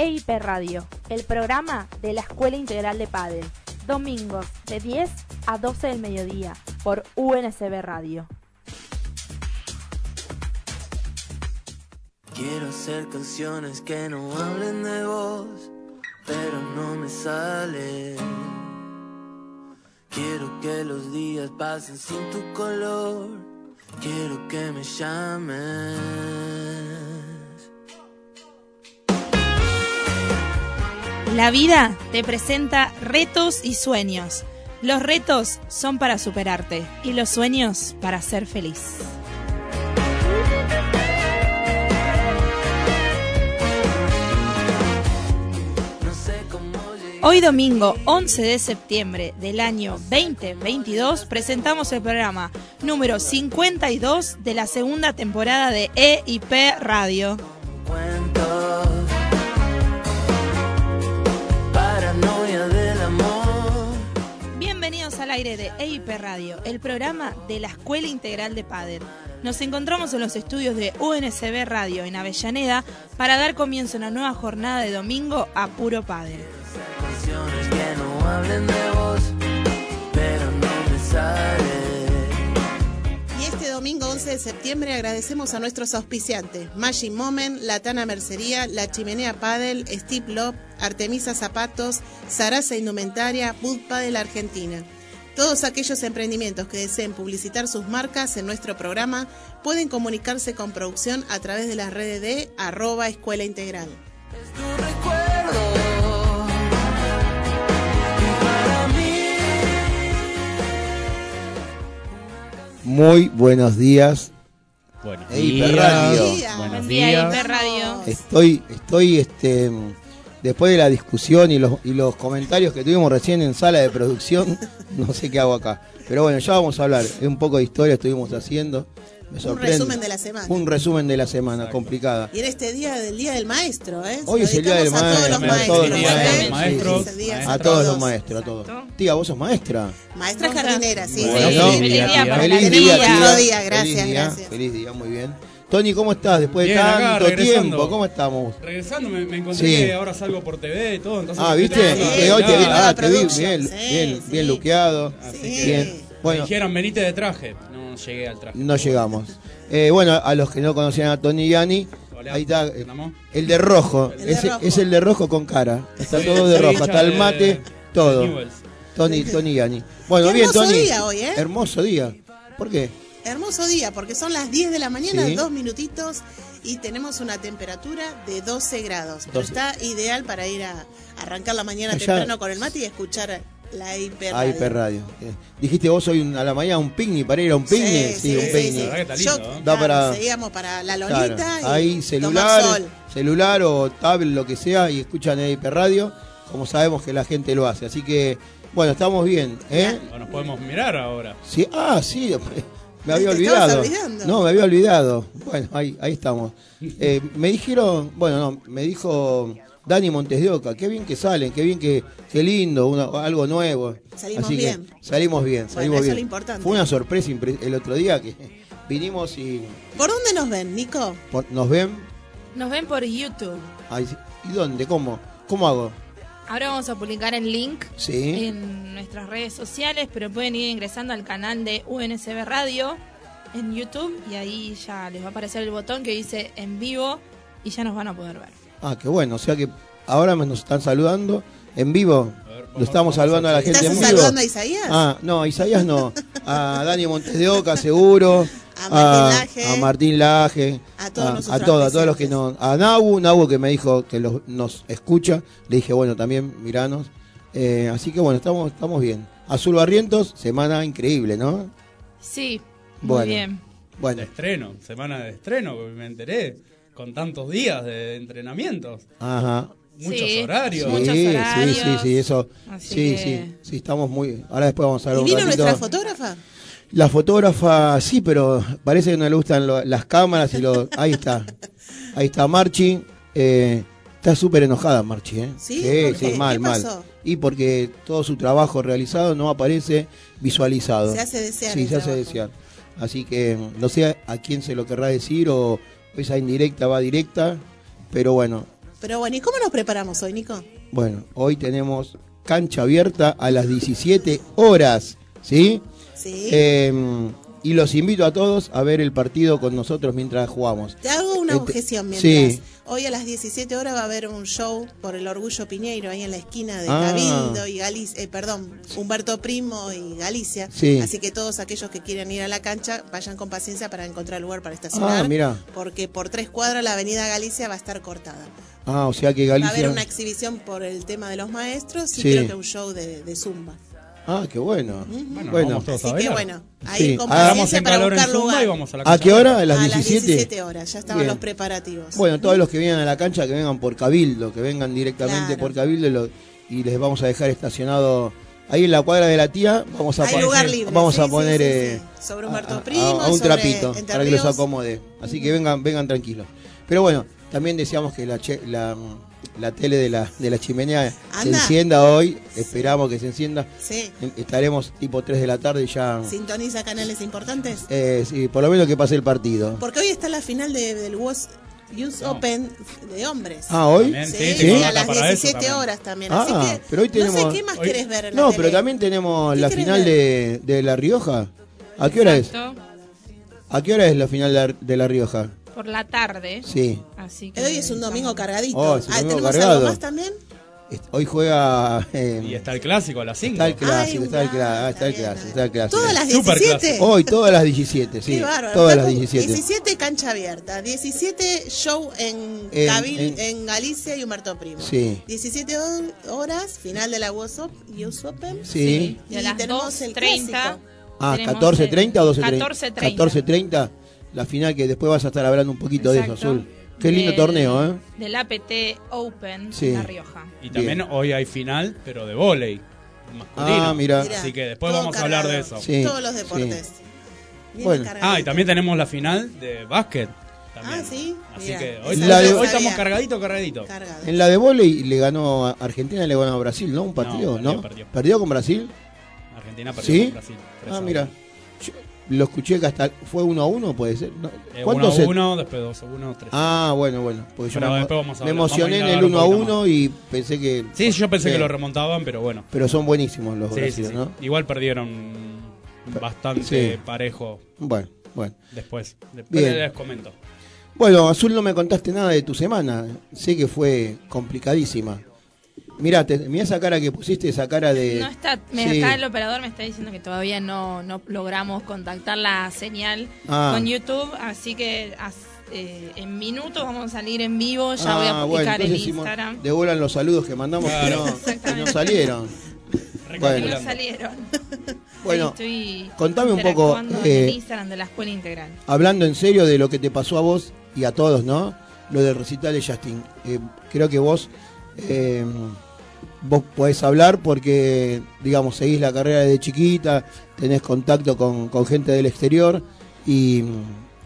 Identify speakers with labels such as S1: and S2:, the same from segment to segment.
S1: EIP Radio, el programa de la Escuela Integral de Padel. Domingos de 10 a 12 del mediodía por UNSB Radio.
S2: Quiero hacer canciones que no hablen de vos, pero no me sale. Quiero que los días pasen sin tu color. Quiero que me llames.
S3: La vida te presenta retos y sueños. Los retos son para superarte y los sueños para ser feliz. Hoy domingo 11 de septiembre del año 2022 presentamos el programa número 52 de la segunda temporada de EIP Radio. Aire de EIP Radio, el programa de la Escuela Integral de Padel. Nos encontramos en los estudios de UNSB Radio en Avellaneda para dar comienzo a una nueva jornada de domingo a puro Padel.
S4: Y este domingo 11 de septiembre agradecemos a nuestros auspiciantes, Magic Moment, Latana Mercería, La Chimenea Padel, Steve Love, Artemisa Zapatos, Sarasa Indumentaria, Bud Padel Argentina. Todos aquellos emprendimientos que deseen publicitar sus marcas en nuestro programa pueden comunicarse con producción a través de las redes de arroba escuela integral.
S2: Es tu recuerdo.
S5: Muy buenos días.
S6: Buenos días.
S5: Radio.
S6: Buenos
S3: Buen día,
S6: días.
S3: EIP Radio.
S5: Estoy, estoy, este, después de la discusión y los, y los comentarios que tuvimos recién en sala de producción, no sé qué hago acá. Pero bueno, ya vamos a hablar. Es un poco de historia estuvimos haciendo. Me
S4: Un resumen de la semana.
S5: Un resumen de la semana,
S6: Exacto.
S5: complicada.
S4: Y en este día del Día del Maestro, ¿eh?
S5: Hoy es el Día del
S4: dedicamos a todos los
S5: Maestro,
S4: maestros.
S5: a todos los maestros, A todos los maestros, a todos. Tía, vos sos maestra.
S4: Maestra jardinera, sí.
S5: Bueno,
S4: sí,
S5: ¿no?
S4: sí,
S3: Feliz día
S5: Feliz
S3: la
S5: día,
S3: tía.
S5: tía.
S4: Otro día, gracias,
S5: Feliz día,
S4: gracias.
S5: Feliz día, muy bien. Tony, ¿cómo estás? Después de
S6: Bien, acá,
S5: tanto tiempo, ¿cómo estamos?
S6: Regresando, me, me encontré
S5: Sí.
S6: que ahora salgo por TV y todo. Entonces
S5: Ah, ¿viste? te vi, ah, te vi bien,
S4: sí,
S5: bien,
S4: sí.
S5: bien luqueado.
S6: Que
S5: Bien.
S6: me
S5: Bueno,
S6: dijeron, venite de traje. No llegué al traje.
S5: no llegamos. Eh, bueno, a los que no conocían a Tony Yanni,
S6: Hola.
S5: ahí está. eh,
S6: ¿Andamos?
S5: El de rojo,
S4: El de
S5: ese-
S4: rojo.
S5: es el de rojo con cara. Está todo de
S6: soy
S5: rojo,
S6: hincha
S5: hasta el
S6: de-
S5: mate, todo.
S6: Newell's.
S5: Tony, Tony Yanni. Bueno,
S4: Qué
S5: bien,
S4: hermoso
S5: Tony.
S4: día hoy, ¿eh?
S5: Hermoso día. ¿Por qué?
S4: Hermoso día, porque son las 10 de la mañana,
S5: Sí.
S4: dos minutitos, y tenemos una temperatura de 12 grados. Pero
S5: 12.
S4: está ideal para ir a arrancar la mañana
S5: Allá-
S4: temprano con el mate y escuchar la hiper
S5: Ah, hiper radio. Eh, Dijiste vos hoy un- a la mañana un picnic para ir a un picnic. Sí, un picnic.
S6: La verdad que está lindo,
S4: Yo,
S6: ¿eh?
S5: Da
S4: claro,
S5: para-
S4: seguíamos para la
S5: Claro,
S4: lonita y
S5: ahí
S4: tomar
S5: celular,
S4: sol.
S5: celular o tablet, lo que sea, y escuchan EIP Radio, como sabemos que la gente lo hace. Así que, bueno, estamos bien. ¿eh?
S6: O nos podemos mirar ahora.
S5: Sí, ah, sí, me había olvidado.
S4: olvidando.
S5: No, me había olvidado. Bueno, ahí, ahí estamos. Eh, me dijeron, bueno, no, me dijo Dani Montes de Oca, qué bien que salen, qué bien que, qué lindo, una- algo nuevo.
S4: Salimos
S5: Así que
S4: bien.
S5: salimos bien, salimos
S4: eso es
S5: bien.
S4: lo importante.
S5: Fue una sorpresa el otro día que vinimos y
S4: ¿Por dónde nos ven, Nico?
S5: por- nos ven.
S3: Nos ven por YouTube.
S5: Ay, ¿Y dónde? ¿Cómo? ¿Cómo hago?
S3: Ahora vamos a publicar el link
S5: Sí.
S3: en nuestras redes sociales, pero pueden ir ingresando al canal de UNSB Radio en YouTube y ahí ya les va a aparecer el botón que dice en vivo y ya nos van a poder ver.
S5: Ah, qué bueno. O sea que ahora me nos están saludando en vivo.
S6: A ver, vamos-
S5: Lo estamos saludando a la gente
S4: ¿Estás
S5: en vivo.
S4: saludando a Isaías?
S5: Ah, no, a Isaías no. A Dani Montes de Oca, seguro.
S4: A Martín Laje.
S5: A Martín Laje.
S4: A todos
S5: a todos, a todos los que
S4: auspiciantes.
S5: no. A Nahu, Nahu que me dijo que los- nos escucha. Le dije, bueno, también miranos. Eh, así que bueno, estamos, estamos bien. Azul Barrientos, semana increíble, ¿no?
S3: Sí, muy
S5: Bueno.
S3: bien.
S6: De
S5: Bueno,
S6: estreno, semana de estreno, porque me enteré. Con tantos días de entrenamientos,
S5: ajá.
S6: muchos
S3: Sí.
S6: horarios.
S3: Sí. Muchos
S5: sí,
S3: horarios.
S5: sí, sí, eso.
S3: Así
S5: sí,
S3: que-
S5: sí, sí, estamos muy. Ahora después vamos a
S4: ¿Y
S5: hablar un
S4: vino
S5: ratito.
S4: nuestra fotógrafa?
S5: La fotógrafa, sí, pero parece que no le gustan lo- las cámaras y lo. Ahí está. Ahí está Marchi. eh, está súper enojada Marchi, ¿eh?
S4: ¿Sí?
S5: Sí, mal,
S4: ¿Qué
S5: mal. Y porque todo su trabajo realizado no aparece visualizado.
S4: Se hace desear
S5: Sí, se hace desear. Así que mm, no sé a quién se lo querrá decir o esa indirecta va directa, pero bueno,
S4: Pero bueno, ¿y cómo nos preparamos hoy, Nico?
S5: Bueno, hoy tenemos cancha abierta a las 17 horas, ¿sí?
S4: Sí.
S5: Eh, y los invito a todos a ver el partido con nosotros mientras jugamos.
S4: Te hago una
S5: este-
S4: objeción mientras.
S5: sí.
S4: Hoy a las 17 horas va a haber un show por el Orgullo Piñeiro ahí en la esquina de
S5: Ah.
S4: Cabildo y Galicia, eh, perdón, Humberto Primo y Galicia.
S5: Sí.
S4: Así que todos aquellos que quieran ir a la cancha vayan con paciencia para encontrar lugar para estacionar.
S5: Ah, mira.
S4: Porque por tres cuadras la avenida Galicia va a estar cortada.
S5: Ah, o sea que
S4: Va a
S5: Galicia...
S4: haber una exhibición por el tema de los maestros y
S5: Sí.
S4: creo que un show de, de Zumba.
S5: Ah, qué bueno.
S6: Bueno, a
S4: Así que bueno, ahí
S5: Sí.
S4: con paciencia
S6: en
S4: para
S6: calor en
S4: buscar
S6: Zumba
S4: lugar.
S6: y vamos a la
S5: ¿A qué hora? ¿A las
S4: a
S5: 17?
S4: las 17 horas, ya estaban
S5: Bien.
S4: los preparativos.
S5: Bueno, todos los que vienen a la cancha, que vengan por Cabildo, que vengan directamente
S4: Claro.
S5: por Cabildo y, lo- y les vamos a dejar estacionado ahí en la cuadra de la tía. Vamos a
S4: Hay
S5: poner,
S4: lugar libre.
S5: vamos
S4: sí,
S5: a poner
S4: sí,
S5: eh,
S4: sí. sobre Humberto
S5: a-
S4: Primo,
S5: a, un
S4: sobre
S5: trapito para que los acomode. Así que vengan, vengan tranquilos. Pero bueno, también deseamos que la, che- la, la tele de la, de la chimenea se encienda hoy. Esperamos que se encienda.
S4: Sí.
S5: Em- Estaremos tipo 3 de la tarde y ya.
S4: Sintoniza canales importantes.
S5: Eh, sí, por lo menos que pase el partido.
S4: Porque hoy está la final de- del US, US Open de hombres.
S5: Ah, hoy.
S6: También,
S4: Sí,
S6: sí,
S4: a las
S6: para eso
S4: 17
S6: también.
S4: horas también.
S5: Ah,
S4: Así que,
S5: pero hoy
S4: no
S5: tenemos-
S4: sé qué más
S6: hoy-
S4: querés ver en la
S5: No, pero también tenemos
S4: ¿Qué
S5: la final de, de La Rioja. ¿A qué hora es? ¿A qué hora es la final de, de La Rioja?
S3: Por la tarde.
S5: Sí.
S3: Así que
S4: Hoy es un domingo cargadito.
S5: Oh, es un
S4: ah,
S5: domingo
S4: ¿tenemos
S5: cargado.
S4: algo más también?
S5: Hoy juega. eh,
S6: Y está el clásico a las 5.
S5: está el clásico,
S4: Ay,
S5: está el clásico, está el clásico, está el clásico.
S4: Todas las
S6: Super
S4: 17.
S6: clásico.
S5: Hoy todas las 17, sí.
S4: Qué bárbaro.
S5: Todas las
S4: Paco,
S5: 17.
S4: 17 cancha abierta, 17 show en,
S5: En-
S4: Cabil-
S5: en-
S4: en Galicia y Humberto Primo.
S5: Sí.
S4: 17 hor- horas, final de la US Op- US Open.
S5: Sí.
S3: Y a
S4: Y
S3: las
S4: tenemos el
S3: 2.30.
S4: clásico.
S5: Ah,
S3: tenemos
S5: 14.30 o 12.30.
S3: 14.30.
S5: 14.30. La final que después vas a estar hablando un poquito de eso. Azul. Qué lindo
S3: Del-
S5: torneo, ¿eh?
S3: Del APT Open
S5: Sí.
S3: en La Rioja.
S6: Y también
S5: Bien.
S6: hoy hay final, pero de volei masculino.
S5: Ah, mira.
S6: Así que después
S4: todo
S6: vamos a hablar de eso.
S5: Sí,
S4: Todos los deportes.
S5: Bueno.
S6: Ah, y también tenemos la final de básquet. También.
S4: Ah, sí.
S6: Así
S4: Mirá,
S6: que hoy, hoy-
S5: de-
S6: hoy estamos cargadito, cargadito.
S4: Cargado.
S5: En la de volei le ganó a Argentina, le ganó a Brasil, ¿no? Un partido,
S6: perdió,
S5: ¿no?
S6: perdió.
S5: con Brasil?
S6: Argentina perdió
S5: ¿Sí?
S6: con Brasil.
S5: Ah, mira. Lo escuché que hasta fue 1 a 1, puede ser. ¿no?
S6: Eh,
S5: ¿Cuánto
S6: 1 a
S5: se-
S6: 1, después 2 a 1, 3
S5: Ah, bueno, bueno. Porque yo
S6: Pero
S5: me,
S6: después vamos a
S5: me
S6: hablar, vamos a
S5: emocioné en el
S6: indagar un
S5: 1 a
S6: poquito
S5: 1 y pensé que.
S6: Sí, yo pensé que lo remontaban, pero bueno.
S5: Pero son buenísimos los
S6: Sí, sí, sí.
S5: ¿no?
S6: Igual perdieron bastante parejo
S5: Bueno, bueno.
S6: después. Después
S5: Bien.
S6: les comento.
S5: Bueno, Azul, no me contaste nada de tu semana. Sé que fue complicadísima. Mirá, te, mirá esa cara que pusiste, esa cara de.
S3: No está, me,
S5: Sí.
S3: acá el operador me está diciendo que todavía no, no logramos contactar la señal
S5: Ah.
S3: con YouTube, así que as- eh, en minutos vamos a salir en vivo, ya voy a
S5: Ah,
S3: publicar
S5: bueno,
S3: en Instagram.
S5: devuelvan los saludos que mandamos que
S6: Claro.
S5: no, que no
S3: Exactamente.
S5: salieron.
S3: Que
S5: Bueno.
S3: no salieron.
S5: Bueno,
S3: estoy
S5: contame un poco, eh,
S3: en el Instagram de la Escuela Integral.
S5: hablando en serio de lo que te pasó a vos y a todos, ¿no? Lo del recital de Justin. Eh, creo que vos, eh, vos podés hablar porque, digamos, seguís la carrera desde chiquita, tenés contacto con, con gente del exterior y,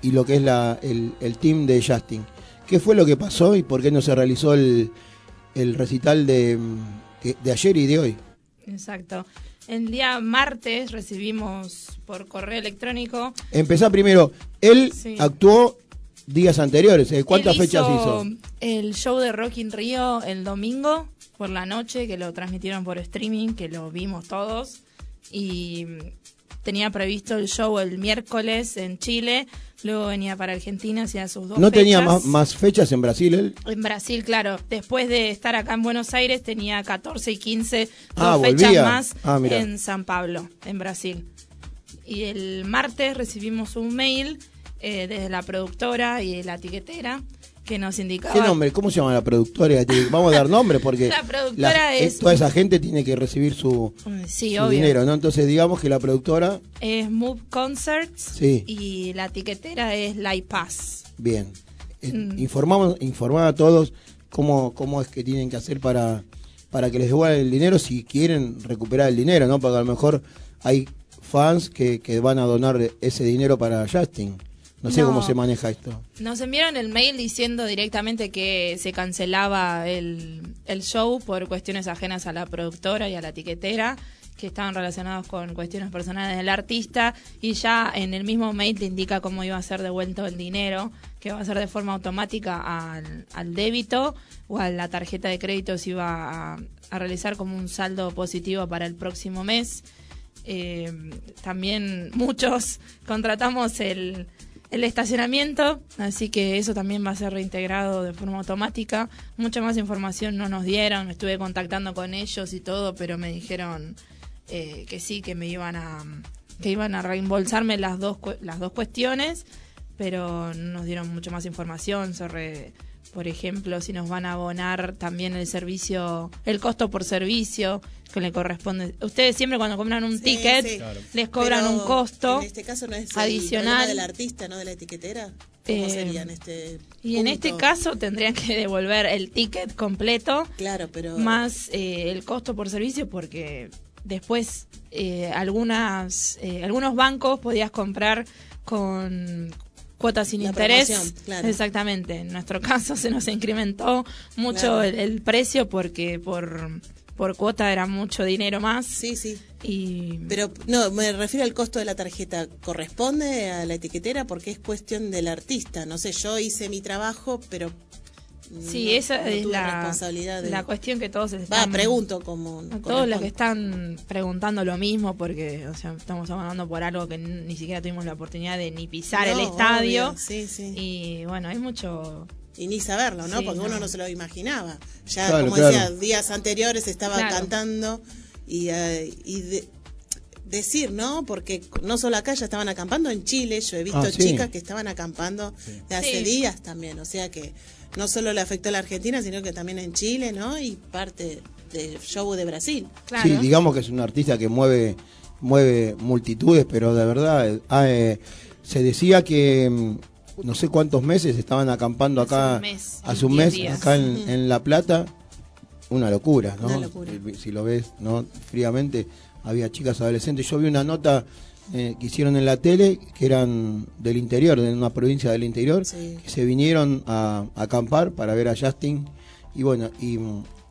S5: y lo que es la, el, el team de Justin. ¿Qué fue lo que pasó y por qué no se realizó el, el recital de, de ayer y de hoy?
S3: Exacto. El día martes recibimos por correo electrónico
S5: Empezá primero. Él
S3: Sí.
S5: actuó días anteriores. ¿eh? ¿Cuántas fechas hizo?
S3: El show de Rock in Rio el domingo por la noche, que lo transmitieron por streaming, que lo vimos todos. Y mm, tenía previsto el show el miércoles en Chile, luego venía para Argentina, hacía sus dos
S5: ¿No tenía más, más fechas en Brasil él?
S3: En Brasil, claro. Después de estar acá en Buenos Aires, tenía 14 y 15, dos
S5: Ah,
S3: fechas más
S5: Ah,
S3: en San Pablo, en Brasil. Y el martes recibimos un mail eh, desde la productora y la etiquetera que nos indicaba...
S5: ¿Qué nombre? ¿Cómo se llama la productora? Vamos a dar nombre porque
S3: La productora es-
S5: toda esa gente tiene que recibir su,
S3: Sí,
S5: su
S3: obvio.
S5: dinero, ¿no? Entonces digamos que la productora,
S3: Es Move Concerts
S5: Sí.
S3: y la etiquetera es Light Pass.
S5: bien. Eh,
S3: Mm.
S5: Informamos, informar a todos cómo, cómo es que tienen que hacer para, para que les devuelvan el dinero si quieren recuperar el dinero, ¿no? Porque a lo mejor hay fans que, que van a donar ese dinero para Justin. No sé
S3: No.
S5: cómo se maneja esto.
S3: Nos enviaron el mail diciendo directamente que se cancelaba el, el show por cuestiones ajenas a la productora y a la etiquetera que estaban relacionados con cuestiones personales del artista y ya en el mismo mail te indica cómo iba a ser devuelto el dinero, que va a ser de forma automática al, al débito o a la tarjeta de crédito si iba a, a realizar como un saldo positivo para el próximo mes. Eh, también muchos contratamos el, el estacionamiento, así que eso también va a ser reintegrado de forma automática. Mucha más información no nos dieron, estuve contactando con ellos y todo, pero me dijeron eh, que sí, que me iban a que iban a reembolsarme las dos las dos cuestiones, pero no nos dieron mucha más información sobre por ejemplo, si nos van a abonar también el servicio, el costo por servicio que le corresponde. Ustedes siempre cuando compran un
S4: Sí,
S3: ticket
S4: sí.
S3: les cobran
S4: Pero
S3: un costo.
S4: En este caso no es
S3: adicional.
S4: del artista, no de la etiquetera. ¿Cómo
S3: Eh,
S4: sería en este
S3: Y en
S4: punto?
S3: este caso tendrían que devolver el ticket completo
S4: Claro, pero
S3: más eh, el costo por servicio porque después eh, algunas eh, algunos bancos podías comprar con cuotas sin
S4: La
S3: interés
S4: claro.
S3: exactamente en nuestro caso se nos incrementó mucho
S4: Claro.
S3: el, el precio porque por por cuota era mucho dinero más
S4: sí, sí.
S3: y
S4: Pero no, me refiero al costo de la tarjeta. ¿Corresponde a la etiquetera? Porque es cuestión del artista. No sé, yo hice mi trabajo, pero.
S3: Sí
S4: no-
S3: esa
S4: no
S3: es la,
S4: responsabilidad de.
S3: la cuestión que todos
S4: Va,
S3: están
S4: pregunto como.
S3: A todos los que están preguntando lo mismo, porque o sea, estamos hablando por algo que ni siquiera tuvimos la oportunidad de ni pisar el estadio.
S4: obvio, sí, sí.
S3: Y bueno, hay mucho.
S4: Y ni saberlo, ¿no?
S3: Sí,
S4: Porque
S3: no.
S4: uno no se lo imaginaba. Ya,
S5: Claro,
S4: como
S5: claro.
S4: decía, días anteriores estaba
S3: Claro.
S4: cantando y, eh, y de- decir, ¿no? Porque no solo acá ya estaban acampando, en Chile yo he visto
S5: Ah, sí.
S4: chicas que estaban acampando de hace
S3: Sí.
S4: días también. O sea que no solo le afectó a la Argentina, sino que también en Chile, ¿no? Y parte del show de Brasil.
S3: Claro.
S5: Sí, digamos que es un artista que mueve mueve multitudes, pero de verdad ah, eh, se decía que mm, no sé cuántos meses estaban acampando
S3: Hace
S5: acá
S3: un mes,
S5: hace un
S3: 10
S5: mes acá en, en La Plata, una locura, ¿no?
S4: Una locura.
S5: Si lo ves, ¿no? Fríamente había chicas adolescentes. Yo vi una nota eh, que hicieron en la tele que eran del interior, de una provincia del interior,
S4: Sí.
S5: que se vinieron a, a acampar para ver a Justin y bueno, y,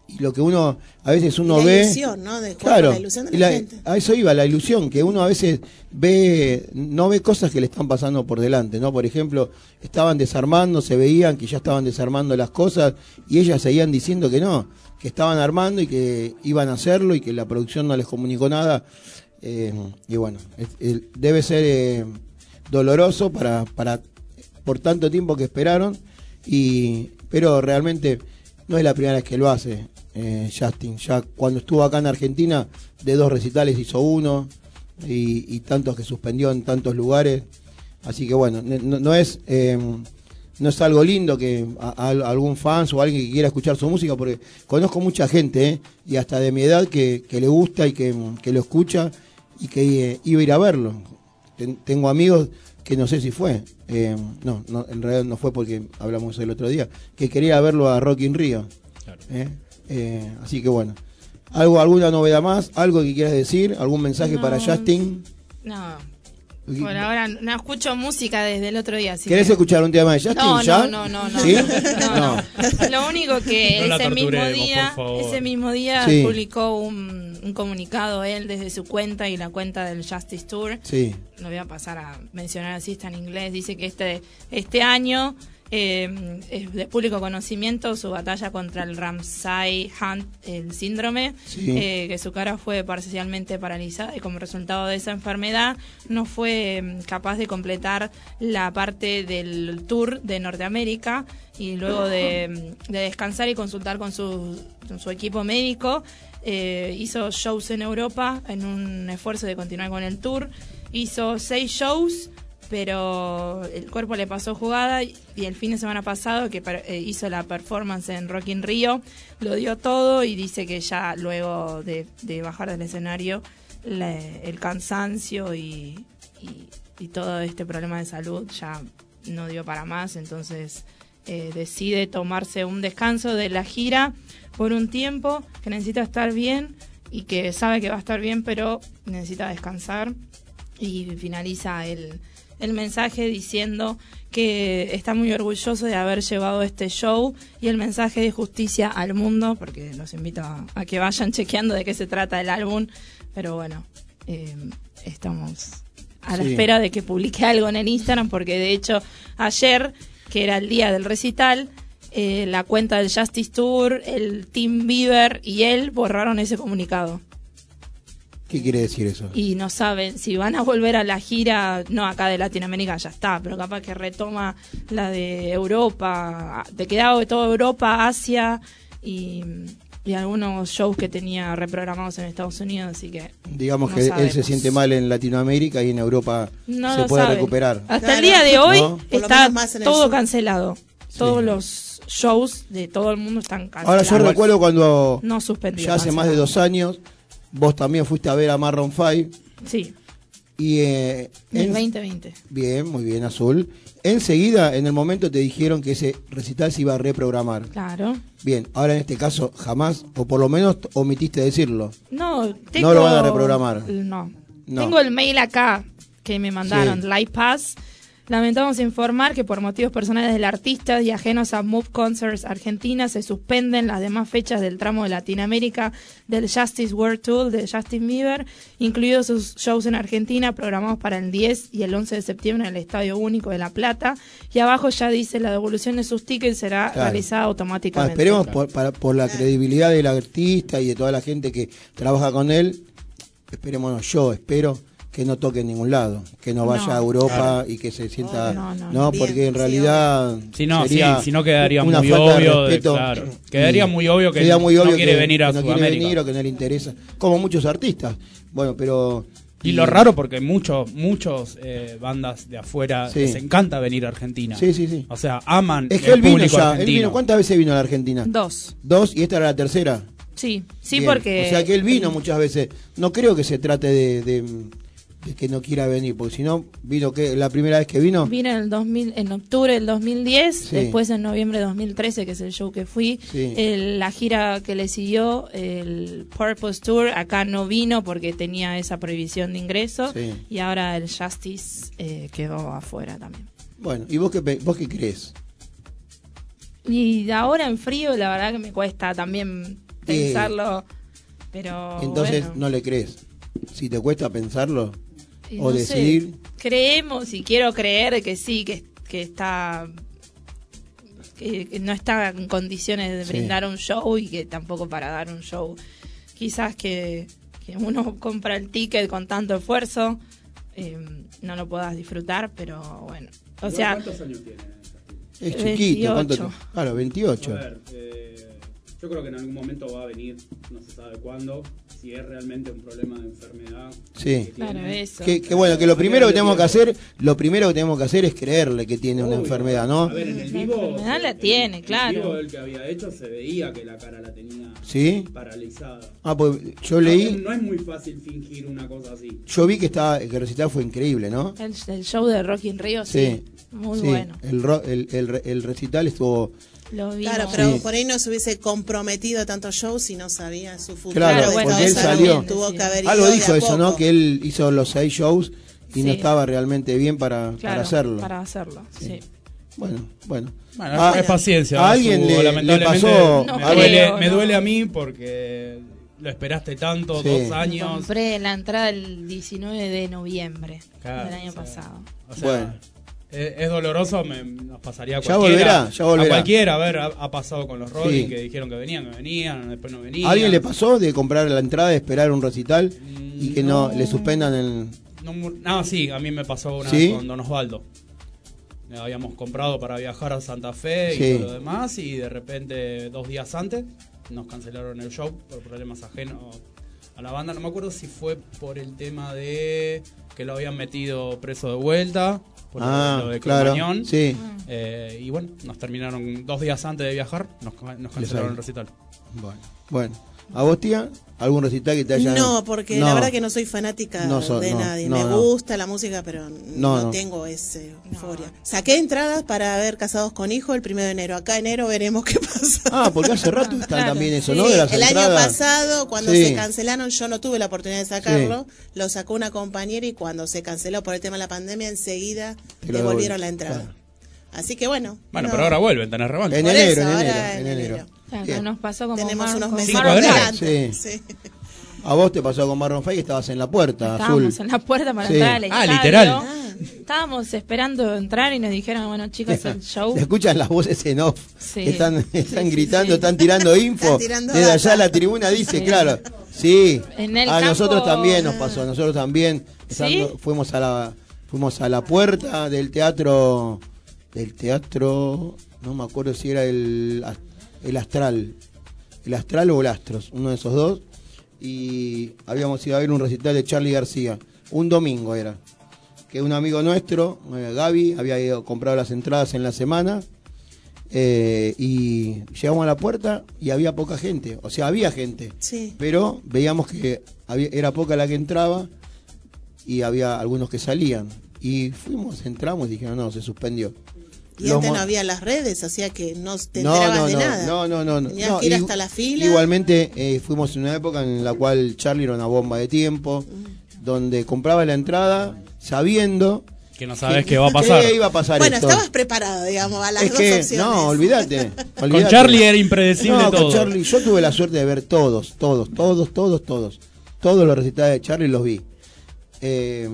S5: y lo que uno a veces uno
S4: la
S5: ve
S4: ilusión, ¿no? De jugar
S5: Claro,
S4: la ilusión de la- gente.
S5: a eso iba, la ilusión, que uno a veces ve, no ve cosas que le están pasando por delante, ¿no? Por ejemplo, estaban desarmando, se veían que ya estaban desarmando las cosas y ellas seguían diciendo que no, que estaban armando y que iban a hacerlo y que la producción no les comunicó nada. Eh, y bueno, debe ser eh, doloroso para, para por tanto tiempo que esperaron, y pero realmente no es la primera vez que lo hace eh, Justin. Ya cuando estuvo acá en Argentina, de dos recitales hizo uno, y, tantos que suspendió en tantos lugares. Así que bueno, no, no es no es algo lindo que algún fans o alguien que quiera escuchar su música, porque conozco mucha gente, y hasta de mi edad, que, que le gusta y que, que lo escucha y que eh, iba a ir a verlo. Ten- tengo amigos que no sé si fue, eh, no, no, en realidad no fue porque hablamos el otro día, que quería verlo a Rock in Rio.
S6: Claro.
S5: ¿eh? Eh, así que bueno, algo alguna novedad más, algo que quieras decir, algún mensaje
S3: No.
S5: para Justin.
S3: No, por ahora no escucho música desde el otro día. así
S5: ¿Querés
S3: que-
S5: escuchar un tema de Justin
S3: No,
S5: ya?
S3: no, no, no, no.
S5: ¿Sí?
S3: No, no. Lo único que
S6: No
S3: ese mismo día, ese mismo día
S5: Sí.
S3: publicó un, un comunicado él desde su cuenta y la cuenta del Justice Tour.
S5: Sí,
S3: Lo voy a pasar a mencionar así, está en inglés. Dice que este, este año eh, es de público conocimiento su batalla contra el Ramsay Hunt, el síndrome,
S5: Sí.
S3: eh, que su cara fue parcialmente paralizada y como resultado de esa enfermedad no fue mm, capaz de completar la parte del tour de Norteamérica y luego de, de descansar y consultar con su, con su equipo médico eh, hizo shows en Europa en un esfuerzo de continuar con el tour hizo seis shows pero el cuerpo le pasó jugada y el fin de semana pasado que eh, hizo la performance en Rock in Rio lo dio todo y dice que ya luego de, bajar del escenario el cansancio y todo este problema de salud ya no dio para más. Entonces eh, decide tomarse un descanso de la gira por un tiempo que necesita estar bien y que sabe que va a estar bien pero necesita descansar. Y finaliza el, el mensaje diciendo que está muy orgulloso de haber llevado este show y el mensaje de justicia al mundo, porque los invito a, a que vayan chequeando de qué se trata el álbum, pero bueno, eh, estamos a la
S5: Sí.
S3: espera de que publique algo en el Instagram, porque de hecho ayer, que era el día del recital, eh, la cuenta del Justice Tour, el Team Bieber y él borraron ese comunicado
S5: ¿Qué quiere decir eso?
S3: y no saben si van a volver a la gira, no acá de Latinoamérica ya está, pero capaz que retoma la de Europa, de quedado de toda Europa, Asia y, y algunos shows que tenía reprogramados en Estados Unidos, así que
S5: Digamos
S3: no
S5: que él se siente mal en Latinoamérica y en Europa
S3: no
S5: se puede
S3: saben.
S5: recuperar.
S3: Hasta el día de hoy está
S4: más
S3: todo cancelado. Todos los shows de todo el mundo están cancelados.
S5: Ahora yo recuerdo cuando
S3: no
S5: ya hace más de dos años vos también fuiste a ver a Marron 5
S3: Sí,
S5: y eh, en-
S3: 2020.
S5: bien, muy bien, Azul. Enseguida, en el momento te dijeron que ese recital se iba a reprogramar.
S3: Claro.
S5: Bien, ahora en este caso jamás, o por lo menos omitiste decirlo.
S3: No, tengo...
S5: lo van a reprogramar.
S3: No.
S5: No.
S3: Tengo el mail acá que me mandaron,
S5: Sí.
S3: Live Pass. Lamentamos informar que por motivos personales del artista y ajenos a Move Concerts Argentina se suspenden las demás fechas del tramo de Latinoamérica del Justice World Tour de Justin Bieber, incluidos sus shows en Argentina programados para el 10 y el 11 de septiembre en el Estadio Único de La Plata. Y abajo ya dice la devolución de sus tickets será
S5: Claro.
S3: realizada
S5: Ah,
S3: automáticamente.
S5: esperemos por, para- por la credibilidad del artista y de toda la gente que trabaja con él. Esperemos, yo espero que no toque en ningún lado, que no vaya
S3: No.
S5: a Europa y que se sienta.
S3: No, no,
S5: no,
S3: no.
S5: porque
S4: Bien,
S5: en
S4: sí,
S5: realidad.
S6: Si no, sí,
S5: sería
S6: si no quedaría
S5: una
S6: muy
S5: falta
S6: obvio. de-
S5: respeto.
S6: claro. Quedaría
S5: Y
S6: muy obvio que
S5: sería muy
S6: no quiere
S5: que-
S6: venir a
S5: que no quiere venir o que no le interesa. Como muchos artistas. Bueno, pero.
S6: Y lo raro porque muchos muchos eh, bandas de afuera
S5: Sí.
S6: les encanta venir a Argentina.
S5: Sí, sí, sí.
S6: O sea, aman
S5: Es que
S6: el
S5: él vino
S6: público
S5: ya. Él
S6: argentino.
S5: vino, ¿Cuántas veces vino a la Argentina?
S3: Dos.
S5: Dos y esta era la tercera.
S3: Sí, sí,
S5: Bien.
S3: porque...
S5: O sea que él vino muchas veces. No creo que se trate de, de- de que no quiera venir, porque si no, vino que la primera vez que vino.
S3: Vino en el 2000, en octubre del 2010,
S5: Sí.
S3: después en noviembre de 2013, que es el show que fui,
S5: Sí.
S3: el- la gira que le siguió, el Purpose Tour, acá no vino porque tenía esa prohibición de ingreso,
S5: Sí.
S3: y ahora el Justice eh, quedó afuera también.
S5: Bueno, ¿y vos qué, vos qué crees?
S3: Y ahora en frío, la verdad que me cuesta también pensarlo, pero
S5: Entonces
S3: bueno.
S5: no le crees. Si te cuesta pensarlo o
S3: no sé,
S5: decidir.
S3: creemos y quiero creer que sí, que, que está. Que, que no está en condiciones de
S5: Sí.
S3: brindar un show y que tampoco para dar un show. Quizás que, que uno compra el ticket con tanto esfuerzo, eh, no lo puedas disfrutar, pero bueno. O sea,
S6: ¿Cuántos años tiene?
S5: Es chiquito. ¿cuánto te-
S3: 28.
S5: Claro, 28.
S6: A ver, eh, yo creo que en algún momento va a venir, no se sabe cuándo, si es realmente un problema de enfermedad.
S5: Sí.
S6: que
S3: claro, eso.
S5: Que, que bueno, que lo primero que tenemos que hacer, lo primero que tenemos que hacer es creerle que tiene una enfermedad, ¿no?
S6: A ver, en el
S3: La
S6: vivo.
S3: enfermedad la
S6: en-
S3: tiene,
S6: en
S3: claro.
S6: el vivo el que había hecho se veía que la cara la tenía
S5: ¿Sí?
S6: paralizada.
S5: Ah, pues yo leí,
S6: no es muy fácil fingir una cosa así.
S5: yo vi que estaba, que el recital fue increíble, ¿no?
S3: El, el show de Rocky in Rio, sí. Muy
S5: sí,
S3: bueno.
S5: El, ro- el, el, re- el recital estuvo.
S3: Lo vimos.
S4: Claro, pero
S5: Sí.
S4: por ahí no se hubiese comprometido a tantos shows si no sabía su futuro.
S5: Claro,
S3: bueno,
S5: porque él
S4: eso
S5: salió-
S4: Tuvo que haber
S5: Algo dijo
S4: a
S5: eso, ¿no? Que él hizo los seis shows y no estaba realmente bien para,
S3: Claro,
S5: para hacerlo.
S3: Para hacerlo, sí.
S5: Bueno, bueno.
S6: Bueno,
S5: Ah,
S6: es paciencia.
S5: a alguien
S6: Su-
S5: le- pasó-
S3: No
S6: me,
S3: creo,
S6: duele,
S3: no.
S6: me duele a mí porque lo esperaste tanto,
S5: Sí.
S6: dos años.
S3: Compré la entrada el 19 de noviembre
S6: Claro,
S3: del año
S6: o sea,
S3: pasado.
S6: O sea,
S5: Bueno.
S6: Es, es doloroso, me, nos pasaría a
S5: Ya
S6: cualquiera.
S5: volverá, ya volverá.
S6: A cualquiera, a ver, ha, ha pasado con los Rolling
S5: Sí.
S6: que dijeron que venían, que venían, después no venían.
S5: ¿A ¿Alguien le pasó de comprar la entrada, de esperar un recital y que no,
S6: No.
S5: le suspendan el...
S6: No, no, sí, a mí me pasó una
S5: ¿Sí?
S6: vez con Don Osvaldo. Le habíamos comprado para viajar a Santa Fe
S5: Sí.
S6: y todo lo demás y de repente dos días antes nos cancelaron el show por problemas ajenos a la banda. No me acuerdo si fue por el tema de que lo habían metido preso de vuelta, por lo-
S5: Ah,
S6: lo de
S5: claro.
S6: Cromañón.
S5: Sí.
S6: Eh, y bueno, nos terminaron dos días antes de viajar, nos, nos cancelaron el recital.
S5: Bueno, bueno. ¿A vos, tía? ¿Algún recital que te haya.?
S4: No, porque la verdad que no soy fanática
S5: No so-
S4: de
S5: no,
S4: nadie.
S5: no,
S4: Me
S5: no.
S4: gusta la música, pero
S5: No,
S4: no,
S5: no.
S4: tengo ese euforia. Saqué entradas para ver Casados con Hijo el primero de enero. Acá enero veremos qué pasa.
S5: Ah, porque hace rato están
S3: Claro.
S5: también eso,
S4: Sí,
S5: ¿no? De las
S4: el año pasado, cuando
S5: Sí.
S4: se cancelaron, yo no tuve la oportunidad de sacarlo. Lo sacó una compañera y cuando se canceló por el tema de la pandemia, enseguida devolvieron la entrada.
S5: claro.
S4: Así que bueno.
S6: Bueno,
S4: no,
S6: pero ahora vuelven, tenés revancha.
S5: En enero, en enero, en enero.
S3: Nos pasó como
S4: tenemos
S3: Mar-
S4: unos
S3: con
S4: meses
S6: Cinco
S3: Marlon
S6: de enero.
S4: adelante.
S5: Sí.
S4: Sí.
S5: A vos te pasó con Marron Fay que estabas en la puerta,
S3: Estábamos
S5: azul.
S3: en la puerta para
S5: Sí.
S3: entrar al
S6: Ah, literal.
S3: Estábamos esperando entrar y nos dijeron, bueno chicos, el show.
S5: Se escuchan las voces en off.
S3: Sí.
S5: Están, están gritando, están tirando info.
S4: Están tirando
S5: Desde allá la tribuna dice,
S3: Sí.
S5: claro. Sí.
S3: En el
S5: a
S3: campo-
S5: nosotros también nos pasó, a nosotros también. Estando-
S3: ¿Sí?
S5: fuimos a la fuimos a la puerta del teatro del teatro, no me acuerdo si era el el Astral. El Astral o el Astros, uno de esos dos. Y habíamos ido a ver un recital de Charlie García. Un domingo era que un amigo nuestro, eh, Gaby, había ido comprado las entradas en la semana eh, y llegamos a la puerta y había poca gente, o sea, había gente,
S4: Sí.
S5: pero veíamos que había- era poca la que entraba y había algunos que salían. Y fuimos, entramos y dijeron, no, se suspendió.
S4: Y
S5: Los
S4: antes
S5: mo-
S4: no había las redes, o sea que no te
S5: no,
S4: enterabas
S5: no,
S4: de
S5: no,
S4: nada.
S5: no, no, no.
S4: Tenías
S5: No,
S4: que ir hasta la fila.
S5: Igualmente eh, fuimos en una época en la cual Charlie era una bomba de tiempo, donde compraba la entrada sabiendo
S6: Que no sabes qué va a pasar.
S5: que iba a pasar
S4: bueno,
S5: esto.
S4: estabas preparado, digamos, a las
S5: es
S4: dos
S5: que,
S4: opciones.
S5: no, olvídate.
S6: Con. Charlie era impredecible
S5: No,
S6: todo.
S5: con Charlie, yo tuve la suerte de ver todos, todos, todos, todos, todos. Todos los recitales de Charlie los vi. Eh,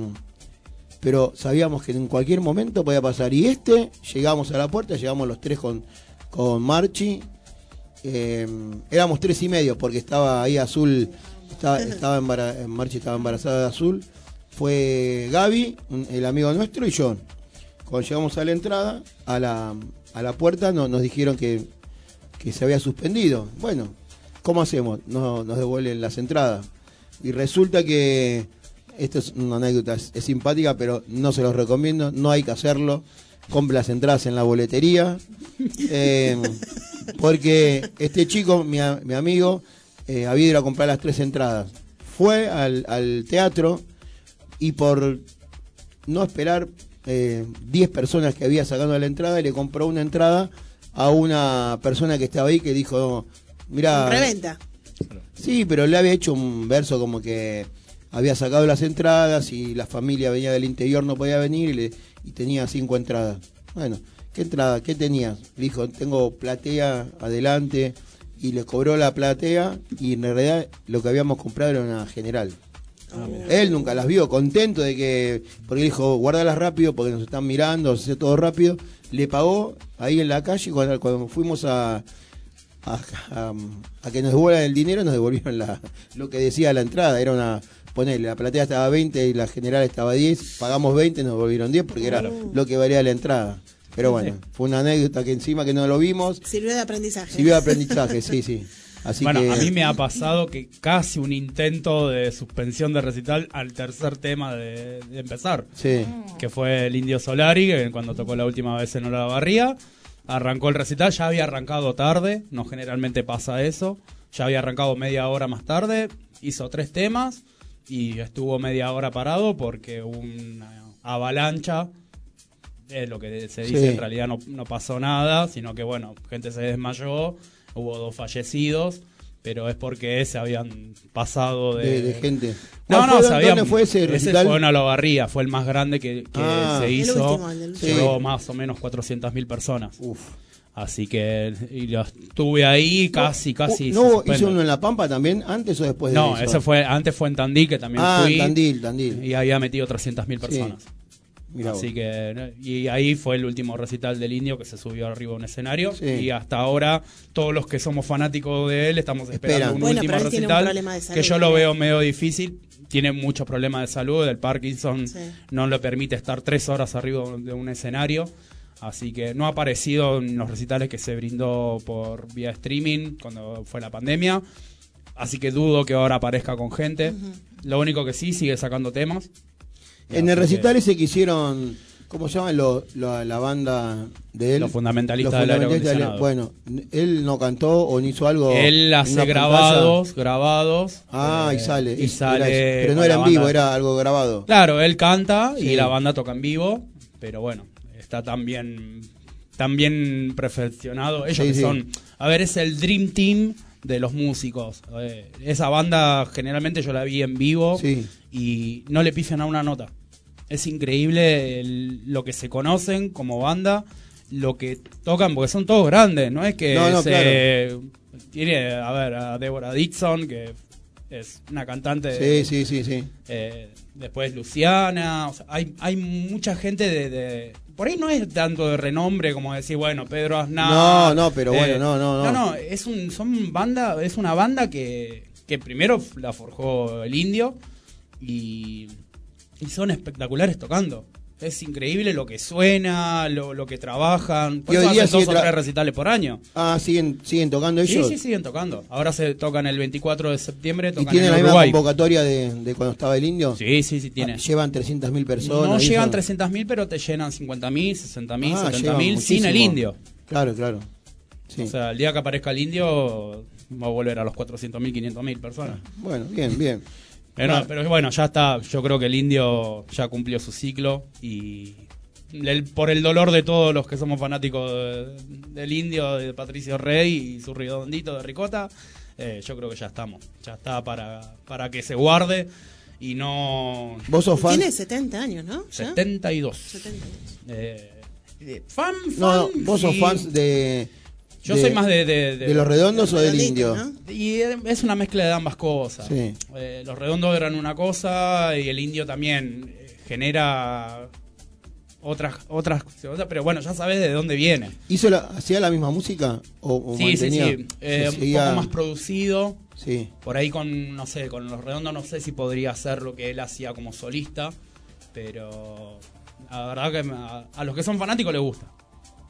S5: pero sabíamos que en cualquier momento podía pasar. Y este, llegamos a la puerta, llegamos los tres con, con Marchi. Eh, éramos tres y medio porque estaba ahí Azul, estaba, estaba Marchi estaba embarazada de Azul. Fue Gaby, el amigo nuestro, y yo. Cuando llegamos a la entrada, a la, a la puerta, no- nos dijeron que, que se había suspendido. Bueno, ¿cómo hacemos? No, nos devuelven las entradas. Y resulta que, esto es una anécdota, es, es simpática, pero no se los recomiendo, no hay que hacerlo. Compre las entradas en la boletería. Eh, porque este chico, mi, mi amigo, eh, había ido a comprar las tres entradas. Fue al, al teatro y por no esperar eh, 10 personas que había sacado la entrada, le compró una entrada a una persona que estaba ahí que dijo, mira,
S4: Reventa.
S5: Sí, pero le había hecho un verso como que había sacado las entradas y la familia venía del interior, no podía venir y, le- y tenía cinco entradas. Bueno, ¿qué entrada? ¿Qué tenías? Le dijo, tengo platea adelante y le cobró la platea y en realidad lo que habíamos comprado era una general. Él nunca las vio, contento de que, porque dijo, guárdalas rápido porque nos están mirando, hace todo rápido. Le pagó ahí en la calle y cuando, cuando fuimos a, a, a- a que nos devuelvan el dinero, nos devolvieron la, lo que decía la entrada. Era una, ponele, la platea estaba 20 y la general estaba 10, pagamos 20, nos devolvieron 10 porque era lo que valía la entrada. Pero bueno, fue una anécdota que encima que no lo vimos,
S4: Sirvió de aprendizaje.
S5: sirvió de aprendizaje, sí, sí. Así
S6: bueno,
S5: que,
S6: a mí me ha pasado que casi un intento de suspensión de recital al tercer tema de, de empezar,
S5: Sí,
S6: que fue el Indio Solari, que cuando tocó la última vez en Ola Barría, arrancó el recital, ya había arrancado tarde, no generalmente pasa eso, ya había arrancado media hora más tarde, hizo tres temas y estuvo media hora parado porque hubo una avalancha. Es lo que se dice,
S5: Sí.
S6: en realidad no, no pasó nada, sino que bueno, gente se desmayó, hubo dos fallecidos, pero es porque se habían pasado de,
S5: de, de gente.
S6: No,
S5: ¿Cuál
S6: no,
S5: fue-
S6: se habían-
S5: ¿Dónde fue ese recital?
S6: fue en Olavarría, fue el más grande que, que
S5: Ah.
S6: se
S5: El
S6: hizo.
S4: último, el
S5: último.
S6: Llegó
S5: Sí.
S6: más o menos 400.000 personas.
S5: Uf.
S6: Así que y lo estuve ahí casi, casi.
S5: ¿No hizo uno en La Pampa también, antes o después de
S6: No,
S5: eso?
S6: ese fue, antes fue en Tandil, que también
S5: Ah,
S6: fui.
S5: en Tandil, Tandil.
S6: Y había metido 300.000 personas.
S5: Mirá vos.
S6: Así que, y ahí fue el último recital del indio que se subió arriba a un escenario.
S5: Sí.
S6: Y hasta ahora, todos los que somos fanáticos de él estamos esperando
S5: Esperan.
S6: un
S4: Bueno,
S6: último
S4: un
S6: recital.
S4: salud
S6: que yo lo veo medio difícil. Tiene muchos problemas de salud. El Parkinson
S4: Sí.
S6: no le permite estar tres horas arriba de un escenario. Así que no ha aparecido en los recitales que se brindó por vía streaming cuando fue la pandemia. Así que dudo que ahora aparezca con gente. Lo único que sí, sigue sacando temas.
S5: En el
S6: Así que-
S5: recital ese que hicieron ¿Cómo se llama lo- lo- la banda de él?
S6: Los fundamentalistas
S5: Los
S6: del aire
S5: fundamentalistas
S6: acondicionado.
S5: Bueno, él no cantó o no hizo algo.
S6: Él hace grabados, grabados.
S5: Ah,
S6: eh,
S5: y sale.
S6: Y
S5: es-
S6: sale.
S5: era. Pero no era en vivo, era algo grabado.
S6: Claro, él canta
S5: Sí.
S6: y la banda toca en vivo, pero bueno, está tan bien, tan bien perfeccionado. Ellos
S5: Sí,
S6: que
S5: sí.
S6: son, a ver, es el Dream Team de los músicos. Eh, esa banda generalmente yo la vi en vivo
S5: Sí.
S6: y no le pifian a una nota. Es increíble el- lo que se conocen como banda, lo que tocan, porque son todos grandes, no es que
S5: No, no,
S6: se... Tiene, a ver, a Deborah Dixon, que es una cantante...
S5: Sí, sí, sí, sí.
S6: Eh, después Luciana, o sea, hay, hay mucha gente de, de- Por ahí no es tanto de renombre como decir, bueno, Pedro Aznar.
S5: No, no, pero bueno, no, no, no.
S6: No, no, es, un, son banda, es una banda que, que primero la forjó el indio y, y son espectaculares tocando. Es increíble lo que suena, lo, lo que trabajan. Por
S5: Y hoy día
S6: hacen dos o tres recitales por año.
S5: Ah, ¿siguen, siguen tocando
S6: Sí,
S5: ellos?
S6: sí, siguen tocando. Ahora se tocan el 24 de septiembre,
S5: ¿Y
S6: tocan
S5: tienen
S6: en
S5: la misma convocatoria de, de cuando estaba el indio?
S6: Sí, sí, sí, tiene.
S5: Ah, Llevan 300.000 personas.
S6: No
S5: y
S6: llegan
S5: eso.
S6: 300.000, pero te llenan 50.000, 60.000,
S5: Ah,
S6: 70.000
S5: llevan
S6: sin el indio.
S5: Claro, claro. Sí.
S6: O sea, el día que aparezca el indio va a volver a los 400.000, 500.000 personas.
S5: Bueno, bien, bien.
S6: Pero,
S5: Claro.
S6: pero bueno, ya está. Yo creo que el indio ya cumplió su ciclo y el- por el dolor de todos los que somos fanáticos de- del indio, de Patricio Rey y su redondito de ricota, eh, yo creo que ya estamos. Ya está para, para que se guarde y no...
S5: ¿Vos sos fan?
S4: Tiene 70 años, ¿no? ¿Ya?
S6: 72.
S4: 70 años.
S6: Eh, fan, fan.
S5: No, no, vos sos
S6: sí.
S5: fans de.
S6: Yo soy más de, de,
S5: ¿De los redondos o del indio?
S4: ¿no?
S6: Y es una mezcla de ambas cosas.
S5: Sí.
S6: Eh, los redondos eran una cosa y el indio también eh, genera otras otras cosas, pero bueno, ya sabes de dónde viene.
S5: ¿Hizo la, ¿Hacía la misma música? ¿O, o
S6: sí, sí,
S5: mantenía?
S6: sí. Eh, un
S5: seguía-
S6: poco más producido.
S5: Sí.
S6: Por ahí con, no sé, con los redondos no sé si podría hacer lo que él hacía como solista, pero la verdad que a los que son fanáticos les gusta.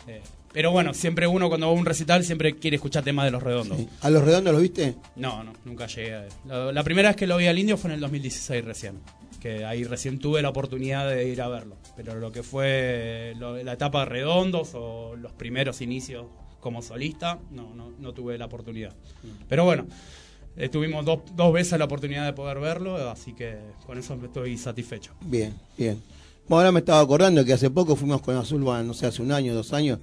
S6: Eh, pero bueno, siempre uno cuando va a un recital siempre quiere escuchar temas de los redondos.
S5: sí. ¿A los redondos los viste?
S6: No, no, nunca llegué a la, la primera vez que lo vi al indio fue en el 2016 recién. Que ahí recién tuve la oportunidad de ir a verlo. Pero lo que fue lo- la etapa de redondos o los primeros inicios como solista, no, no, no tuve la oportunidad. Pero bueno, eh, tuvimos dos, dos veces la oportunidad de poder verlo, así que con eso estoy satisfecho.
S5: Bien, bien. Bueno, ahora me estaba acordando que hace poco fuimos con Azul, no sé, hace un año, dos años,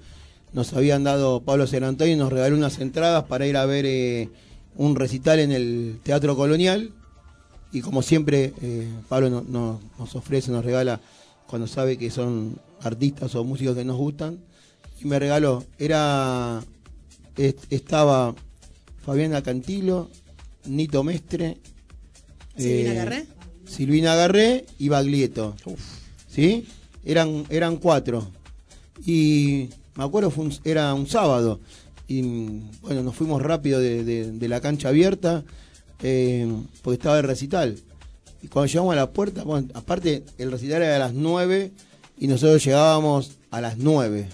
S5: nos habían dado Pablo y nos regaló unas entradas para ir a ver eh, un recital en el Teatro Colonial. Y como siempre, eh, Pablo no- no- nos ofrece, nos regala cuando sabe que son artistas o músicos que nos gustan. Y me regaló, era, est- estaba Fabiana Cantilo, Nito Mestre,
S4: ¿Silvina
S5: eh,
S4: Garré?
S5: Silvina Garré y Baglietto. ¿Sí? Eran, eran cuatro. Y me acuerdo, fue un- era un sábado. Y bueno, nos fuimos rápido de, de- de la cancha abierta eh, porque estaba el recital. Y cuando llegamos a la puerta, bueno, aparte el recital era a las 9 y nosotros llegábamos a las 9.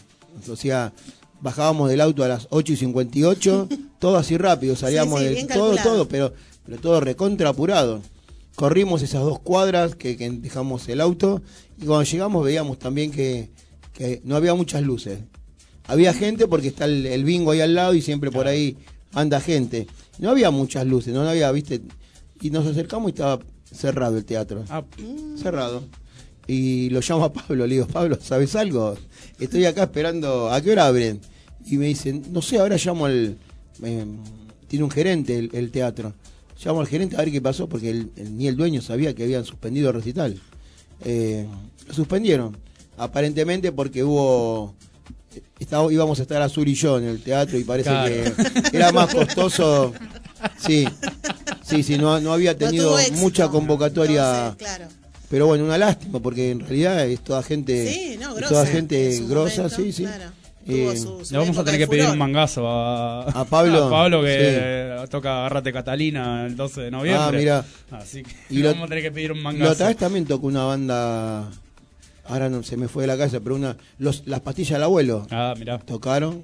S5: O sea, bajábamos del auto a las 8 y 58, todo así rápido, salíamos
S4: sí,
S5: todo,
S4: calculado.
S5: todo, pero, pero todo recontra apurado. Corrimos esas dos cuadras que, que dejamos el auto y cuando llegamos veíamos también que, que no había muchas luces. Había gente porque está el, el bingo ahí al lado y siempre por ahí anda gente. No había muchas luces, no, No había, viste. Y nos acercamos y estaba cerrado el teatro.
S6: Ah,
S5: Cerrado. Y lo llamo a Pablo, le digo, Pablo, ¿sabes algo? Estoy acá esperando, ¿a qué hora abren? Y me dicen, no sé, ahora llamo al... eh, tiene un gerente el, el teatro. Llamo al gerente a ver qué pasó, porque el- el- ni el dueño sabía que habían suspendido el recital. Eh, lo suspendieron, aparentemente porque hubo... estaba- íbamos a estar Azul y yo en el teatro y parece
S6: Claro.
S5: que era más costoso... Sí, sí, sí, no, no había tenido mucha convocatoria...
S4: Entonces, claro.
S5: Pero bueno, una lástima, porque en realidad es toda gente,
S4: Sí, no, grosa.
S5: toda gente grosa,
S4: momento,
S5: sí, sí.
S4: claro.
S5: Eh,
S4: Tuvo su- su
S6: le vamos a tener que pedir un mangazo a,
S5: A Pablo,
S6: a Pablo que toca Agarrate Catalina el 12 de noviembre.
S5: Ah, mira.
S6: Así que
S5: Y
S6: le
S5: lo-
S6: vamos a tener que pedir un
S5: La
S6: mangazo.
S5: otra vez también tocó una banda ahora no se me fue de la casa, pero una los, las pastillas del abuelo
S6: Ah, mirá.
S5: tocaron.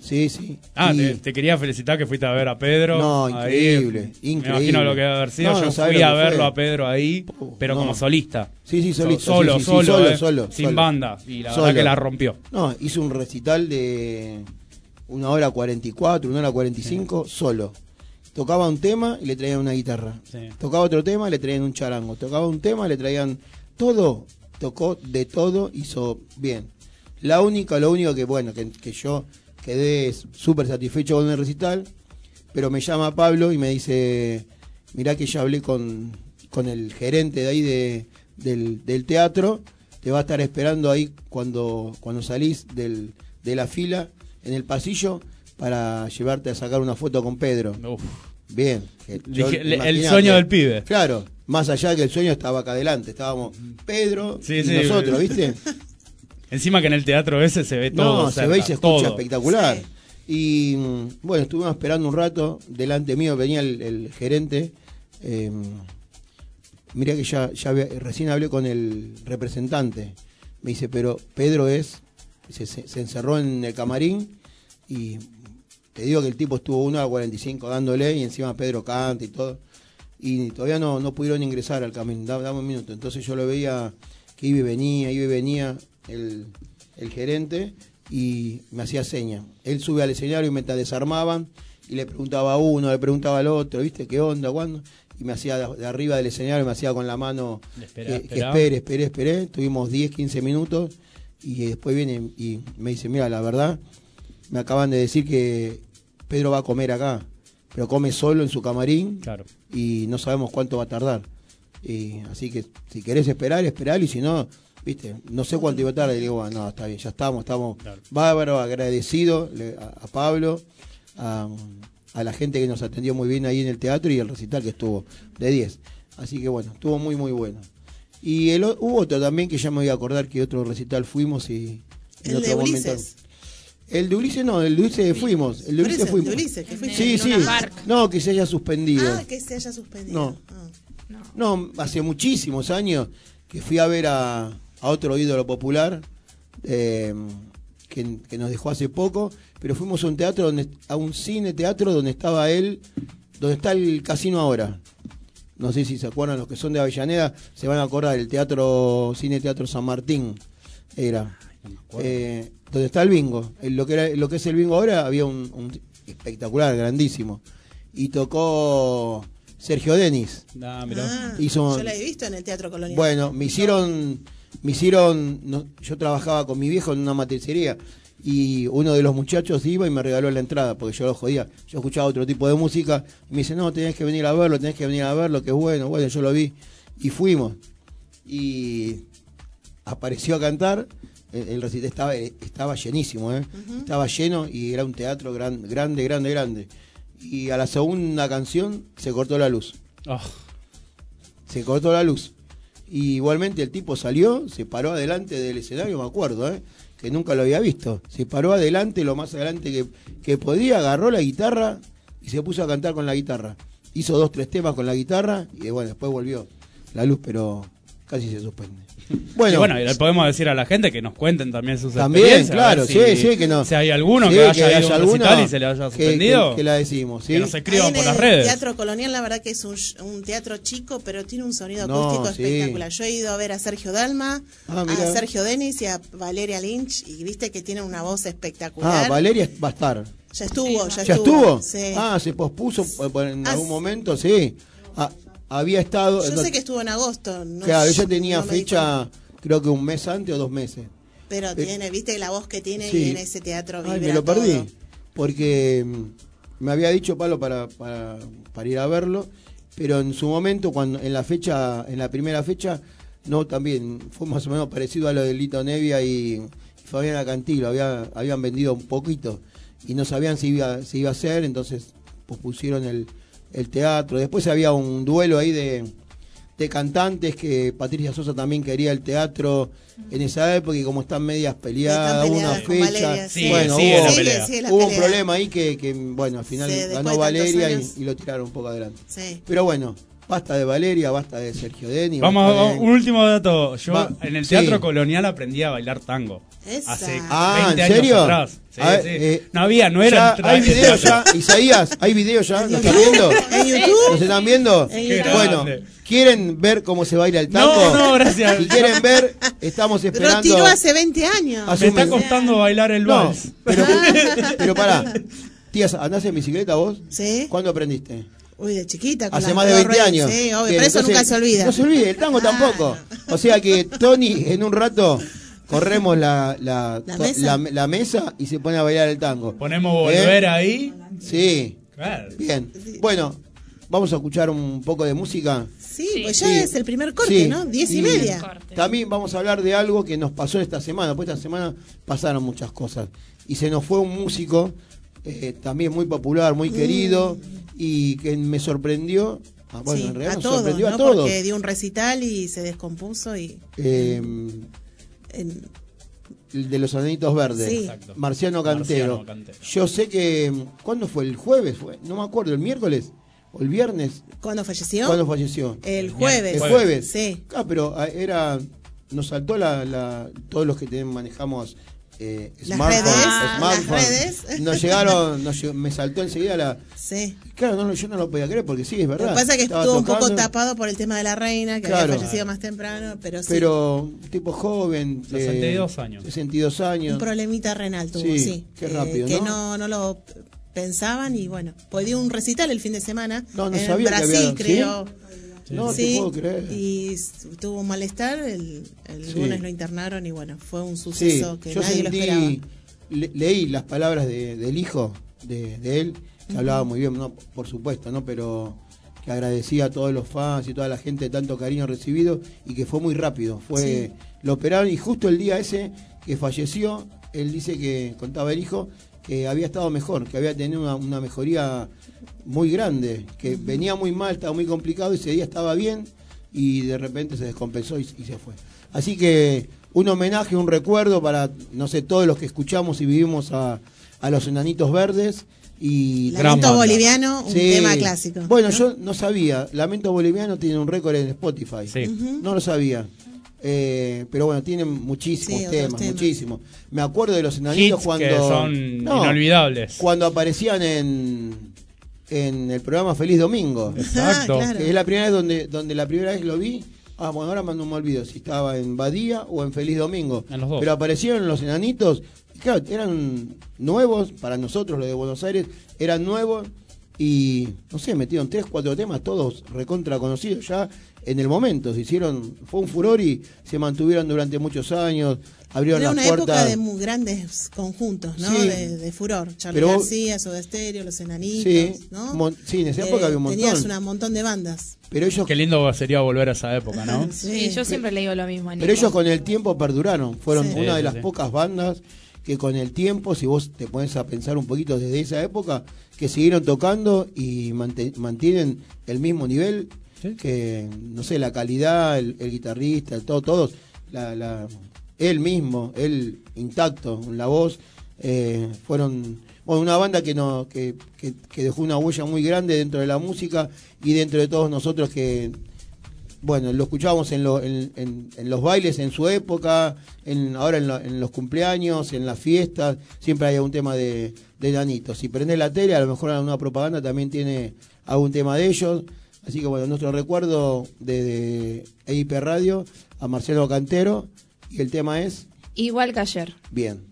S5: Sí, sí.
S6: Ah,
S5: Y-
S6: te, te quería felicitar que fuiste a ver a Pedro.
S5: No,
S6: ahí.
S5: increíble,
S6: Me
S5: increíble.
S6: imagino lo que debe haber sido.
S5: No,
S6: Yo
S5: no
S6: fui a verlo
S5: fue.
S6: a Pedro ahí, pero
S5: no.
S6: como solista.
S5: Sí, sí,
S6: So-
S5: solista,
S6: Solo,
S5: sí, sí, sí,
S6: solo,
S5: solo,
S6: eh,
S5: solo,
S6: Sin
S5: solo.
S6: banda. Y la
S5: Solo.
S6: verdad que la rompió.
S5: No, hizo un recital de una hora 44, una hora 45, solo. Tocaba un tema y le traían una guitarra.
S6: Sí.
S5: Tocaba otro tema, le traían un charango. Tocaba un tema, le traían todo. Tocó de todo, hizo bien. La única, lo único que, bueno, que, que yo quedé súper satisfecho con el recital, pero me llama Pablo y me dice, mirá que ya hablé con, con el gerente de ahí de, del, del teatro, te va a estar esperando ahí cuando, cuando salís del, de la fila en el pasillo para llevarte a sacar una foto con Pedro.
S6: Uf.
S5: Bien. que yo-
S6: Dije, el- sueño del pibe.
S5: Claro, más allá que el sueño estaba acá adelante, estábamos Pedro
S6: Sí,
S5: y
S6: sí.
S5: nosotros, ¿viste?
S6: Encima que en el teatro ese se ve todo.
S5: no, se ve y se escucha
S6: todo.
S5: espectacular. Y mm, bueno, estuvimos esperando un rato, delante mío venía el, el gerente. eh, mira que ya, ya había- recién hablé con el representante. Me dice, pero Pedro es, se, se- se encerró en el camarín y te digo que el tipo estuvo 1 a 45 dándole y encima Pedro canta y todo. Y todavía no, no pudieron ingresar al camión, dame, dame un minuto. Entonces yo lo veía que iba y venía, iba y venía el, el gerente y me hacía seña. Él sube al escenario y me desarmaban y le preguntaba a uno, le preguntaba al otro, ¿viste? ¿Qué onda? ¿Cuándo? Y me hacía de, arriba del escenario, me hacía con la mano
S6: espera-
S5: que, que espere, espere, espere. Tuvimos 10, 15 minutos y después viene y me dice, mira, la verdad, me acaban de decir que Pedro va a comer acá, pero come solo en su camarín
S6: Claro.
S5: y no sabemos cuánto va a tardar. Y, así que si querés esperar, esperar, y si no, viste, no sé cuánto iba a tardar. Y digo, bueno, no, está bien, ya estamos, estamos
S6: Claro.
S5: bárbaro, agradecido a, a Pablo, a, a la gente que nos atendió muy bien ahí en el teatro y el recital que estuvo de 10. Así que bueno, estuvo muy, muy bueno. Y el, hubo otro también que ya me voy a acordar que otro recital fuimos y... en
S4: El de
S5: otro
S4: Ulises.
S5: El de Ulises no, el de Ulises fuimos. El de Ulises
S4: el de
S5: fuimos.
S4: Ulises, que fuiste.
S5: Sí, sí. No, que se haya suspendido.
S4: Ah, que se haya suspendido.
S5: No.
S4: Ah.
S5: No, hace muchísimos años que fui a ver a, a otro ídolo popular eh, que, que nos dejó hace poco, pero fuimos a un teatro, donde, a un cine teatro donde estaba él, donde está el casino ahora. No sé si se acuerdan los que son de Avellaneda, se van a acordar, el teatro, cine teatro San Martín era. Eh, donde está el bingo. En lo que era, lo que es el bingo ahora había un, un espectacular, grandísimo. Y tocó Sergio Denis.
S6: Ah, mirá.
S4: Ah,
S5: Hizo-
S4: Yo la he visto en el Teatro Colonial.
S5: Bueno, me hicieron, me hicieron, no, yo trabajaba con mi viejo en una matricería y uno de los muchachos iba y me regaló la entrada porque yo lo jodía. Yo escuchaba otro tipo de música y me dice, no, tenés que venir a verlo, tenés que venir a verlo, que bueno, bueno, yo lo vi y fuimos. Y apareció a cantar, el, el recital estaba, estaba llenísimo, ¿eh? estaba lleno y era un teatro gran, grande, grande, grande. Y a la segunda canción se cortó la luz
S6: Ah,
S5: se cortó la luz. Y igualmente el tipo salió, se paró adelante del escenario, me acuerdo, ¿eh? que nunca lo había visto. Se paró adelante, lo más adelante que, que podía, agarró la guitarra y se puso a cantar con la guitarra. Hizo dos, tres temas con la guitarra y bueno, después volvió la luz, pero casi se suspende.
S6: Y
S5: Bueno,
S6: bueno, y le podemos decir a la gente que nos cuenten también sus
S5: también,
S6: experiencias. a
S5: claro,
S6: ver
S5: sí,
S6: si,
S5: sí, que no.
S6: Si hay alguno
S5: Sí,
S6: que haya ido a un
S5: alguna
S6: recital y se le haya
S5: que-
S6: suspendido,
S5: Que, que la decimos, ¿sí?
S6: que nos escriban por las
S4: el
S6: redes.
S4: Teatro Colonial, la verdad que es un, teatro chico, pero tiene un sonido
S5: No,
S4: acústico
S5: sí.
S4: espectacular. Yo he ido a ver a Sergio Dalma,
S5: Ah,
S4: a. Sergio Denis y a Valeria Lynch, y viste que tienen una voz espectacular.
S5: Ah, Valeria va a estar.
S4: Ya estuvo, ya,
S5: ¿Ya estuvo?
S4: Sí.
S5: Ah, se pospuso eh, en
S4: Ah,
S5: algún momento, sí. Ah, había estado.
S4: Yo sé que estuvo en agosto. No,
S5: claro, ella tenía
S4: no
S5: fecha, creo que un mes antes o dos meses.
S4: Pero
S5: Eh,
S4: tiene, viste la voz que tiene
S5: sí.
S4: y en ese teatro vibra
S5: Ay, me lo
S4: todo.
S5: perdí. Porque mm, me había dicho Pablo para, para, para ir a verlo, pero en su momento, cuando en la fecha, en la primera fecha, no, también fue más o menos parecido a lo de Lito Nevia y, y Fabián Acantilo, había, habían vendido un poquito y no sabían si iba, si iba a ser, entonces pospusieron el, el teatro. Después había un duelo ahí de, de cantantes que Patricia Sosa también quería el teatro en esa época y como están medias peleadas,
S4: Están
S5: una
S4: peleadas con
S5: fecha,
S4: Valeria, sí.
S5: bueno,
S6: sigue
S5: hubo,
S6: pelea.
S4: la
S5: hubo un problema ahí que, que, bueno, al final
S4: Sí,
S5: ganó Valeria y, y lo tiraron un poco adelante.
S4: Sí.
S5: Pero bueno, Basta de Valeria, basta de Sergio Deni.
S6: Vamos,
S5: basta
S6: a-
S5: de-
S6: un último dato. Yo
S5: Va-
S6: en el
S5: sí.
S6: teatro colonial aprendí a bailar tango.
S4: Esa.
S6: Hace
S5: Ah,
S6: 20
S5: ¿en
S6: años
S5: serio?
S6: atrás. Sí,
S5: A ver,
S6: sí.
S5: eh,
S6: no había, no era
S5: Ya, hay videos ya. Isaías, hay videos ya, ¿nos están viendo?
S4: ¿En YouTube?
S5: ¿Nos están viendo? Bueno. ¿quieren ver cómo se baila el tango?
S6: No, no, gracias.
S5: Si quieren ver, estamos
S4: Pero
S5: esperando.
S4: tiró hace 20 años.
S6: Me está costando bailar el
S5: No,
S6: vals.
S5: pero, pero pará. Tías, ¿andás en bicicleta vos?
S4: Sí.
S5: ¿Cuándo aprendiste?
S4: Uy, de chiquita. Con
S5: Hace más de
S4: dos
S5: 20
S4: ruedas.
S5: años.
S4: Sí, obvio,
S5: Bien,
S4: pero eso
S5: entonces,
S4: nunca se olvida.
S5: No se olvide, el tango
S4: Ah,
S5: tampoco. O sea que Tony, en un rato, corremos la, la,
S4: ¿La
S5: to-
S4: mesa?
S5: la- la mesa y se pone a bailar el tango.
S6: Ponemos volver
S5: ¿Eh?
S6: ahí.
S5: Sí,
S6: Claro.
S5: bien. Bueno, vamos a escuchar un poco de música.
S4: Sí, pues ya
S5: Sí.
S4: es el primer corte,
S5: Sí.
S4: ¿no? Diez y,
S5: Y
S4: media.
S5: También vamos a hablar de algo que nos pasó esta semana, pues esta semana pasaron muchas cosas. Y se nos fue un músico, eh, también muy popular, muy querido, y que me sorprendió. ah, bueno.
S4: Sí,
S5: en realidad
S4: a
S5: nos
S4: todos,
S5: sorprendió
S4: ¿no?
S5: a todos.
S4: Porque dio un recital y se descompuso y...
S5: Eh,
S4: en-
S5: de los ananitos verdes,
S4: Sí.
S6: Exacto.
S5: Marciano Cantero.
S6: Marciano Cantero.
S5: Yo sé que, ¿cuándo fue? ¿El jueves? fue No me acuerdo, ¿el miércoles? ¿O el viernes?
S4: ¿Cuándo falleció?
S5: ¿Cuándo falleció?
S4: El jueves.
S5: El jueves.
S4: Sí.
S5: Ah, pero ah, era. Nos saltó la, la- todos los que ten- manejamos eh,
S4: Las
S5: smartphones,
S4: redes,
S5: smartphones.
S4: las redes.
S5: Nos llegaron, nos me saltó enseguida la.
S4: Sí.
S5: Claro, no, lo- yo no lo podía creer porque sí, es
S4: Lo
S5: verdad.
S4: que pasa es que
S5: Estaba
S4: estuvo un poco
S5: tocando,
S4: tapado por el tema de la reina, que
S5: Claro.
S4: había fallecido más temprano, pero sí.
S5: Pero un tipo joven. eh,
S6: 62 años.
S5: 62 años.
S4: un problemita renal tuvo,
S5: Sí,
S4: sí.
S5: qué
S4: Eh,
S5: rápido,
S4: que
S5: ¿no?
S4: no, no lo pensaban y bueno, pues dio un recital el fin de semana.
S5: No, no
S4: en
S5: sabía que
S4: Brasil,
S5: había- ¿sí? No
S4: Sí,
S5: te puedo creer.
S4: y tuvo un malestar, el, el
S5: Sí.
S4: lunes lo internaron y bueno, fue un
S5: Sí,
S4: suceso que
S5: yo
S4: nadie lo esperaba.
S5: le- leí las palabras de- del hijo de, de él, que hablaba muy bien, no, por supuesto, ¿no? Pero que agradecía a todos los fans y toda la gente de tanto cariño recibido y que fue muy rápido. Fue, lo operaron y justo el día ese que falleció, él dice que, contaba el hijo, que había estado mejor, que había tenido una, una mejoría muy grande, que venía muy mal, estaba muy complicado, ese día estaba bien y de repente se descompensó y, y se fue. Así que un homenaje, un recuerdo para, no sé, todos los que escuchamos y vivimos a, a los enanitos verdes. Y
S4: Lamento boliviano, un
S5: Sí.
S4: tema clásico.
S5: Bueno,
S4: ¿no?
S5: yo no sabía. Lamento Boliviano tiene un récord en Spotify.
S6: Sí.
S5: No lo sabía. Eh, pero bueno, tienen muchísimos
S4: Sí,
S5: temas,
S4: temas.
S5: muchísimos. Me acuerdo de los enanitos
S6: Hits
S5: cuando.
S6: que son
S5: No,
S6: inolvidables.
S5: Cuando aparecían en, en el programa Feliz Domingo.
S6: Exacto.
S4: Ah, claro.
S5: Que es la primera vez donde, donde la primera vez lo vi. Ah, bueno, ahora no me olvido si estaba en Badía o en Feliz Domingo.
S6: En los dos.
S5: Pero aparecieron los enanitos. y claro, eran nuevos para nosotros, los de Buenos Aires, eran nuevos. Y no sé, metieron tres, cuatro temas, todos recontra conocidos ya en el momento. Se hicieron, fue un furor y se mantuvieron durante muchos años. Abrieron
S4: Era
S5: las
S4: una época de muy grandes conjuntos, ¿no?
S5: Sí.
S4: De, de furor. Charlie
S5: Pero-
S4: García, Soda Stereo, Los Enanitos,
S5: Sí,
S4: ¿no?
S5: mon- sí, en esa época había un montón.
S4: Tenías un montón de bandas.
S5: Pero ellos
S6: Qué lindo sería volver a esa época, ¿no?
S1: Sí, yo siempre le digo lo mismo a Nico.
S5: Pero ellos con el tiempo perduraron. Fueron
S4: Sí.
S5: una
S6: Sí,
S5: de
S6: sí,
S5: las
S6: sí.
S5: pocas bandas que con el tiempo, si vos te pones a pensar un poquito desde esa época, que siguieron tocando y mantienen el mismo nivel
S6: Sí.
S5: que, no sé, la calidad, el, el guitarrista, el todo, todos, la, la- él mismo, él intacto, la voz, eh, fueron una banda que, que, que- que dejó una huella muy grande dentro de la música y dentro de todos nosotros que bueno, lo escuchábamos en, en- en- en los bailes en su época, en, ahora en, lo- en los cumpleaños, en las fiestas, siempre hay un tema de, de nanitos. Si prendés la tele, a lo mejor alguna propaganda también tiene algún tema de ellos. Así que bueno, nuestro recuerdo desde EIP Radio a Marcelo Cantero y el tema es
S1: Igual que ayer.
S5: Bien.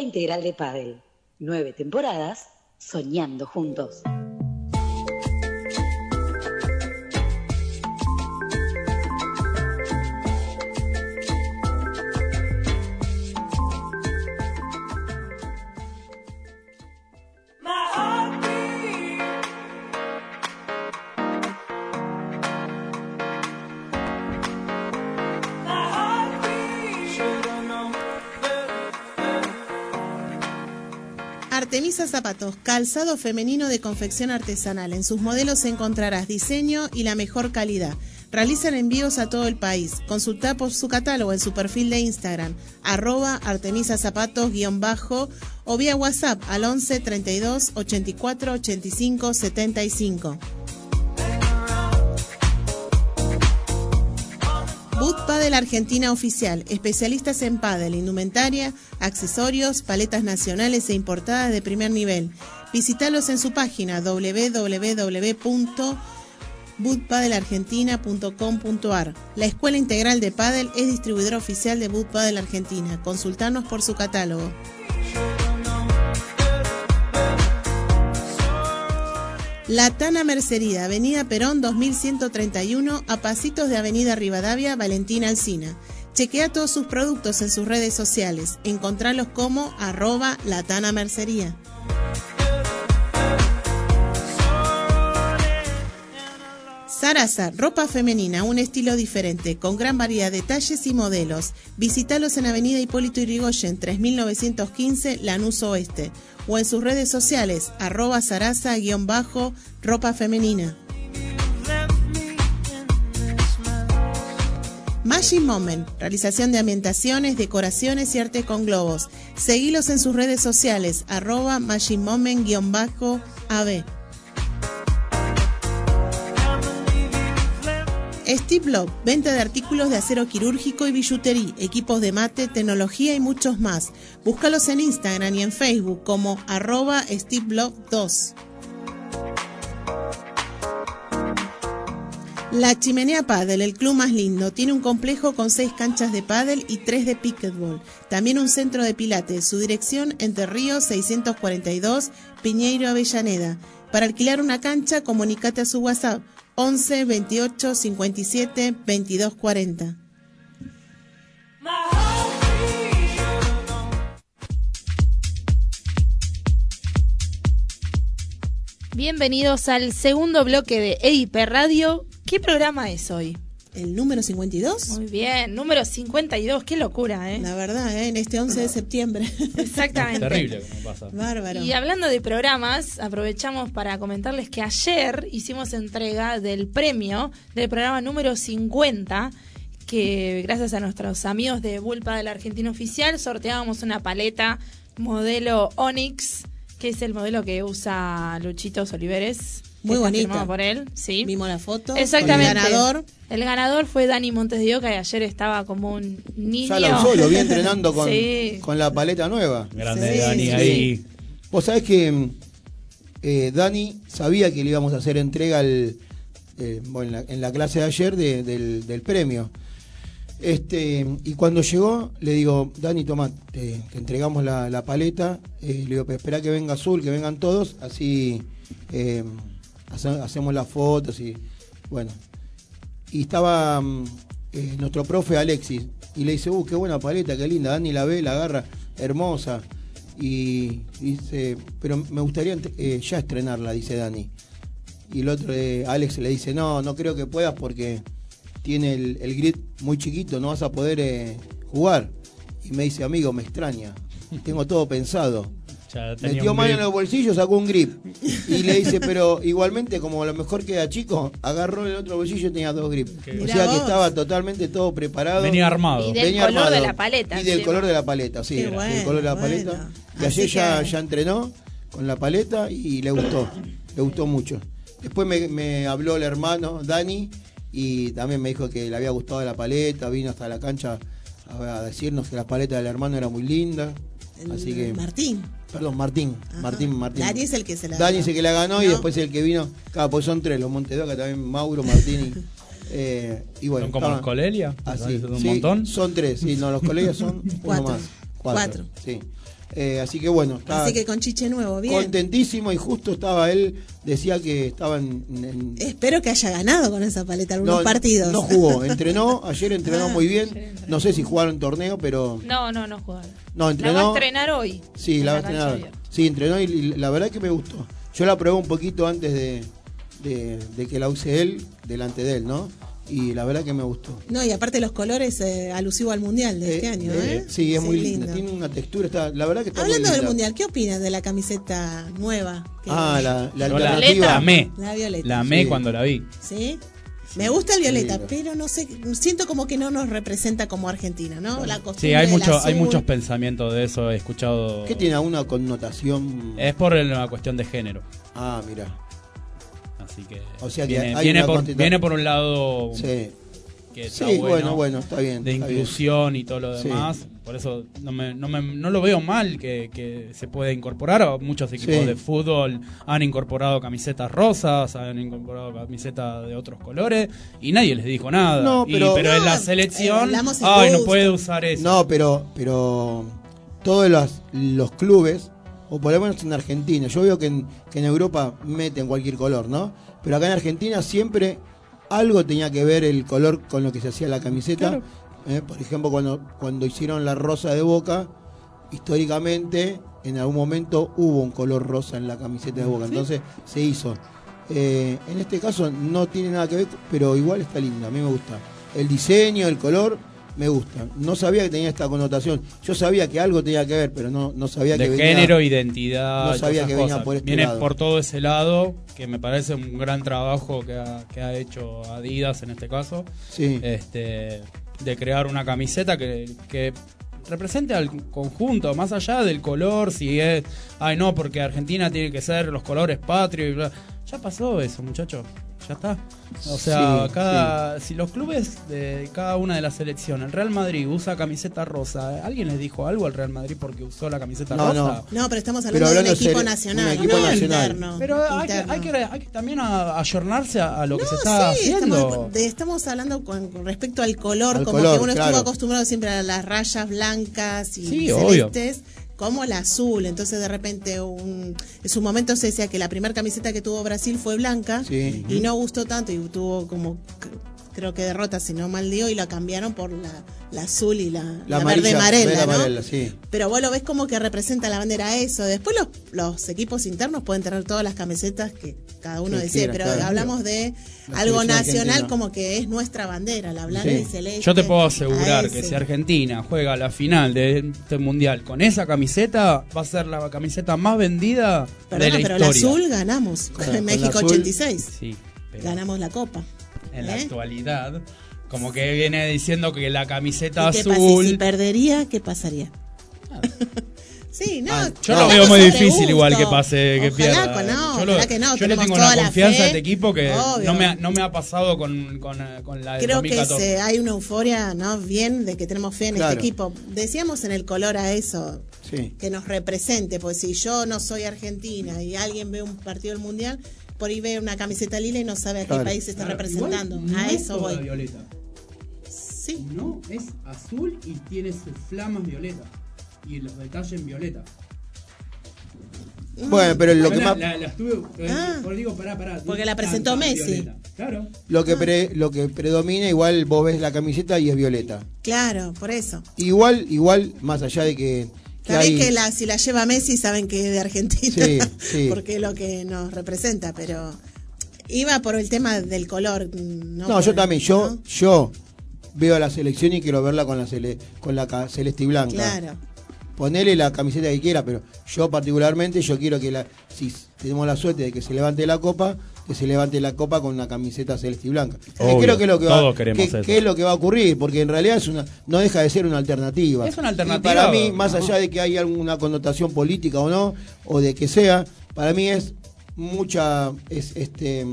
S7: Integral de Padel. Nueve temporadas, soñando juntos.
S4: Calzado femenino de confección artesanal. En sus modelos encontrarás diseño y la mejor calidad. Realizan envíos a todo el país. Consulta por su catálogo en su perfil de Instagram, arroba Artemisa Zapatos bajo o vía WhatsApp al 11 32 84 85 75. Boot Padel Argentina Oficial, especialistas en pádel, indumentaria, accesorios, paletas nacionales e importadas de primer nivel. Visítalos en su página www.bootpadelargentina.com.ar. La Escuela Integral de Padel es distribuidora oficial de Boot Padel Argentina. Consultanos por su catálogo. La Tana Mercería, Avenida Perón 2131, a pasitos de Avenida Rivadavia, Valentina Alcina. Chequea todos sus productos en sus redes sociales. Encontralos como arroba Latana Sarasa, ropa femenina, un estilo diferente, con gran variedad de talles y modelos. Visítalos en Avenida Hipólito Yrigoyen, 3915, Lanús Oeste, o en sus redes sociales, arroba sarasa-ropa femenina. Magic Moment, realización de ambientaciones, decoraciones y arte con globos. Seguilos en sus redes sociales, arroba Magic Steve Love, venta de artículos de acero quirúrgico y billutería, equipos de mate, tecnología y muchos más. Búscalos en Instagram y en Facebook como arroba Steve Love 2. La Chimenea Paddle, el club más lindo, tiene un complejo con seis canchas de paddle y tres de pickleball. También un centro de pilates. Su dirección Entre Ríos 642, Piñeiro Avellaneda. Para alquilar una cancha, comunícate a su WhatsApp 11 28 57 22 40.
S3: Bienvenidos al segundo bloque de EIP Radio. ¿Qué programa es hoy?
S4: ¿El número 52?
S3: Muy bien, número 52, qué locura, ¿eh?
S4: La verdad, ¿eh? en este 11 de septiembre.
S3: Exactamente.
S6: Terrible como pasa.
S4: Bárbaro.
S3: Y hablando de programas, aprovechamos para comentarles que ayer hicimos entrega del premio del programa número 50, que gracias a nuestros amigos de Bulpa del Argentino Oficial sorteábamos una paleta modelo Onyx, que es el modelo que usa Luchitos Oliveres.
S4: Muy
S3: firmado por él, sí.
S4: Vimos la foto.
S3: Exactamente.
S4: El ganador.
S3: El ganador fue Dani Montes de Oca y ayer estaba como un niño.
S5: Ya la usó, lo vi entrenando con,
S3: Sí.
S5: con la paleta nueva.
S6: Grande
S4: Sí,
S6: Dani
S4: sí.
S6: ahí.
S5: Vos sabés que eh, Dani sabía que le íbamos a hacer entrega al, eh, bueno, en, la, en la clase de ayer de- del, del premio. Este, y cuando llegó, le digo, Dani, toma, te, te entregamos la, la paleta. Eh, le digo, "Pero espera que venga Azul, que vengan todos, así eh, hace- hacemos las fotos y bueno. Y estaba mm, eh, nuestro profe Alexis y le dice, uh, qué buena paleta, qué linda. Dani la ve, la agarra, hermosa. Y dice, pero me gustaría eh, ya estrenarla, dice Dani. Y el otro, eh, Alex, le dice, no, no creo que puedas porque tiene el, el grip muy chiquito, no vas a poder jugar. Y me dice, amigo, me extraña. Tengo todo pensado.
S6: Ya tenía
S5: Metió
S6: un
S5: mano
S6: grip.
S5: en los bolsillos, sacó un grip. Y le dice, pero igualmente, como a lo mejor queda chico, agarró el otro bolsillo y tenía dos grips. O sea que estaba totalmente todo preparado.
S6: Venía armado.
S3: Y de- Del
S5: Venía
S3: color
S5: armado.
S3: de la paleta,
S5: Y del
S3: encima.
S5: color de la paleta, sí.
S4: Qué
S5: del
S4: bueno,
S5: color de la
S4: bueno.
S5: paleta. Y
S4: Así
S5: ayer ya, ya entrenó con la paleta y le gustó. Le gustó mucho. Después me, me habló el hermano, Dani, y también me dijo que le había gustado la paleta. Vino hasta la cancha a, a decirnos que la paleta del hermano era muy linda.
S4: El
S5: Así que.
S4: Martín.
S5: Perdón, Martín.
S4: Ajá.
S5: Martín, Martín.
S4: Dani es el que se la
S5: Dani
S4: ganó.
S5: es el que la ganó y después el que vino. Claro, pues son tres, los Montedoca también, Mauro, Martín y. eh, y bueno,
S6: ¿Son como
S5: estaban-
S6: los Colelia?
S5: Así,
S6: ¿Son un
S5: sí,
S6: montón?
S5: Son tres, sí, no, los colegas son uno
S4: Cuatro.
S5: más.
S4: Cuatro.
S5: Sí. Eh, así que bueno, está
S4: Así que con Chiche Nuevo, bien.
S5: contentísimo y justo estaba él, decía que estaba en... en-
S4: Espero que haya ganado con esa paleta algunos
S5: no,
S4: partidos.
S5: No jugó, entrenó, ayer entrenó
S4: Ah.
S5: muy bien. No sé si jugaron torneo, pero...
S3: No, no, no jugaron.
S5: No,
S3: La va a estrenar hoy.
S5: Sí, la va a
S3: abierta.
S5: Sí, entrenó y, y la verdad que me gustó. Yo la probé un poquito antes de, de- de que la use él, delante de él, ¿no? Y la verdad que me gustó.
S4: No, y aparte los colores eh, alusivo al mundial de este
S5: Eh,
S4: año,
S5: eh,
S4: ¿eh?
S5: Sí, es muy linda. Tiene una textura, está, la verdad que está
S4: Hablando
S5: muy
S4: del mundial, ¿qué opinas de la camiseta nueva? Que-
S5: Ah, la, la
S6: la, la amé.
S4: La violeta.
S6: La amé
S5: Sí.
S6: cuando la vi.
S4: ¿Sí? Me gusta el violeta,
S5: lindo.
S4: pero no sé, siento como que no nos representa como Argentina, ¿no? La costumbre
S6: Sí, hay, mucho, hay muchos pensamientos de eso, he escuchado.
S5: ¿Qué tiene una connotación?
S6: Es por una cuestión de género.
S5: Ah, mira.
S6: Así que.
S5: O sea que
S6: viene,
S5: hay
S6: viene
S5: una
S6: por,
S5: cantidad-
S6: viene por un lado
S5: Sí.
S6: que
S5: Sí,
S6: está
S5: bueno,
S6: bueno,
S5: bueno, está bien.
S6: de
S5: está bien.
S6: inclusión y todo lo
S5: Sí.
S6: demás. Por eso no, me, no, me- no lo veo mal que, que se puede incorporar. Muchos equipos
S5: Sí.
S6: de fútbol han incorporado camisetas rosas, han incorporado camisetas de otros colores y nadie les dijo nada.
S5: No,
S6: Y-
S5: pero-
S6: en la
S4: eh,
S6: selección,
S4: en
S6: ay, no puede usar eso.
S5: No, pero, pero todos los, los clubes, o por lo menos en Argentina, yo veo que en, que en Europa meten cualquier color, ¿no? Pero acá en Argentina siempre algo tenía que ver el color con lo que se hacía la camiseta. Eh, por ejemplo, cuando, cuando hicieron la rosa de boca, históricamente en algún momento hubo un color rosa en la camiseta de boca, entonces se hizo. Eh, en este caso no tiene nada que ver, pero igual está linda, a mí me gusta. El diseño, el color, me gusta. No sabía que tenía esta connotación. Yo sabía que algo tenía que ver, pero no, no sabía
S6: de
S5: que venía...
S6: género, identidad,
S5: No sabía que venía por este
S6: Viene
S5: lado.
S6: por todo ese lado, que me parece un gran trabajo que ha, que ha hecho Adidas en este caso,
S5: Sí.
S6: este, de crear una camiseta que, que represente al conjunto, más allá del color, si es, ay no, porque Argentina tiene que ser los colores patrios y bla. Ya pasó eso, muchachos. Ya está. O sea,
S5: Sí,
S6: cada, si los clubes de cada una de las selecciones, el Real Madrid usa camiseta rosa, ¿alguien les dijo algo al Real Madrid porque usó la camiseta
S5: No,
S6: rosa?
S4: No, pero estamos
S5: Pero
S4: hablando de un equipo nacional,
S5: un equipo
S4: no
S5: nacional.
S4: interno.
S6: Pero hay que, hay, que, hay que también ayornarse a, a lo que se
S4: No,
S6: está
S4: sí,
S6: haciendo.
S4: Estamos, de- estamos hablando con, con respecto al color,
S5: Al
S4: como
S5: color,
S4: que uno
S5: claro.
S4: estuvo acostumbrado siempre a las rayas blancas y
S6: Sí, obvio.
S4: Como el azul. Entonces, de repente, un, en su momento se decía que la primera camiseta que tuvo Brasil fue blanca
S5: Sí.
S4: y no gustó tanto y tuvo como, creo que derrota, si no mal dio, y la cambiaron por la, la azul y la, la verde
S5: amarilla,
S4: amarela.
S5: verde
S4: ¿no?
S5: amarela, sí.
S4: Pero vos lo ves como que representa la bandera eso. Después los, los equipos internos pueden tener todas las camisetas que cada uno
S5: Que
S4: desee, pero
S5: claro.
S4: hablamos de
S5: La
S4: algo nacional
S5: argentina.
S4: como que es nuestra bandera, la blanca
S5: Sí.
S4: y celeste.
S6: Yo te puedo asegurar que si Argentina juega la final de este mundial con esa camiseta, va a ser la camiseta más vendida
S4: Perdona,
S6: de la
S4: pero
S6: historia.
S4: azul ganamos en México
S5: azul,
S4: 86.
S6: Sí, pero
S4: Ganamos la copa.
S6: En la
S4: ¿eh?
S6: actualidad, como que viene diciendo que la camiseta
S4: ¿Y qué pasa?
S6: azul.
S4: Si perdería, ¿qué pasaría? sí, no.
S5: Ah,
S6: Yo
S5: No,
S6: lo veo muy difícil
S4: gusto.
S6: igual que pase, que
S4: Ojalá
S6: pierda.
S4: no,
S6: yo lo-
S4: ojalá que no.
S6: yo le tengo una
S4: la
S6: confianza
S4: fe.
S6: a este equipo que no me, ha, no me ha pasado con, con, con la de
S4: Creo que
S6: 2014.
S4: se- hay una euforia, ¿no? Bien, de que tenemos fe en
S5: Claro.
S4: este equipo. Decíamos en el color a eso,
S5: Sí.
S4: que nos represente, pues si yo no soy argentina y alguien ve un partido del mundial, por ahí ve una camiseta lila y no sabe a
S5: Claro.
S4: qué país se está
S6: Claro,
S4: representando.
S6: igual
S4: a
S6: es
S4: eso voy.
S6: violeta.
S4: Sí.
S6: No, es azul y tiene sus flamas violeta. Y los detalles en violeta.
S5: Bueno, pero lo que más...
S6: la- la estuve.
S4: Ah.
S6: por digo, pará, pará.
S4: Porque la
S6: es
S4: presentó Messi.
S6: violeta. Claro.
S5: Lo que, pre- lo que predomina, igual vos ves la camiseta y es violeta.
S4: Claro, por eso.
S5: Igual, igual, más allá de que, hay-
S4: que la, si la lleva Messi saben que es de Argentina,
S5: Sí, sí.
S4: porque es lo que nos representa, pero iba por el tema del color. No,
S5: No,
S4: por-
S5: yo también, yo,
S4: ¿no?
S5: yo veo a la selección y quiero verla con la cele- con la celeste y blanca.
S4: Claro.
S5: Ponele la camiseta que quiera, pero yo particularmente yo quiero que la, si tenemos la suerte de que se levante la copa, que se levante la copa con una camiseta celeste y blanca. Que
S6: Obvio,
S5: creo que es lo que va,
S6: todos queremos
S5: que-
S6: eso.
S5: que es lo que va a ocurrir, porque en realidad es una, no deja de ser una alternativa.
S6: Es una
S5: Y
S6: alternativa,
S5: para mí, más allá de que hay alguna connotación política o no, o de que sea, para mí es mucha, es este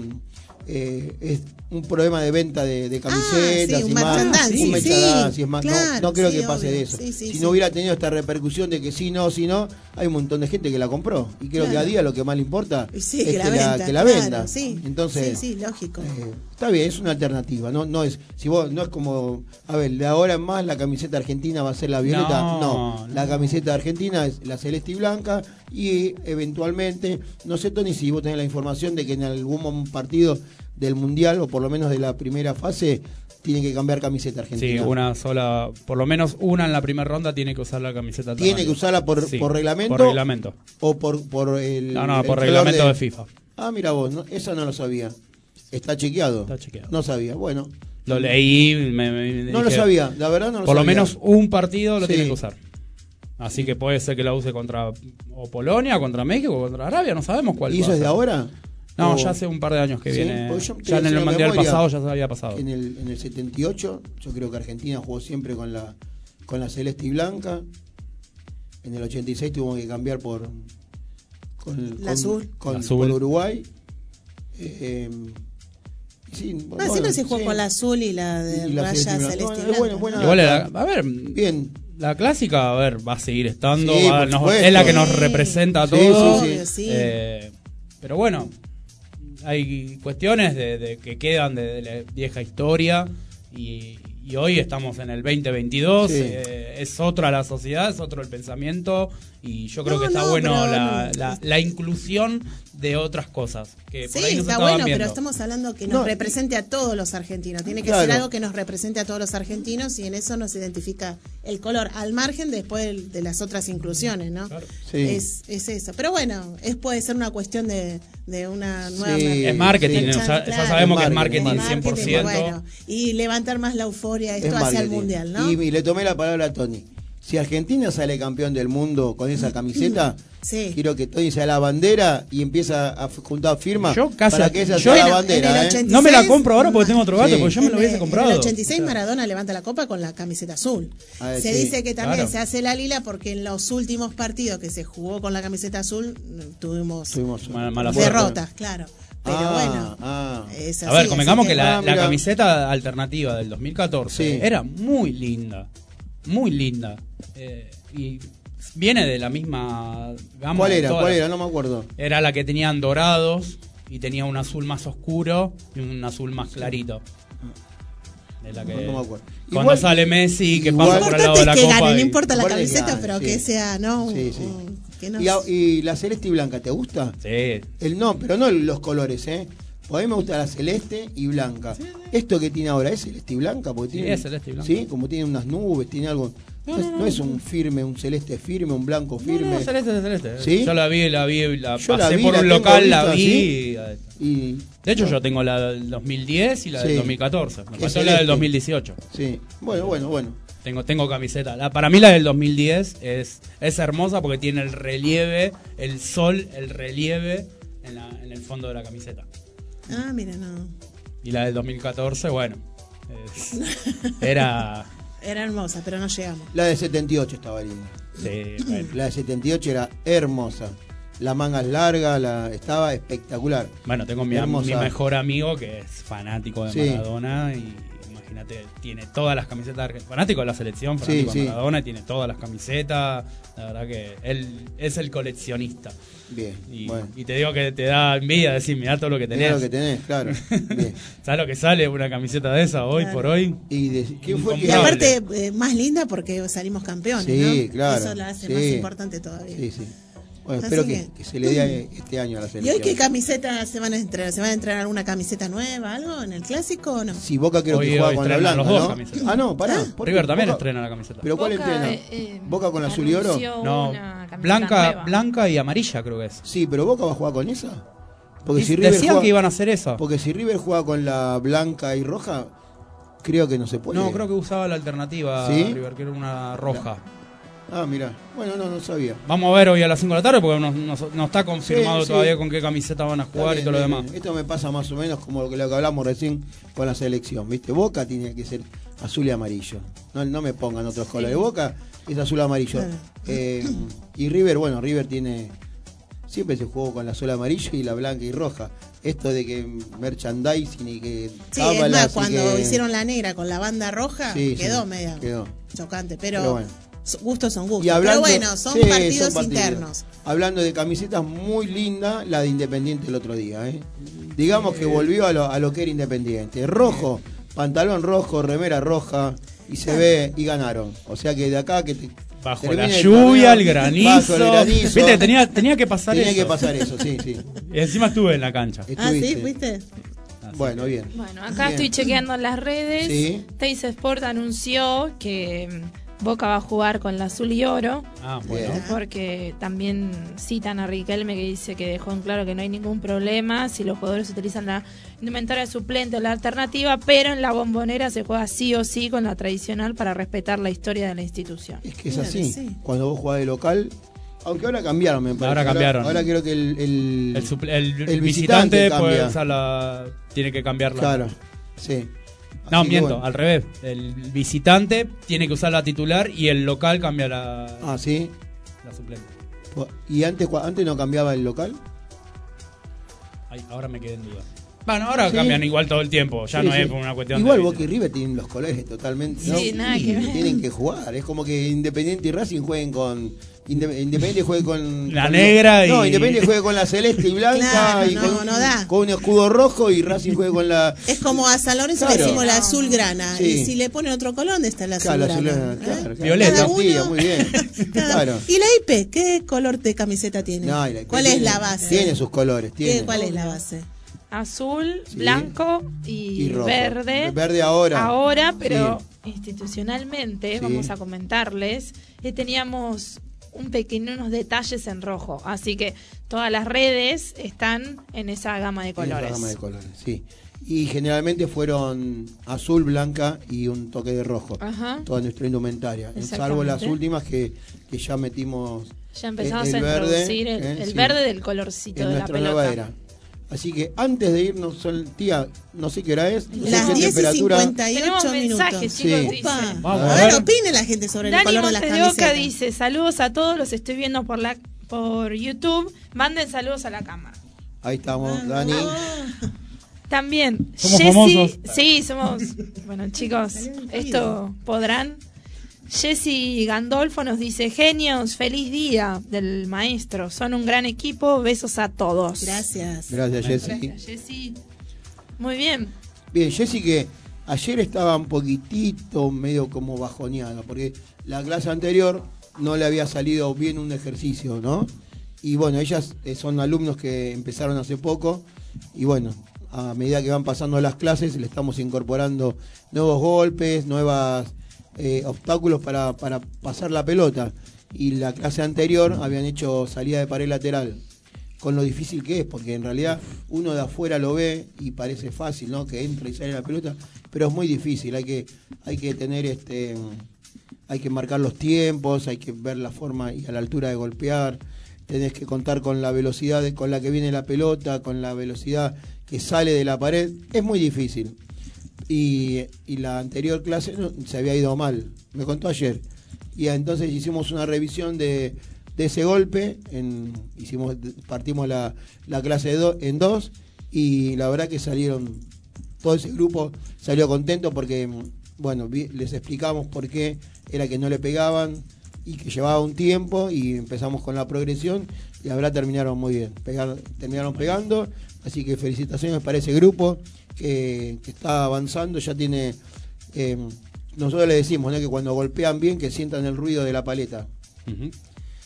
S5: eh, es un problema de venta de, de camisetas
S4: Ah, sí, un
S5: y más. un
S4: sí,
S5: es más. No-
S4: claro,
S5: no, creo
S4: sí,
S5: que pase
S4: obvio.
S5: de eso.
S4: Sí, sí,
S5: si
S4: sí.
S5: no hubiera tenido esta repercusión de que sí, no, sí, no, hay un montón de gente que la compró. Y creo que a día lo que más le importa es
S4: que la venda.
S5: que la
S4: claro,
S5: venda.
S4: Sí,
S5: Entonces,
S4: sí, sí, lógico.
S5: eh, está bien, es una alternativa. No, no es, si vos, no es como, a ver, de ahora en más la camiseta argentina va a ser la violeta.
S6: No,
S5: No,
S6: no.
S5: la camiseta argentina es la celeste y blanca y eventualmente, no sé Tony si vos tenés la información de que en algún partido del mundial o por lo menos de la primera fase tiene que cambiar camiseta
S6: Sí,
S5: argentina.
S6: una sola, por lo menos una en la primera ronda tiene que usar la camiseta.
S5: Tiene que usarla por,
S6: Sí,
S5: por reglamento
S6: Por reglamento.
S5: o por, por el
S6: No, no,
S5: el
S6: por reglamento de FIFA.
S5: Ah, mira vos, no, esa no lo sabía. Está chequeado.
S6: Está chequeado.
S5: No sabía. Bueno,
S6: Lo leí, me, me-
S5: no lo sabía, la verdad no lo
S6: Por lo
S5: sabía.
S6: menos un partido lo
S5: Sí.
S6: tiene que usar. Así que puede ser que la use contra o Polonia, contra México, contra Arabia, no sabemos cuál.
S5: ¿Y eso es de ahora?
S6: No,
S5: ¿O-
S6: ya hace un par de años que
S5: Sí,
S6: viene.
S5: yo
S6: Ya en el Mundial pasado ya se había pasado.
S5: En el, en el 78, yo creo que Argentina jugó siempre con la con la celeste y blanca. En el 86 tuvo que cambiar por con,
S4: La
S5: con-
S4: azul.
S5: con-
S6: La azul.
S5: por Uruguay. Eh, eh, sí,
S4: Ah,
S5: bueno,
S4: siempre se jugó
S5: sí.
S4: con la azul y la de
S5: Y la
S4: raya
S5: celeste blanca.
S4: blanca.
S5: Bueno, buena-
S4: ¿no?
S6: Igual, a ver,
S5: Bien.
S6: la clásica, a ver, va a seguir estando.
S5: Sí,
S6: va- nos- es la que nos representa a
S5: Sí,
S6: todos.
S5: sí, sí.
S4: Obvio, sí.
S6: Eh, pero bueno, hay cuestiones de, de que quedan de, de la vieja historia y, y hoy estamos en el 2022.
S5: Sí.
S6: eh, es otra la sociedad, es otro el pensamiento y yo creo
S4: No,
S6: que está
S4: no,
S6: bueno
S4: pero
S6: la, la- la inclusión de otras cosas que por
S4: Sí,
S6: ahí no se
S4: está bueno,
S6: viendo.
S4: pero estamos hablando que nos
S5: No,
S4: represente a todos los argentinos. Tiene que
S5: Claro.
S4: ser algo que nos represente a todos los argentinos y en eso nos identifica el color, al margen después de, las otras inclusiones, ¿no?
S5: Sí.
S4: Es, es eso. Pero bueno, es puede ser una cuestión de, de una nueva...
S5: Sí.
S6: Es marketing,
S4: Claro.
S6: ya, ya sabemos que es marketing,
S5: Marketing,
S6: 100%.
S4: bueno, y levantar más la euforia esto
S5: Es
S4: hacia el
S5: marketing.
S4: mundial, ¿no?
S5: Y, y le tomé la palabra a Tony. Si Argentina sale campeón del mundo con esa camiseta,
S4: Sí.
S5: quiero que Tony sea la bandera y empieza a juntar firmas
S6: Yo casi-
S5: para que esa
S6: yo-
S5: sea la bandera. ¿eh?
S4: 86
S6: No me la compro ahora porque tengo otro gato,
S5: Sí.
S6: porque yo me lo hubiese comprado.
S4: En el 86
S6: O sea,
S4: Maradona levanta la copa con la camiseta azul.
S5: Ah,
S4: se
S5: sí,
S4: dice que también
S6: claro.
S4: se hace la lila porque en los últimos partidos que se jugó con la camiseta azul mm, tuvimos
S5: Tuvimos
S6: Mala- mala suerte.
S4: derrotas, claro. Pero
S5: Ah,
S4: bueno,
S5: ah.
S4: es
S6: A ver,
S4: así,
S6: convengamos
S4: así
S6: que, la,
S5: Ah,
S6: camiseta alternativa del 2014
S5: Sí.
S6: era muy linda. Muy linda. Eh, y viene de la misma gama.
S5: ¿Cuál era? ¿Cuál era? No me acuerdo.
S6: Era la que tenían dorados y tenía un azul más oscuro y un azul más clarito. De la que,
S5: No, no me acuerdo.
S6: Cuando
S5: Igual-
S6: sale Messi, que
S5: igual-
S6: pasa por al lado de la
S4: que
S6: copa.
S4: gane, no
S6: y-
S4: importa la camiseta,
S5: gane,
S4: pero
S5: sí.
S4: que sea, ¿no?
S5: Sí, sí.
S4: que
S5: Y, y la celeste y blanca, ¿te gusta?
S6: Sí.
S5: El no, pero no los colores, ¿eh? Porque a mí me gusta la celeste y blanca. Esto que tiene ahora es celeste y blanca, porque
S6: Sí,
S5: tiene.
S6: es celeste y blanca.
S5: Sí, como tiene unas nubes, tiene algo. No, es, no es un firme, un celeste firme, un blanco firme.
S6: no, celeste, celeste.
S5: ¿Sí?
S6: Yo la vi, la vi, la
S5: Yo la
S6: pasé
S5: vi,
S6: por
S5: la
S6: un local, la vi.
S5: ¿sí?
S6: y- De hecho, yo tengo la del 2010 y la
S5: Sí.
S6: del 2014. Me
S5: Es
S6: faltó la del 2018.
S5: sí, bueno, bueno, bueno.
S6: Tengo, tengo camiseta. La- para mí la del 2010 es, es hermosa porque tiene el relieve, el sol, el relieve en, la- en el fondo de la camiseta.
S4: Ah, mira, no.
S6: Y la del 2014, bueno, es- era...
S4: Era hermosa, pero no llegamos.
S5: La de 78 estaba linda.
S6: sí, bueno.
S5: La de 78 era hermosa. La manga larga, la, estaba espectacular.
S6: Bueno, tengo mi,
S5: Hermosa.
S6: mi mejor amigo que es fanático de
S5: Sí.
S6: Maradona y imagínate, tiene todas las camisetas, fanático de la selección,
S5: Sí,
S6: fanático
S5: sí.
S6: de Maradona y tiene todas las camisetas. La verdad que él es el coleccionista.
S5: Bien,
S6: Y,
S5: bueno.
S6: y te digo que te da envidia decir, mirá todo lo que
S5: Tenés
S6: tenés.
S5: lo que tenés, claro. Bien.
S6: ¿Sabes lo que sale una camiseta de esa hoy
S4: Claro.
S6: por hoy?
S5: ¿Y de, fue
S4: Y
S6: Incomparable.
S4: aparte, eh, más linda porque salimos campeones,
S5: Sí,
S4: ¿no?
S5: claro,
S4: Eso la hace
S5: sí.
S4: más importante todavía.
S5: Sí, sí. Bueno,
S4: Así
S5: espero que, se le dé este año a la
S4: ¿Y
S5: selección.
S4: hoy qué camiseta se van a entrenar? ¿Se van a entrenar alguna camiseta nueva, algo en el clásico o no?
S5: Si Boca creo
S6: Hoy-
S5: que juega con la blanca,
S6: los dos
S5: ¿no?
S6: camisetas.
S5: Ah, no, pará. ¿por qué?
S6: River también
S5: Boca-
S6: estrena la camiseta.
S5: ¿Pero cuál
S8: Boca,
S5: entrena?
S8: eh,
S5: ¿Boca con azul y oro?
S6: no,
S8: una camiseta
S6: blanca,
S8: nueva.
S6: blanca y amarilla creo que es.
S5: Sí, pero Boca va a jugar con esa. Porque si River
S6: Decían
S5: juega,
S6: que iban a hacer eso.
S5: porque si River juega con la blanca y roja, creo que no se puede.
S6: No, creo que usaba la alternativa
S5: ¿Sí?
S6: River, que era una roja.
S5: Ah, mira. Bueno, no, no sabía.
S6: Vamos a ver hoy a las 5 de la tarde porque no, no- no está confirmado
S5: Sí, sí.
S6: todavía con qué camiseta van a jugar y
S5: bien,
S6: todo lo demás.
S5: bien. Esto me pasa más o menos como lo que, lo que hablamos recién con la selección. ¿Viste? Boca tiene que ser azul y amarillo. No, no me pongan otros colores. Boca es azul y amarillo.
S4: Claro.
S5: Eh, y River, bueno, River tiene siempre se jugó con la sola amarilla y la blanca y roja. Esto de que merchandising y que
S4: Sí, es más, cuando
S5: que-
S4: hicieron la negra con la banda roja,
S5: Sí,
S4: quedó
S5: sí,
S4: media
S5: quedó.
S4: chocante, pero,
S5: Pero bueno.
S4: Gustos son gustos.
S5: Y hablando,
S4: pero bueno, son
S5: sí,
S4: partidos
S5: son
S4: internos.
S5: Hablando de camisetas muy linda, la de Independiente el otro día. ¿eh? Digamos que volvió a lo, a lo que era Independiente. Rojo, pantalón rojo, remera roja, y se ve, y ganaron. O sea que de acá que te-
S6: Bajo la
S5: el
S6: lluvia, el granizo.
S5: bajo el granizo.
S6: Viste, tenía, tenía que pasar
S5: Tenía
S6: eso.
S5: que pasar eso, sí, sí.
S6: Y encima estuve en la cancha.
S4: Ah, sí. ¿fuiste?
S5: Bueno, bien.
S3: Bueno, acá
S5: Bien.
S3: estoy chequeando en las redes.
S5: Sí.
S3: Teis Sport anunció que mm, Boca va a jugar con la azul y oro.
S6: Ah, bueno.
S3: Porque también citan a Riquelme que dice que dejó en claro que no hay ningún problema si los jugadores utilizan la indumentaria suplente o la alternativa, pero en la bombonera se juega sí o sí con la tradicional para respetar la historia de la institución.
S5: Es que es así.
S4: sí.
S5: Cuando vos jugás de local, aunque ahora cambiaron, me parece.
S6: Ahora cambiaron.
S5: Ahora, creo que el, el,
S6: El, suple- el
S5: el
S6: visitante,
S5: visitante
S6: usar la- tiene que cambiarla.
S5: Claro, sí.
S6: No,
S5: Así
S6: miento,
S5: bueno.
S6: al revés. El visitante tiene que usar la titular y el local cambia la,
S5: Ah, sí.
S6: la suplente.
S5: ¿Y antes, antes no cambiaba el local?
S6: Ay, ahora me quedé en duda. Bueno, ahora
S5: Sí.
S6: cambian igual todo el tiempo. Ya
S5: Sí,
S6: no
S5: sí.
S6: es por una cuestión
S5: Igual
S6: de.
S5: Boca y River tienen los colores totalmente.
S3: Sí,
S5: ¿no?
S3: nada que ver.
S5: Tienen que jugar. Es como que Independiente y Racing jueguen con. Inde- Independiente juegue con.
S6: La
S5: con-
S6: negra y-
S5: No, Independiente juegue con la celeste y blanca.
S4: Claro,
S5: y
S4: no,
S5: con,
S4: no da.
S5: con un escudo rojo y Racing juegue con la.
S4: Es como a San Lorenzo le decimos la azul grana.
S5: Sí.
S4: Y si le ponen otro color, ¿dónde está la azul
S5: Claro, azul-
S4: ¿Eh?
S5: claro, claro.
S6: Violeta.
S4: Uno-
S5: muy bien.
S4: cada-
S5: Claro.
S4: ¿Y la IP? ¿Qué color de camiseta tiene?
S5: No, y la-
S4: ¿Cuál
S5: tiene-
S4: es la base?
S5: Tiene sus colores.
S4: ¿Qué-
S5: Tiene.
S4: ¿Cuál es la base?
S3: Azul,
S5: Sí.
S3: blanco y, verde.
S5: Verde ahora.
S3: Ahora, pero institucionalmente,
S5: Sí.
S3: vamos a comentarles, que teníamos un pequeño unos detalles en rojo. Así que todas las redes están en esa gama de
S5: esa
S3: colores.
S5: gama de colores, sí. Y generalmente fueron azul, blanca y un toque de rojo.
S3: Ajá.
S5: Toda nuestra indumentaria. Salvo las últimas que, que ya metimos.
S3: Ya empezamos
S5: el
S3: a
S5: verde,
S3: introducir el,
S5: eh,
S3: el
S5: sí,
S3: verde del colorcito
S5: en
S3: de la pelota.
S5: nueva era. Así que antes de irnos, Sol, tía, no sé qué hora es. no sé
S4: Las
S5: qué
S4: 10 y
S5: temperatura.
S4: 58
S3: Tenemos
S4: minutos.
S3: mensajes, chicos,
S5: Sí.
S3: dice.
S4: Upa.
S6: Vamos
S4: a
S6: a
S4: ver,
S6: ver.
S4: opine la gente sobre el
S3: Dani
S4: color de las
S3: Montes de Oca
S4: camisetas.
S3: dice, saludos a todos, los estoy viendo por la por YouTube, manden saludos a la cámara.
S5: Ahí estamos, Dani.
S3: También,
S6: Somos
S3: Jessy-
S6: famosos.
S3: sí, somos, bueno chicos, esto podrán. Jessy Gandolfo nos dice, genios, feliz día del maestro, son un gran equipo, besos a todos.
S4: Gracias.
S5: Gracias, Jessy.
S3: Gracias, Jessy. Muy bien.
S5: Bien, Jessy que ayer estaba un poquitito medio como bajoneada, porque la clase anterior no le había salido bien un ejercicio, ¿no? Y bueno, ellas eh, son alumnos que empezaron hace poco y bueno, a medida que van pasando las clases le estamos incorporando nuevos golpes, nuevos obstáculos para, para pasar la pelota. Y la clase anterior habían hecho salida de pared lateral con lo difícil que es, porque en realidad uno de afuera lo ve y parece fácil, ¿no? Que entra y sale la pelota, pero es muy difícil, hay que, hay que tener este hay que marcar los tiempos, hay que ver la forma y a la altura de golpear, tenés que contar con la velocidad de- con la que viene la pelota, con la velocidad que sale de la pared, es muy difícil. Y, la anterior clase se había ido mal, me contó ayer. Y entonces hicimos una revisión de, ese golpe, hicimos, partimos la, la clase do- en dos y la verdad que salieron, todo ese grupo salió contento porque, bueno, les explicamos por qué era que no le pegaban y que llevaba un tiempo y empezamos con la progresión y la verdad terminaron muy bien, terminaron pegando, así que felicitaciones para ese grupo que, que está avanzando, ya tiene... eh, nosotros le decimos ¿no? que cuando golpean bien que sientan el ruido de la paleta.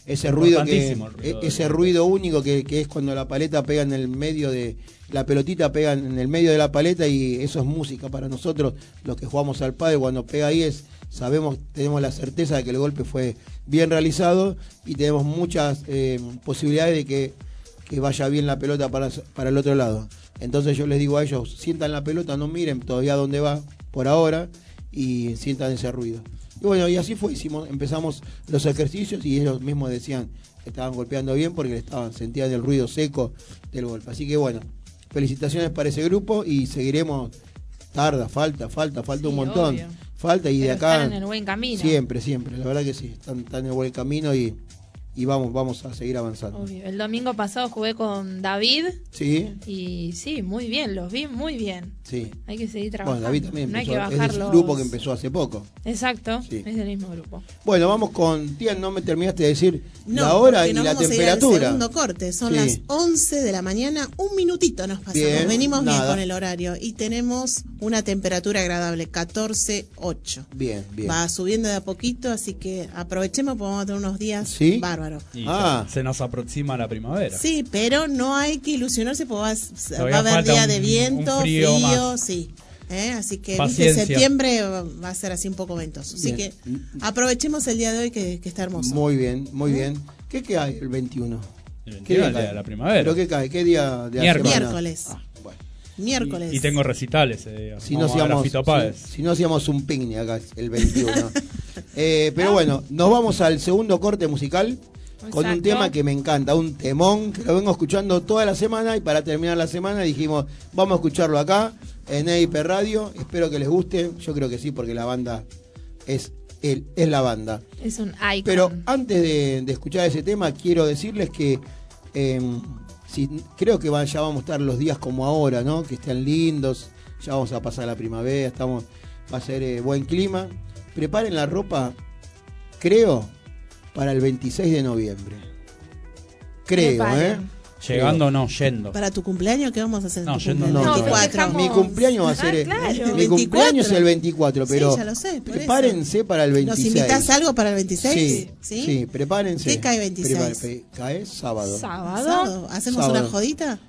S5: Ese ruido que
S6: ruido
S5: e- ese ruido único que, que es cuando la paleta pega en el medio de la pelotita pega en el medio de la paleta y eso es música para nosotros los que jugamos al padre cuando pega ahí es sabemos tenemos la certeza de que el golpe fue bien realizado y tenemos muchas eh, posibilidades de que, que vaya bien la pelota para, para el otro lado entonces yo les digo a ellos sientan la pelota no miren todavía dónde va por ahora y sientan ese ruido y bueno, y así fue, hicimos, empezamos los ejercicios y ellos mismos decían que estaban golpeando bien porque estaban, sentían el ruido seco del golpe. Así que bueno, felicitaciones para ese grupo y seguiremos, tarda, falta, falta, falta un montón.
S3: obvio.
S5: Falta y de acá
S3: están en el buen camino.
S5: siempre, siempre, la verdad que sí, están, están en el buen camino y y vamos, vamos a seguir avanzando.
S3: Obvio. El domingo pasado jugué con David
S5: Sí,
S3: y sí, muy bien, los vi muy bien.
S5: sí.
S3: Hay que seguir
S5: Bueno,
S3: trabajando.
S5: David también
S3: no hay
S5: empezó,
S3: que
S5: es del
S3: bajarlo.
S5: grupo que empezó hace poco.
S3: Exacto,
S5: Sí.
S3: es del mismo grupo.
S5: Bueno, vamos con, tía, no me terminaste de decir
S4: No,
S5: la hora y
S4: nos
S5: la
S4: vamos a ir al
S5: temperatura.
S4: segundo corte, son
S5: Sí.
S4: las 11 de la mañana, un minutito nos pasamos,
S5: Bien,
S4: venimos bien con el horario y tenemos una temperatura agradable, 14.8.
S5: Bien, bien.
S4: Va subiendo de a poquito, así que aprovechemos porque vamos a tener unos días
S5: ¿Sí?
S6: Y
S5: Ah.
S6: se nos aproxima la primavera.
S4: Sí, pero no hay que ilusionarse porque va, a-
S6: Todavía
S4: va a haber día
S6: un-
S4: de viento,
S6: frío
S4: sí. ¿eh? Así que viste, septiembre va a ser así un poco ventoso. Así
S5: Bien.
S4: que aprovechemos el día de hoy que, que está hermoso.
S5: Muy bien, muy bien. ¿Qué cae el 21?
S6: El
S5: ¿Qué
S6: 21, el día de la primavera.
S5: ¿Pero qué cae? ¿Qué día de la
S6: Miércoles.
S4: Miércoles.
S5: Ah, bueno.
S4: Miércoles.
S6: Y, y tengo recitales ese día.
S5: Si no, hacíamos, si, si no hacíamos un picnic acá el 21. Eh, pero bueno, nos vamos al segundo corte musical con un tema que me encanta, un temón que lo vengo escuchando toda la semana y para terminar la semana dijimos, vamos a escucharlo acá en EIP Radio, espero que les guste, yo creo que sí porque la banda es, el, es la banda.
S3: Es un icon.
S5: Pero antes de, de escuchar ese tema, quiero decirles que eh, si, creo que ya vamos a estar los días como ahora, ¿no? Que estén lindos, ya vamos a pasar la primavera, estamos, va a ser eh, buen clima. Preparen la ropa, creo, para el 26 de noviembre. Creo. ¿eh?
S6: Llegando no, yendo.
S4: Para tu cumpleaños, ¿qué vamos a hacer?
S6: No, yo no-
S5: no,
S4: El
S5: no,
S4: 24.
S3: dejamos-
S5: Mi cumpleaños va a
S3: Ah,
S5: ser. eh,
S3: claro.
S5: Mi cumpleaños es el 24,
S4: Sí,
S5: pero
S4: ya lo sé, por eso.
S5: prepárense para el 26.
S4: ¿Nos invitas algo para el 26?
S5: Sí, sí, prepárense.
S4: ¿Qué cae 26?
S5: Prepar- pe- cae sábado.
S3: Sábado.
S4: ¿Sábado? ¿Hacemos
S5: Sábado.
S4: una jodita?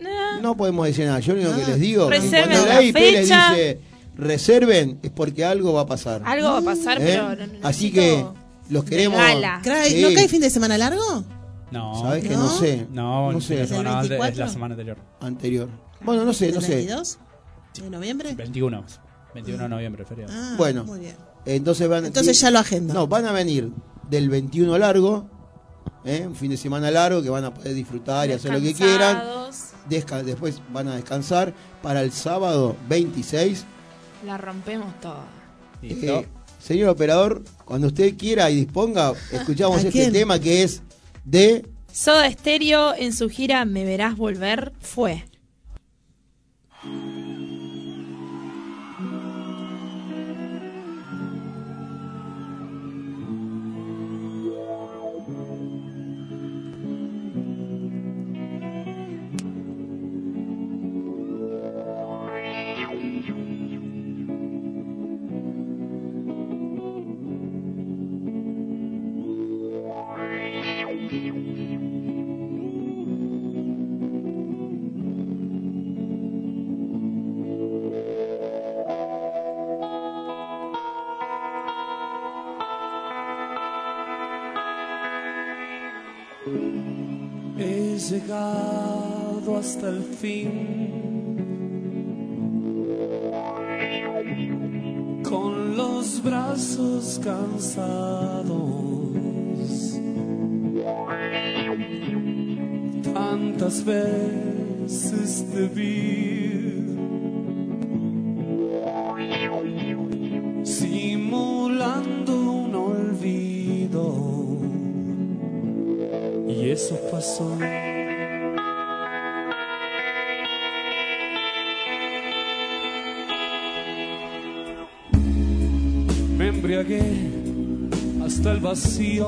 S3: Nah.
S5: No podemos decir nada. Yo lo único que
S4: Ah.
S5: les digo,
S3: Reserven
S5: cuando
S3: la
S5: la IP
S3: fecha.
S5: dice reserven, es porque algo va a pasar.
S3: Algo va a pasar,
S5: ¿eh?
S3: pero. no- no
S5: Así que los queremos.
S3: gala.
S4: Cray,
S5: Sí.
S4: ¿No cae fin de semana largo?
S6: No,
S5: ¿Sabes que no sé?
S6: no,
S5: no sé.
S6: semana
S4: ¿El
S6: antes es
S4: 24?
S6: la semana anterior.
S5: Anterior. Bueno, no sé,
S4: ¿El
S5: no sé.
S4: 22? ¿De noviembre?
S6: 21. 21 de noviembre, feriado.
S4: Ah,
S5: Bueno.
S4: Muy bien.
S5: Entonces van
S4: Entonces ya lo agendo.
S5: No, van a venir del 21 largo, ¿eh? un fin de semana largo que van a poder disfrutar y hacer lo que quieran. Desca- después van a descansar para el sábado 26.
S3: La rompemos toda.
S6: Listo.
S5: Eh, señor operador, cuando usted quiera y disponga, escuchamos
S4: ¿A
S5: este
S4: quién?
S5: tema que es de
S3: Soda Stereo en su gira Me Verás Volver fue.
S2: Con los brazos cansados. Hasta el vacío.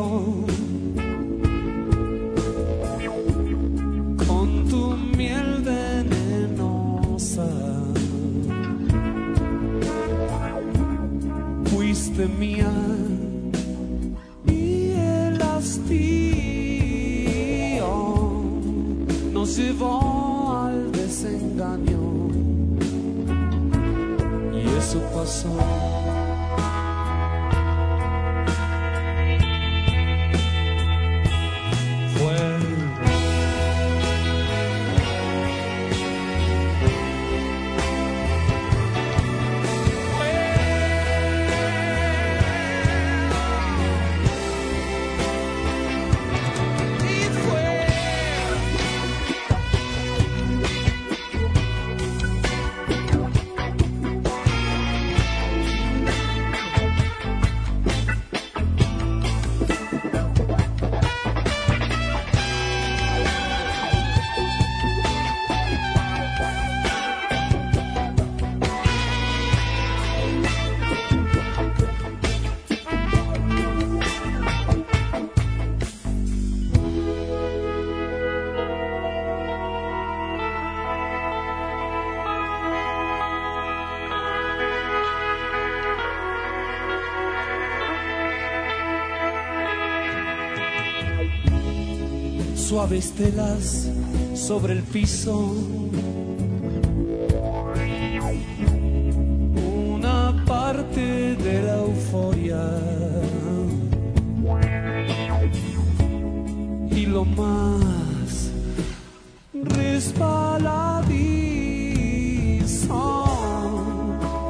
S2: Suaves telas sobre el piso. Una parte de la euforia. Y lo más resbaladizo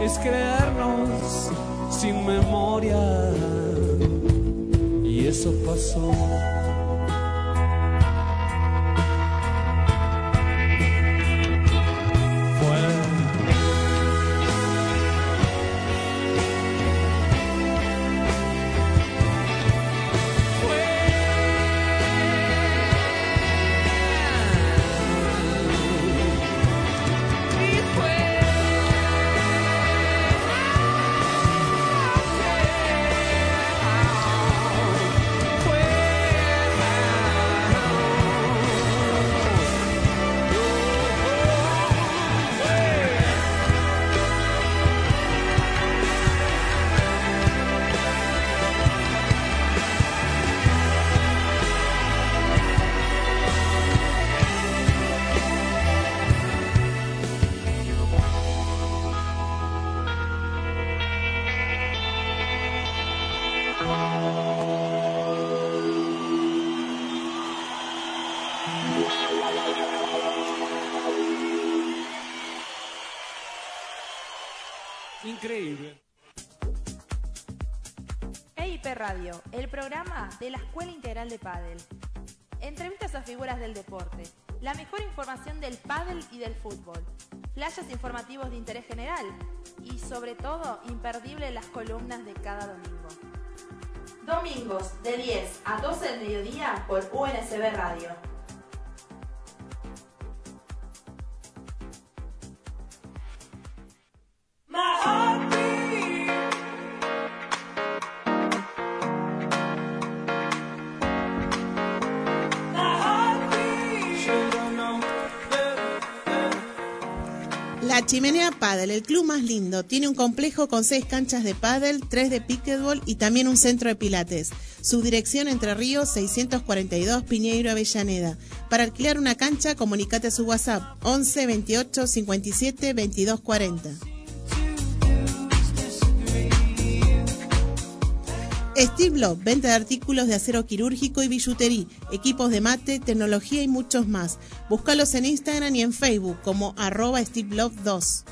S2: es creernos sin memoria. Y eso pasó.
S3: De la Escuela Integral de Padel. Entrevistas a figuras del deporte, la mejor información del pádel y del fútbol, flashes informativos de interés general y sobre todo imperdible las columnas de cada domingo. Domingos de 10 a 12 del mediodía por UNSB Radio.
S4: Chimenea Paddle, el club más lindo, tiene un complejo con seis canchas de paddle, tres de pickleball y también un centro de pilates. Su dirección Entre Ríos 642 Piñeiro Avellaneda. Para alquilar una cancha, comunicate a su WhatsApp 11 28 57 22 40. Steve Love, venta de artículos de acero quirúrgico y billutería, equipos de mate, tecnología y muchos más. Búscalos en Instagram y en Facebook como arroba Steve Love 2.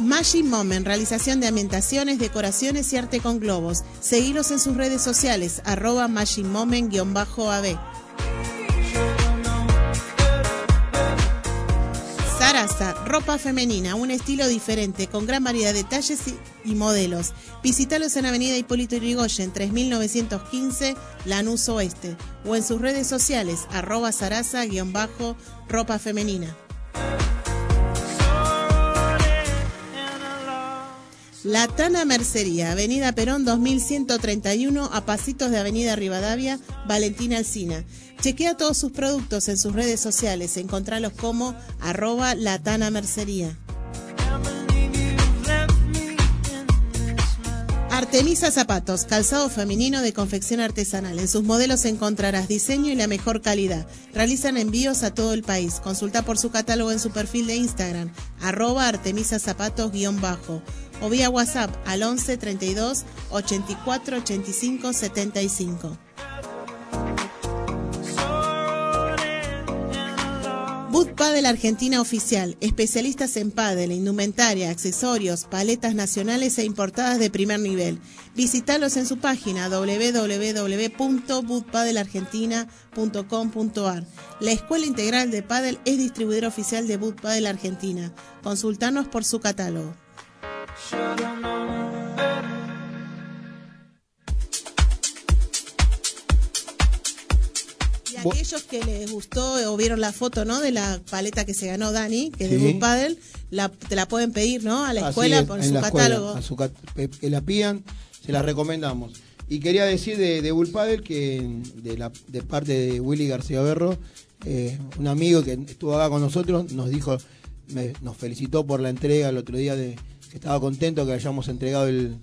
S4: Magic Moment, realización de ambientaciones, decoraciones y arte con globos. Seguilos en sus redes sociales, arroba Magic Moment-AB. Ropa femenina, un estilo diferente, con gran variedad de talles y, modelos. Visítalos en Avenida Hipólito Yrigoyen, 3915, Lanús Oeste, o en sus redes sociales, arroba sarasa-ropa femenina. La Tana Mercería, Avenida Perón 2131, a pasitos de Avenida Rivadavia, Valentina Alcina. Chequea todos sus productos en sus redes sociales, encontralos como arroba Latana Mercería. Artemisa Zapatos, calzado femenino de confección artesanal. En sus modelos encontrarás diseño y la mejor calidad. Realizan envíos a todo el país. Consulta por su catálogo en su perfil de Instagram, arroba Artemisa Zapatos guion bajo. O vía WhatsApp al 11 32 84 85 75. Boot Padel Argentina Oficial, especialistas en pádel, indumentaria, accesorios, paletas nacionales e importadas de primer nivel. Visítalos en su página www.bootpadelargentina.com.ar. La Escuela Integral de Padel es distribuidor oficial de Boot Padel Argentina. Consultanos por su catálogo. Y aquellos que les gustó o vieron la foto, ¿no? De la paleta que se ganó Dani, que es de Padel, la, te la pueden pedir, ¿no? A la escuela
S5: es,
S4: por
S5: en
S4: su
S5: escuela,
S4: catálogo.
S5: a su cat- pe- que la pidan, se la recomendamos. Y quería decir de, de Bull Paddle que de, la, de parte de Willy García Berro, eh, un amigo que estuvo acá con nosotros, nos dijo, me- nos felicitó por la entrega el otro día de estaba contento que hayamos entregado el,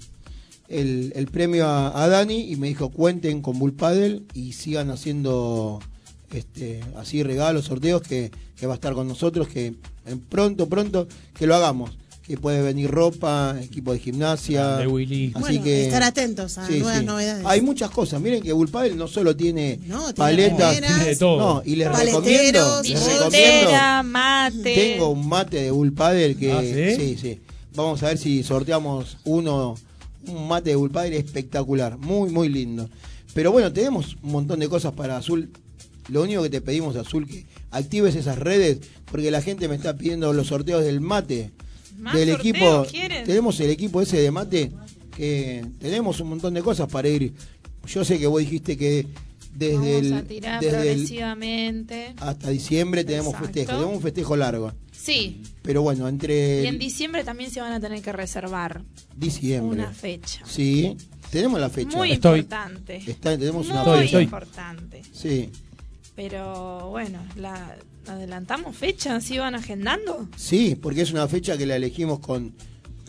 S5: el, el premio a, a Dani y me dijo cuenten con Bull Paddle y sigan haciendo este, así regalos, sorteos que, que va a estar con nosotros, que en pronto, pronto que lo hagamos. Que puede venir ropa, equipo de gimnasia.
S6: De Willy.
S5: Así
S4: Bueno,
S5: que
S4: estar atentos a
S5: Sí,
S4: nuevas
S5: sí.
S4: novedades.
S5: Hay muchas cosas. Miren que Bull Paddle no solo tiene
S4: No, tiene
S5: paletas,
S6: Tiene de todo.
S5: no, y les
S4: Paleteros,
S5: recomiendo, les recomiendo
S3: mate.
S5: tengo un mate de Bull Paddle que
S6: Ah, ¿sí?
S5: sí, sí. Vamos a ver si sorteamos uno un mate de Bull Paddle espectacular, muy muy lindo. Pero bueno, tenemos un montón de cosas para Azul. Lo único que te pedimos Azul que actives esas redes porque la gente me está pidiendo los sorteos del mate
S3: ¿Más
S5: del equipo.
S3: quieren?
S5: Tenemos el equipo ese de mate que tenemos un montón de cosas para ir. Yo sé que vos dijiste que desde
S3: Vamos
S5: el,
S3: a tirar
S5: desde el-
S3: progresivamente.
S5: hasta diciembre tenemos
S3: Exacto.
S5: festejo, tenemos un festejo largo.
S3: Sí.
S5: Pero bueno, entre
S3: Y en diciembre también se van a tener que reservar
S5: diciembre.
S3: una fecha.
S5: Sí, tenemos la fecha.
S3: Muy
S6: Estoy.
S3: importante.
S5: Está- tenemos una
S3: Muy
S5: fecha.
S3: importante.
S5: Sí,
S3: Pero bueno, la adelantamos fecha, ¿sí van agendando?
S5: sí, porque es una fecha que la elegimos con,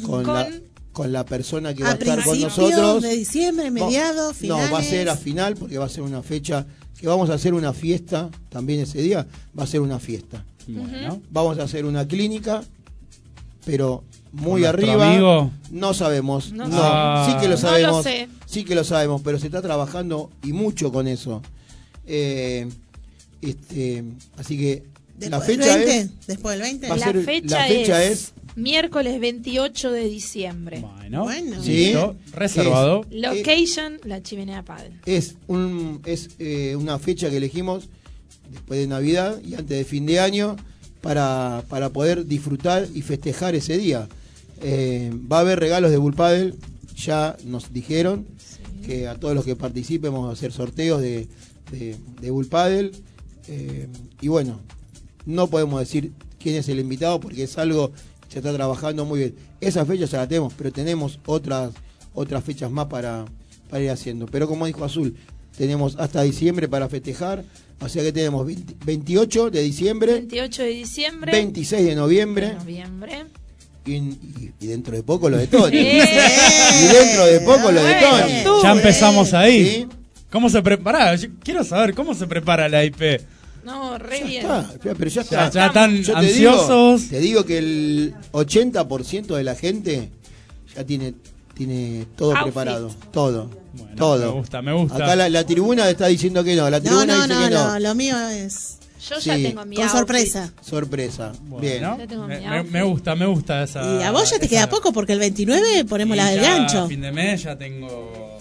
S5: con,
S3: Con-
S5: La, con la persona que va a estar con
S4: principios
S5: nosotros.
S4: de diciembre,
S5: No,
S4: mediados, finales.
S5: No, va a ser a final porque va a ser una fecha que vamos a hacer una fiesta también ese día. Va a ser una fiesta.
S6: Bueno.
S5: Vamos a hacer una clínica, pero muy
S6: ¿Con nuestro
S5: arriba.
S6: amigo?
S5: No sabemos.
S3: No
S5: No,
S3: sé.
S6: Ah.
S5: sí que lo
S3: No lo
S5: sabemos.
S3: sé.
S5: Sí que lo sabemos, pero se está trabajando y mucho con eso. Eh, este, así que la fecha
S4: 20,
S5: es
S4: después del 20.
S5: Va a
S3: La
S5: ser-
S3: fecha,
S5: la fecha
S3: es,
S5: es-
S3: miércoles 28 de diciembre.
S6: Bueno.
S4: Bueno.
S5: Sí.
S6: Listo. Reservado.
S3: Location, la chimenea Padel.
S5: es un es eh, una fecha que elegimos después de Navidad y antes de fin de año para, para poder disfrutar y festejar ese día. Eh, va a haber regalos de Bull Paddle, ya nos dijeron que a todos los que participen vamos a hacer sorteos de, de, de Bull Paddle. Eh, y bueno, no podemos decir quién es el invitado porque es algo que se está trabajando muy bien. Esa fecha ya la tenemos, pero tenemos otras otras fechas más para, para ir haciendo. Pero como dijo Azul, tenemos hasta diciembre para festejar. O sea que tenemos 20 28 de diciembre,
S3: 28 de diciembre.
S5: 26 de
S3: de
S5: noviembre
S3: noviembre.
S5: y, y- y dentro de poco lo de Tony.
S3: ¡Eh!
S5: y dentro de poco lo de Tony.
S6: Ya empezamos ahí.
S5: Sí.
S6: ¿Cómo se prepara? Yo quiero saber cómo se prepara la IP.
S3: No, re
S5: Ya
S3: bien.
S5: está, pero ya
S6: Ya,
S5: está.
S6: ya están
S5: Yo te
S6: ansiosos.
S5: Digo, te digo que el 80% de la gente ya tiene, tiene todo
S3: Outfit.
S5: preparado. Todo.
S6: Bueno,
S5: todo.
S6: me gusta, me gusta.
S5: Acá la, la tribuna está diciendo que no. La
S4: No,
S5: tribuna
S4: no,
S5: dice
S4: no,
S5: que no.
S4: no, lo mío es
S3: Yo ya tengo mi
S4: con
S3: outfit.
S4: sorpresa.
S5: Sorpresa. Bien.
S6: Bueno,
S3: Ya tengo
S6: me,
S3: mi
S6: me- gusta, me gusta esa.
S4: Y a vos ya te
S6: esa-
S4: queda poco porque el 29 ponemos
S6: Y
S4: la del
S6: ya
S4: gancho.
S6: A fin de mes ya tengo.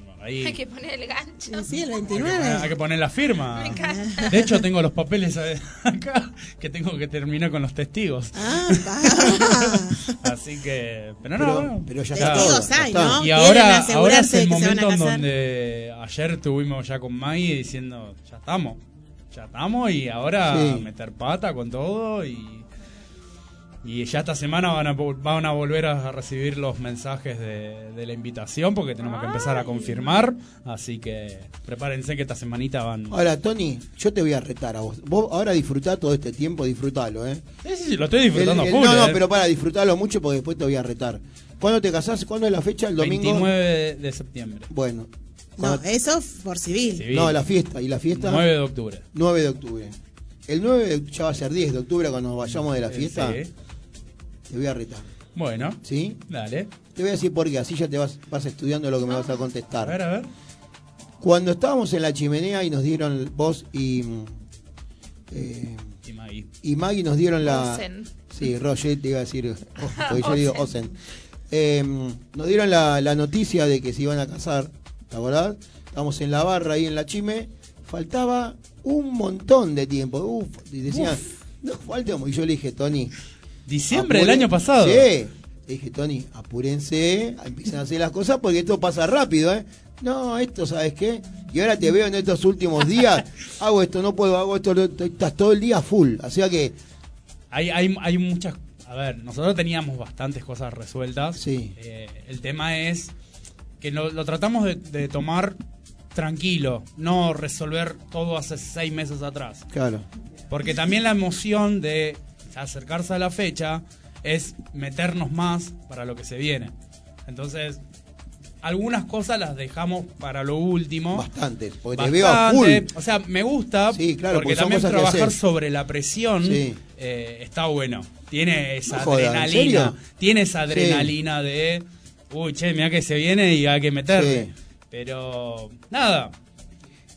S6: Ya tengo ahí.
S3: Hay que poner el gancho.
S4: Sí, el
S6: Hay que poner-
S4: 29.
S6: hay que poner la firma.
S3: Me encanta.
S6: De hecho, tengo los papeles acá que tengo que terminar con los testigos.
S4: Ah.
S6: Así que. Pero no,
S5: Pero, ya está.
S4: Testigos
S5: ya
S4: hay,
S5: está.
S4: ¿no?
S6: Y ahora, ahora es el momento en donde ayer estuvimos ya con Maggie diciendo, ya estamos, ya estamos y ahora
S5: Sí.
S6: meter pata con todo y, y ya esta semana van a, van a volver a recibir los mensajes de, de la invitación porque tenemos que empezar a confirmar, así que prepárense que esta semanita van...
S5: Ahora, Tony, yo te voy a retar a vos. Vos ahora disfrutá todo este tiempo, disfrutalo, ¿eh?
S6: Sí, sí, sí, lo estoy disfrutando
S5: El- el-
S6: full,
S5: no, no,
S6: eh.
S5: pero para disfrutarlo mucho porque después te voy a retar. ¿Cuándo te casás? ¿Cuándo es la fecha? ¿El domingo?
S6: 29 de, de septiembre.
S5: Bueno.
S4: No, eso por civil.
S6: Civil.
S5: no, la fiesta. ¿Y la fiesta?
S6: 9 de octubre.
S5: 9 de octubre. El 9 de- ya va a ser 10 de octubre cuando nos vayamos de la fiesta.
S6: Sí.
S5: Te voy a retar.
S6: Bueno,
S5: ¿Sí?
S6: dale.
S5: Te voy a decir por qué, así ya te vas, vas estudiando lo que me vas a
S6: A
S5: contestar.
S6: ver, a ver.
S5: Cuando estábamos en la chimenea y nos dieron vos y. mm, eh,
S6: Y Maggie.
S5: y Maggie nos dieron la.
S3: Osen.
S5: Sí, Roger te iba a decir. oh, porque yo digo Osen. Eh, nos dieron la, la noticia de que se iban a casar. ¿Te acordás? Estábamos en la barra ahí en la chime. Faltaba un montón de tiempo. Uf, y decían, no falta. Y yo le dije, Tony.
S6: Diciembre del año pasado.
S5: Sí. Dije, Tony, apúrense, empiezan a hacer las cosas porque esto pasa rápido, ¿eh? No, esto, ¿sabes qué? Y ahora te veo en estos últimos días, hago esto, no puedo, hago esto, estás todo el día full. O sea que,
S6: Hay, hay, hay muchas. A ver, nosotros teníamos bastantes cosas resueltas.
S5: Sí.
S6: Eh, el tema es que lo, lo tratamos de, de tomar tranquilo, no resolver todo hace seis meses atrás.
S5: claro,
S6: Porque también la emoción de acercarse a la fecha es meternos más para lo que se viene. Entonces, algunas cosas las dejamos para lo último.
S5: Bastantes, porque te veo a full.
S6: Bastante. O sea, me gusta
S5: Sí, claro,
S6: porque también trabajar sobre la presión
S5: Sí.
S6: eh, está bueno. Tiene esa
S5: No jodas, ¿en
S6: adrenalina. Tiene esa adrenalina de, uy, che, mira que se viene y hay que meterle. Pero, nada.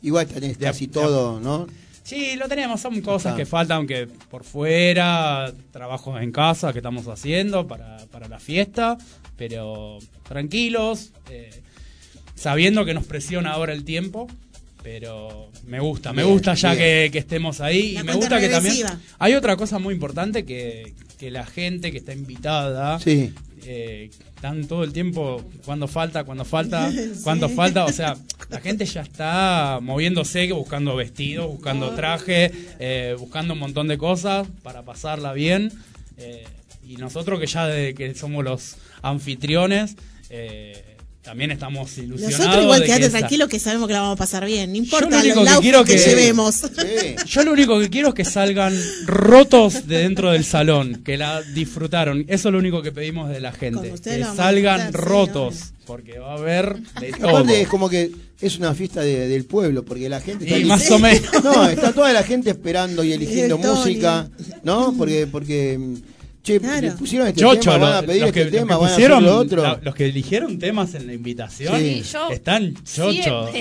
S5: Igual tenés casi todo, ¿no?
S6: Sí, lo tenemos, son cosas que faltan, aunque por fuera, trabajos en casa que estamos haciendo para, para la fiesta, pero tranquilos, eh, sabiendo que nos presiona ahora el tiempo, pero me gusta, me
S5: Bien,
S6: gusta ya que, que estemos ahí
S4: La
S6: y me gusta que también... Hay otra cosa muy importante que, que la gente que está invitada...
S5: Sí.
S6: eh, están todo el tiempo cuando falta, cuando falta, cuando falta, o sea, la gente ya está moviéndose, buscando vestidos, buscando traje, eh, buscando un montón de cosas para pasarla bien. eh, y nosotros que ya de que somos los anfitriones, eh, también estamos ilusionados.
S4: Nosotros igual
S6: de que
S4: tranquilo que sabemos que la vamos a pasar bien. No importa
S6: lo
S4: los
S6: único que quiero
S4: que,
S6: que-
S4: llevemos.
S5: Sí.
S6: Yo lo único que quiero es que salgan rotos de dentro del salón, que la disfrutaron. Eso es lo único que pedimos de la gente, que salgan
S4: disfrutar,
S6: rotos, porque va a haber de todo.
S5: Aparte es como que es una fiesta de- del pueblo, porque la gente
S6: Y
S5: está
S6: más o menos.
S5: No, está toda la gente esperando y eligiendo música, ¿no? Porque porque che,
S4: Claro.
S5: le pusieron este
S6: Chocho,
S5: tema, van a
S6: lo-
S5: pedir
S6: los, que,
S5: este
S6: los
S5: tema,
S6: que
S5: van a lo otro.
S6: la- los que eligieron temas en la invitación
S5: Sí.
S6: están
S1: mando.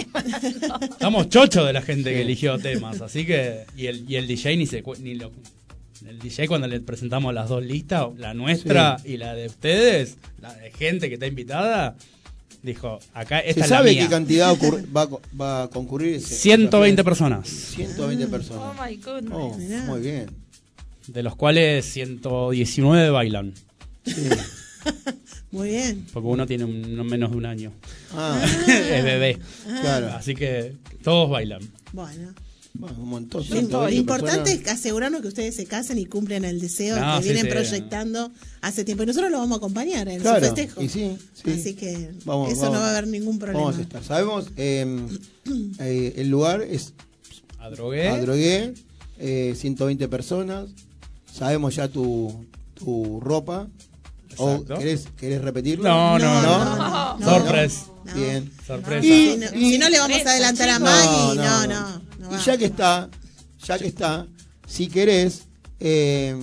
S6: Estamos chochos de la gente que eligió temas, así que y el, y el DJ ni se cu- ni lo el DJ cuando le presentamos las dos listas, la nuestra y la de ustedes, la de gente que está invitada, dijo, acá esta
S5: ¿Se
S6: es la
S5: sabe
S6: mía.
S5: qué cantidad va, va a concurrir? ese-
S6: 120
S5: esa
S6: personas,
S5: fiesta? 120
S1: Oh
S5: personas.
S1: my goodness.
S5: Oh, muy bien.
S6: De los cuales 119 bailan,
S5: Sí.
S4: Muy bien.
S6: porque uno tiene un- no menos de un año,
S5: Ah,
S6: es bebé,
S5: claro.
S6: así que todos bailan.
S4: Bueno.
S5: Bueno, un montón.
S4: Lo
S5: 120
S4: importante
S5: personas.
S4: es asegurarnos que ustedes se casen y cumplen el deseo
S6: No,
S4: que
S6: sí,
S4: vienen
S6: sí.
S4: proyectando hace tiempo. Y nosotros lo vamos a acompañar en
S5: Claro,
S4: su festejo.
S5: y sí, sí.
S4: Así que
S5: Vamos,
S4: eso
S5: vamos.
S4: no va a haber ningún problema.
S5: Vamos a estar. Sabemos, eh, eh, el lugar es
S6: A drogué.
S5: Adrogué, eh, 120 personas. Sabemos ya tu, tu ropa. ¿O querés, querés repetirlo?
S6: No, no,
S4: no,
S6: no.
S4: no,
S6: Sorpresa.
S4: no.
S5: Bien.
S6: Sorpresa.
S4: Si
S5: Y-
S4: no,
S5: y-
S4: si no le vamos a adelantar a Maggie, no, no. no
S5: y ya que está, ya que está, si querés, eh,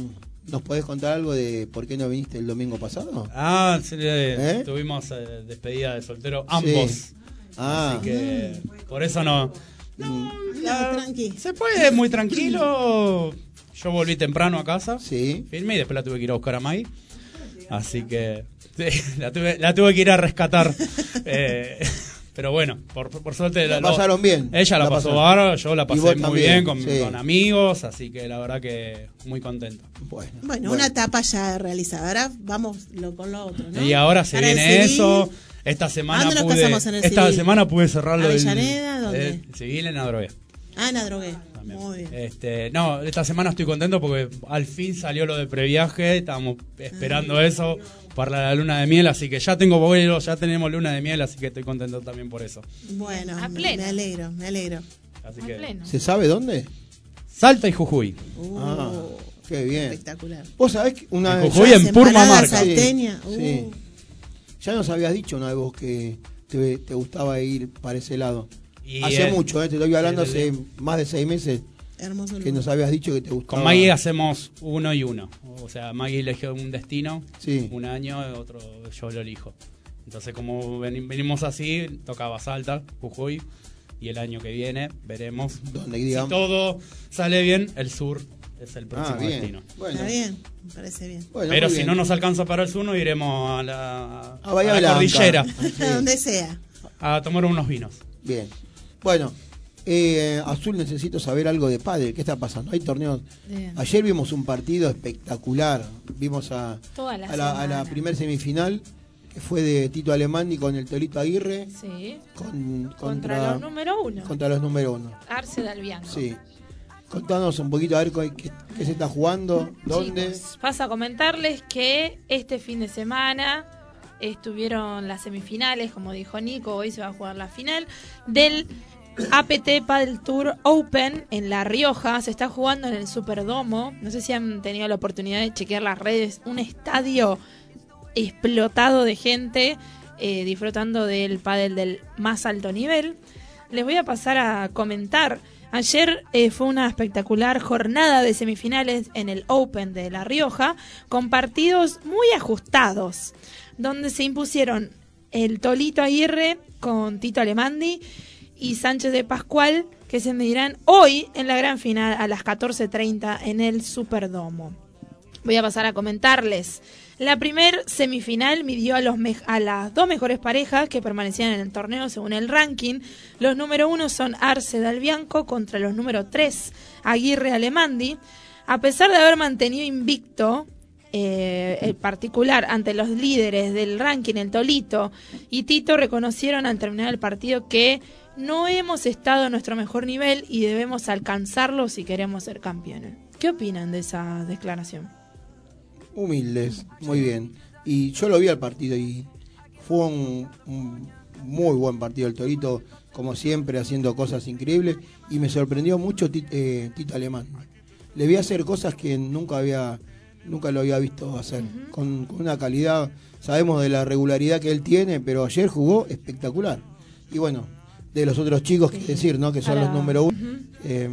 S5: ¿nos podés contar algo de por qué no viniste el domingo pasado?
S6: Ah, sí,
S5: ¿Eh?
S6: tuvimos eh, despedida de soltero ambos.
S5: Sí. Ah,
S6: Así que por eso no.
S4: No,
S6: Ah,
S4: tranqui.
S6: Se puede muy tranquilo. Yo volví temprano a casa.
S5: sí.
S6: Firme y después la tuve que ir a buscar a Mai. Así que sí, la, tuve, la tuve que ir a rescatar. Eh, pero bueno, por, por suerte
S5: La pasaron bien.
S6: Ella la,
S5: La
S6: pasó bárbaro, yo la pasé muy
S5: también,
S6: bien con,
S5: sí.
S6: con amigos, así que la verdad que muy contento.
S5: Bueno,
S4: Bueno, una etapa ya realizada. Ahora vamos lo, con lo otro, ¿no?
S6: Y ahora se viene eso. Esta semana
S4: ¿Dónde nos
S6: pude,
S4: casamos en el
S6: esta
S4: civil?
S6: semana pude cerrarlo
S4: ¿Avellaneda? ¿Dónde?
S6: eh, civil en Adrogué.
S4: Ah, en Adrogué.
S6: también.
S4: Muy bien.
S6: Este, no, esta semana estoy contento porque al fin salió lo de previaje, estábamos esperando
S4: Ah.
S6: eso para la luna de miel, así que ya tengo vuelo, ya tenemos luna de miel, así que estoy contento también por eso.
S4: Bueno,
S1: A
S4: me,
S1: pleno.
S4: me alegro, me alegro.
S6: Así
S1: A
S6: que
S1: pleno.
S5: ¿se sabe dónde?
S6: Salta y Jujuy.
S4: Uh,
S5: Ah, qué bien.
S4: Espectacular.
S5: Vos sabés que una
S6: En
S5: vez.
S6: Jujuy, en Purmamarca.
S5: Sí,
S4: uh.
S5: sí. Ya nos habías dicho una vez vos que te, te gustaba ir para ese lado.
S6: Y,
S5: hace mucho, ¿eh? te estoy hablando hace más de seis meses
S4: Hermoso
S5: que nos habías dicho que te gustaba.
S6: Con Maggie hacemos uno y uno. O sea, Maggie eligió un destino,
S5: Sí.
S6: un año, otro yo lo elijo. Entonces, como veni- venimos así, tocaba Salta, Jujuy, y el año que viene veremos.
S5: Donde,
S6: Si todo sale bien, el sur es el
S5: Ah,
S6: próximo
S5: bien.
S6: destino.
S5: Bueno,
S4: Está bien, me parece bien.
S5: bueno,
S6: Pero si
S5: bien.
S6: no nos alcanza para el sur, nos iremos a la,
S5: A Bahía
S6: a la
S5: Blanca.
S6: cordillera.
S4: A donde sea.
S6: a tomar unos vinos.
S5: Bien. Bueno, eh, Azul, necesito saber algo de padre. ¿Qué está pasando? Hay torneos.
S1: Bien.
S5: Ayer vimos un partido espectacular. Vimos a,
S1: Toda la
S5: a la, a la primer semifinal, que fue de Tito Alemán con el Tolito Aguirre,
S1: Sí.
S5: con,
S1: Contra,
S5: contra,
S1: los número uno.
S5: contra los número uno.
S1: Arce de Albianco.
S5: Sí. Contanos un poquito a ver qué, se está jugando, dónde.
S1: Chicos, a comentarles que este fin de semana estuvieron las semifinales, como dijo Nico, hoy se va a jugar la final del APT Paddle Tour Open en La Rioja. Se está jugando en el Superdomo. No sé si han tenido la oportunidad de chequear las redes. Un estadio
S3: explotado de gente eh, disfrutando del pádel del más alto nivel. Les voy a pasar a comentar. Ayer eh, fue una espectacular jornada de semifinales en el Open de La Rioja, con partidos muy ajustados, donde se impusieron el Tolito Aguirre con Tito Alemandi y Sánchez de Pascual, que se medirán hoy en la gran final a las 14.30 en el Superdomo. Voy a pasar a comentarles. La primer semifinal midió a, los a las dos mejores parejas que permanecían en el torneo según el ranking. Los número uno son Arce Dalbianco contra los número tres Aguirre Alemandi. A pesar de haber mantenido invicto eh, el particular ante los líderes del ranking, el Tolito y Tito, reconocieron al terminar el partido que no hemos estado a nuestro mejor nivel y debemos alcanzarlo si queremos ser campeones. ¿Qué opinan de esa declaración?
S5: Humildes, muy bien. Y yo lo vi al partido y fue un, un muy buen partido el Torito, como siempre, haciendo cosas increíbles. Y me sorprendió mucho eh, Tito Alemán. Le vi hacer cosas que nunca había nunca lo había visto hacer. con, con una calidad, sabemos de la regularidad que él tiene, pero ayer jugó espectacular. Y bueno, de los otros chicos, que decir, ¿no? Que son los número uno. eh,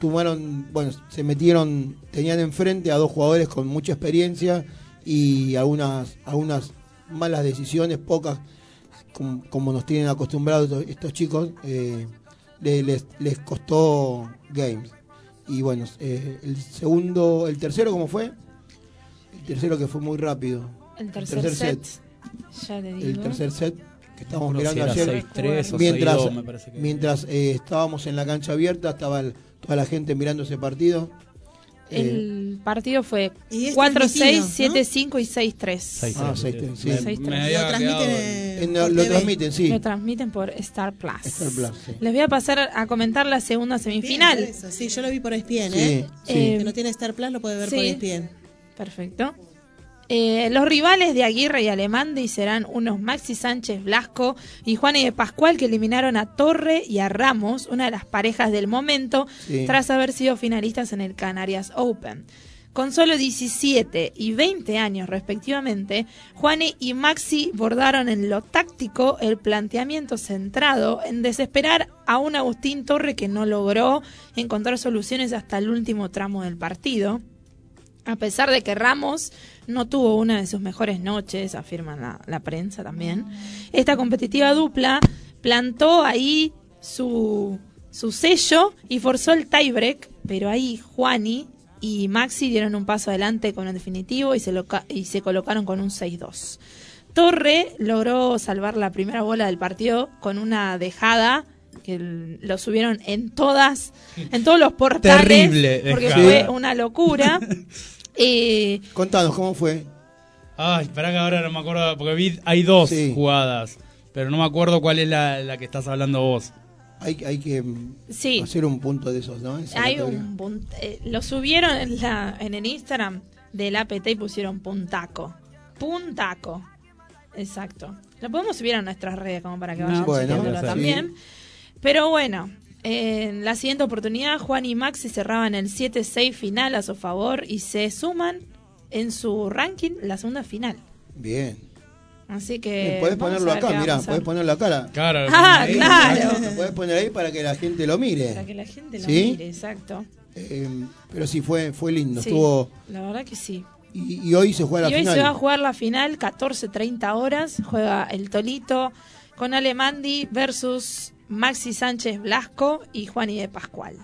S5: tomaron, bueno, se metieron, tenían enfrente a dos jugadores con mucha experiencia y algunas, algunas malas decisiones, pocas, como, como nos tienen acostumbrados estos, estos chicos, eh, le- les, les costó games. Y bueno, eh, el segundo, el tercero, ¿cómo fue? El tercero que fue muy rápido.
S3: El tercer, set, Ya te digo.
S5: El tercer set que estábamos
S6: No
S5: mirando
S6: si
S5: ayer.
S6: era 6-3 o
S5: mientras
S6: 6-2, me parece que-
S5: mientras eh, estábamos en la cancha abierta, estaba el- toda la gente mirando ese partido. Eh,
S3: El partido fue
S4: Y es
S3: 4-6,
S4: transmitido, ¿no?
S3: 7-5 y 6-3.
S6: 6-3,
S5: Ah,
S6: sí.
S5: 6-3, sí.
S6: Me-
S3: 6-3.
S6: me
S3: Lo
S6: había
S4: Lo transmiten
S6: quedado-
S5: en-
S4: por
S5: lo
S4: TV.
S5: transmiten, sí.
S3: Lo transmiten por Star Plus.
S5: Star Plus, sí.
S3: Les voy a pasar a comentar la segunda
S4: Bien,
S3: semifinal.
S4: eso, Sí, yo lo vi por ESPN,
S5: Sí,
S4: ¿eh?
S5: sí.
S3: Eh,
S4: Que no tiene Star Plus lo puede ver
S3: sí.
S4: por ESPN.
S3: Perfecto. Eh, los rivales de Aguirre y Alemandi serán unos Maxi Sánchez Blasco y Juan de Pascual que eliminaron a Torre y a Ramos, una de las parejas del momento,
S5: Sí.
S3: tras haber sido finalistas en el Canarias Open. Con solo 17 y 20 años respectivamente, Juane y Maxi bordaron en lo táctico el planteamiento centrado en desesperar a un Agustín Torre que no logró encontrar soluciones hasta el último tramo del partido. A pesar de que Ramos no tuvo una de sus mejores noches, afirma la, la prensa también, esta competitiva dupla plantó ahí su, su sello y forzó el tiebreak, pero ahí Juani y Maxi dieron un paso adelante con el definitivo y se, loca- y se colocaron con un 6-2. Torre logró salvar la primera bola del partido con una dejada que lo subieron en todas en todos los portales
S6: Terrible
S3: porque
S6: dejada.
S3: fue una locura Eh,
S5: Contanos, ¿cómo fue?
S6: Ay, espera que ahora no me acuerdo, porque vi, hay dos
S5: Sí.
S6: jugadas, pero no me acuerdo cuál es la, la que estás hablando vos.
S5: Hay, hay que mm,
S3: sí
S5: hacer un punto de esos, ¿no? Esa
S3: hay
S5: categoría.
S3: un eh, lo subieron en la en el Instagram del APT y pusieron puntaco puntaco exacto lo podemos subir a nuestras redes como para que
S6: No,
S3: vayan
S5: bueno,
S6: sí.
S3: también pero bueno en la siguiente oportunidad Juan y Maxi cerraban el 7-6 final a su favor y se suman en su ranking la segunda final
S5: Bien.
S3: así que
S5: podés ponerlo acá, mirá, podés ponerlo acá.
S6: Claro,
S3: Ah,
S6: ahí.
S3: claro.
S5: Lo podés poner ahí para que la gente lo mire.
S3: para que la gente lo
S5: ¿Sí?
S3: mire exacto
S5: Eh, pero sí, fue, fue lindo.
S3: Sí,
S5: Estuvo,
S3: la verdad que sí
S5: y, y hoy se juega
S3: Y
S5: la
S3: hoy
S5: final.
S3: se va a jugar la final, 14.30 horas. Juega el Tolito con Alemandi versus Maxi Sánchez Blasco y Juani de Pascual.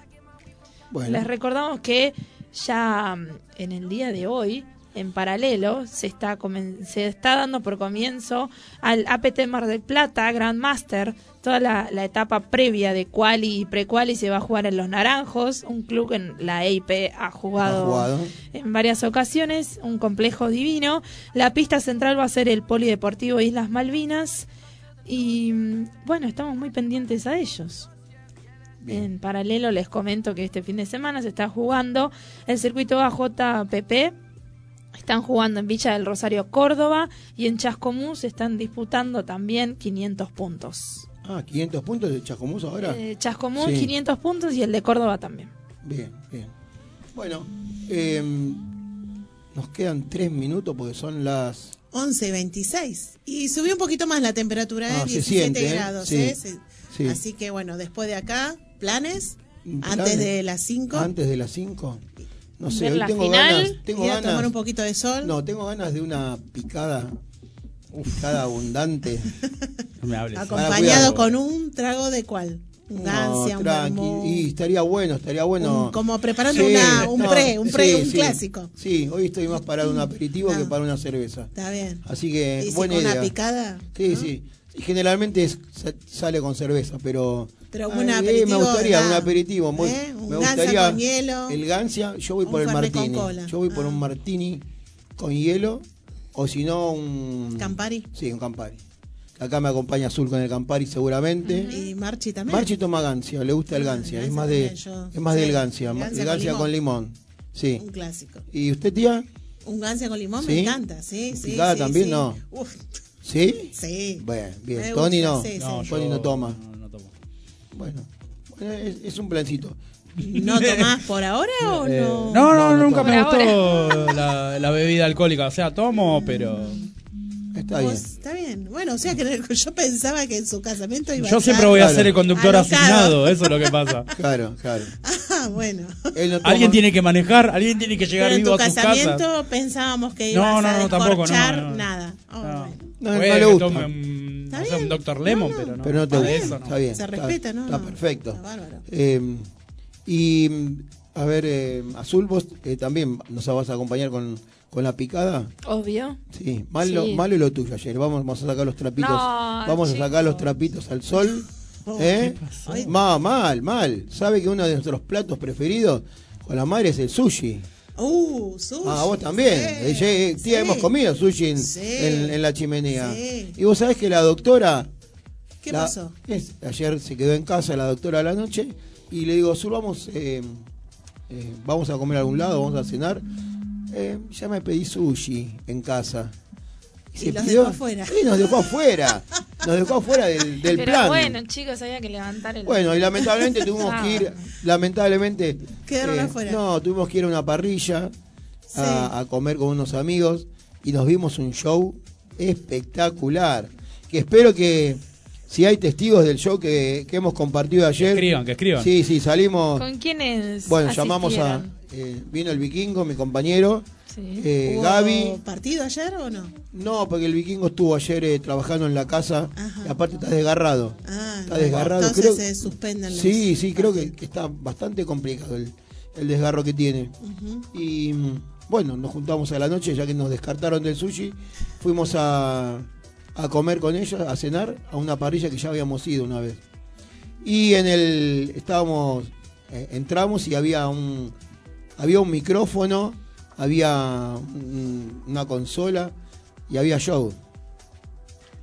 S5: Bueno,
S3: Les recordamos que ya mm, en el día de hoy, en paralelo, se está, se está dando por comienzo al APT Mar del Plata Grandmaster. Toda la, la etapa previa de quali y pre-quali se va a jugar en Los Naranjos, un club que en la EIP ha
S5: ha
S3: jugado
S5: jugado.
S3: en varias ocasiones, un complejo divino. La pista central va a ser el Polideportivo Islas Malvinas y mm, bueno, estamos muy pendientes a ellos.
S5: Bien.
S3: En paralelo les comento que este fin de semana se está jugando el circuito AJPP. Están jugando en Villa del Rosario, Córdoba y en Chascomús se están disputando también 500 puntos.
S5: Ah, 500 puntos de Chascomús ahora.
S3: Eh, Chascomús
S5: Sí.
S3: 500 puntos y el de Córdoba también.
S5: Bien, bien. Bueno, eh, Nos quedan tres minutos porque son las...
S4: 11 y 26. Y subió un poquito más la temperatura, ¿eh?
S5: Ah, se
S4: 17
S5: siente, ¿eh?
S4: grados.
S5: Sí,
S4: ¿eh?
S5: Sí.
S4: Así que bueno, después de acá, planes,
S5: ¿Planes?
S4: antes de las 5.
S5: Antes de las 5. No sé, hoy tengo
S3: final
S5: ganas. Tengo ganas.
S4: tomar un poquito de sol.
S5: No, tengo ganas de una picada. Picada abundante.
S6: No me hables.
S4: acompañado con un trago de cuál? Un gancia,
S5: no,
S4: un
S5: tranqui. Y estaría bueno, estaría bueno.
S4: un- como preparando
S5: Sí,
S4: una, un
S5: no,
S4: pre, un pre,
S5: sí,
S4: un
S5: sí.
S4: clásico.
S5: Sí, hoy estoy más para un aperitivo
S4: No.
S5: que para una cerveza.
S4: Está bien.
S5: Así que,
S4: Y si
S5: buena
S4: con
S5: idea.
S4: una picada.
S5: Sí, sí. Y generalmente es- sale con cerveza, pero.
S4: Pero un
S5: Ay, eh,
S4: aperitivo,
S5: me gustaría un aperitivo. muy-
S4: ¿Eh? Un
S5: me gustaría
S4: con hielo.
S5: el gancia. Yo voy por el martini. Yo voy por
S4: Ah.
S5: un martini con hielo o si no un
S4: Campari.
S5: Sí, un Campari. Acá me acompaña Azul con el Campari seguramente.
S4: Y Marchi también.
S5: Marchi toma gancia, le gusta el gancia, es más de
S4: yo-
S5: es más
S4: sí,
S5: del gancia,
S4: gancia
S5: el
S4: con
S5: gancia con limón. Sí.
S4: Un clásico.
S5: ¿Y usted tía?
S4: Un gancia con limón
S5: ¿Sí?
S4: me encanta, sí, sí.
S5: ¿Picada
S4: sí,
S5: también?
S4: sí.
S5: No.
S4: Uf,
S5: ¿Sí?
S4: sí.
S5: Bueno, bien.
S4: Me
S5: Tony
S4: gusta,
S5: no.
S4: sí,
S6: No,
S4: sí.
S5: Tony no toma.
S6: No, no tomo.
S5: Bueno, bueno, es, es un plancito.
S4: ¿No tomás por ahora o
S6: Eh,
S4: no?
S6: no, no,
S5: No,
S6: nunca me gustó la, la bebida alcohólica. O sea, tomo, pero.
S5: Está
S4: Vos-
S5: bien.
S4: Está bien. Bueno, o sea que yo pensaba que en su casamiento iba a
S6: Yo siempre voy a
S5: Claro.
S6: ser el conductor
S4: Alocado.
S6: asignado, eso es lo que pasa.
S5: Claro, claro.
S4: Ah, bueno.
S5: No toma-
S6: Alguien tiene que manejar, alguien tiene que llegar
S4: Pero en
S6: vivo
S4: tu
S6: a sus
S4: casamiento pensábamos que
S6: No,
S4: ibas
S6: no,
S4: a
S6: no, tampoco, no, no.
S4: nada. Oh,
S6: No.
S4: bueno.
S5: No, no le gusta.
S6: tome un,
S4: Está
S6: no
S4: bien.
S6: un Dr. Lemon,
S4: No, no.
S6: pero no.
S5: Pero no te gusta.
S6: eso no.
S5: Está bien.
S4: Se
S5: está-
S4: respeta, ¿no?
S5: Está
S4: No.
S5: perfecto.
S4: Está bárbaro.
S5: Eh, y a ver, eh, Azul, vos eh, también nos vas a acompañar con, con la picada.
S3: Obvio.
S5: Sí, malo,
S3: Sí.
S5: malo lo tuyo ayer. Vamos, vamos a sacar los trapitos.
S3: No,
S5: vamos a sacar los trapitos al sol.
S4: Oh,
S5: ¿Eh? Ma- mal, mal. ¿Sabe que uno de nuestros platos preferidos con la madre es el sushi?
S4: Uh, sushi.
S5: Ah, vos también.
S4: Sí,
S5: Eh, ye- tía,
S4: sí.
S5: hemos comido sushi en,
S4: Sí.
S5: en- en la chimenea.
S4: Sí.
S5: Y vos sabés que la doctora.
S4: ¿Qué
S5: la-
S4: pasó?
S5: es- ayer se quedó en casa la doctora a la noche y le digo, Sur, vamos, eh, eh, vamos a comer a algún lado, vamos a cenar. Eh, ya me pedí sushi en casa.
S4: Y los dejó afuera.
S5: Sí, nos dejó afuera. Nos dejó afuera del, del
S3: Pero
S5: plan.
S3: bueno, chicos, había que levantar el.
S5: Bueno, y lamentablemente tuvimos
S3: Ah.
S5: que ir, lamentablemente...
S4: Quedaron
S5: eh,
S4: afuera.
S5: No, tuvimos que ir a una parrilla
S4: Sí.
S5: a, a comer con unos amigos y nos vimos un show espectacular. Que espero que, si hay testigos del show que, que hemos compartido
S6: Que
S5: ayer...
S6: escriban, que escriban.
S5: Sí, sí, salimos...
S3: ¿Con quiénes?
S5: Bueno, llamamos a... eh, vino el vikingo, mi compañero,
S3: Sí.
S5: eh,
S4: ¿Hubo
S5: Gaby...
S4: partido ayer o no?
S5: No, porque el vikingo estuvo ayer eh, trabajando en la casa
S4: Ajá.
S5: y aparte está desgarrado.
S4: Ah,
S5: Está
S4: no.
S5: desgarrado.
S4: Entonces
S5: creo-
S4: se suspenden los
S5: Sí, sí, creo que, que está bastante complicado el, el desgarro que tiene. Y mm, bueno, nos juntamos a la noche, ya que nos descartaron del sushi, fuimos a, a comer con ellos, a cenar, a una parrilla que ya habíamos ido una vez. Y en el, estábamos, eh, entramos y había un, había un micrófono, había un- una consola y había show.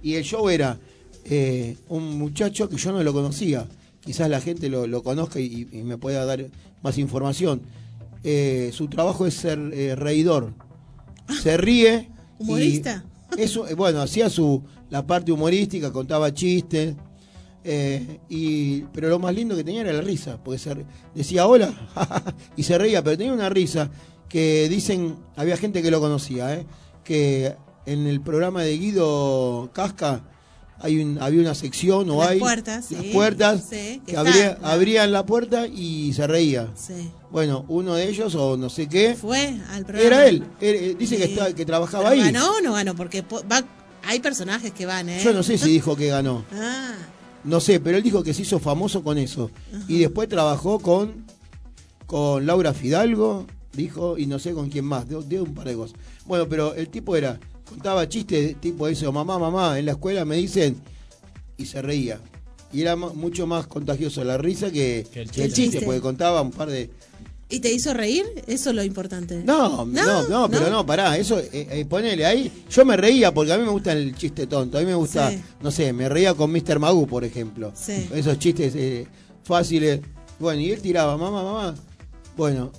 S5: Y el show era eh, un muchacho que yo no lo conocía. Quizás la gente lo, lo conozca y, y me pueda dar más información. Eh, su trabajo es ser eh, reidor. Se ríe. y
S4: ¿Humorista?
S5: Eso, bueno, hacía su la parte humorística, contaba chistes. Eh, y, pero lo más lindo que tenía era la risa, porque se decía hola y se reía, pero tenía una risa que dicen, había gente que lo conocía, eh, que en el programa de Guido Casca hay un, había una sección o
S4: Las
S5: hay
S4: puertas,
S5: las
S4: sí.
S5: puertas
S4: Sí, que
S5: abría- abrían la puerta y se reía.
S4: Sí.
S5: Bueno, uno de ellos o no sé qué
S4: Fue al programa.
S5: era él. Él, eh, dice que, está, que trabajaba
S4: ¿Pero
S5: ahí.
S4: ¿Ganó o no ganó? Porque po- va, hay personajes que van, ¿eh?
S5: Yo no sé si dijo que ganó.
S4: Ah,
S5: No sé, pero él dijo que se hizo famoso con eso. Y después trabajó con, con Laura Fidalgo, dijo, y no sé con quién más, dio, dio un par de cosas. Bueno, pero el tipo era, contaba chistes, tipo eso, mamá, mamá, en la escuela me dicen, y se reía. Y era mucho más contagioso la risa que,
S6: Que el
S5: que el
S6: chiste.
S5: chiste, porque contaba un par de...
S4: ¿y te hizo reír? Eso es lo importante.
S5: No, no, no, pero no, pará, eso, eh, eh, ponele ahí. Yo me reía porque a mí me gusta el chiste tonto. A mí me gusta,
S4: Sí.
S5: no sé, me reía con Mr. Magoo, por ejemplo.
S4: Sí.
S5: Esos chistes eh, fáciles. Bueno, y él tiraba, mamá, mamá. Bueno,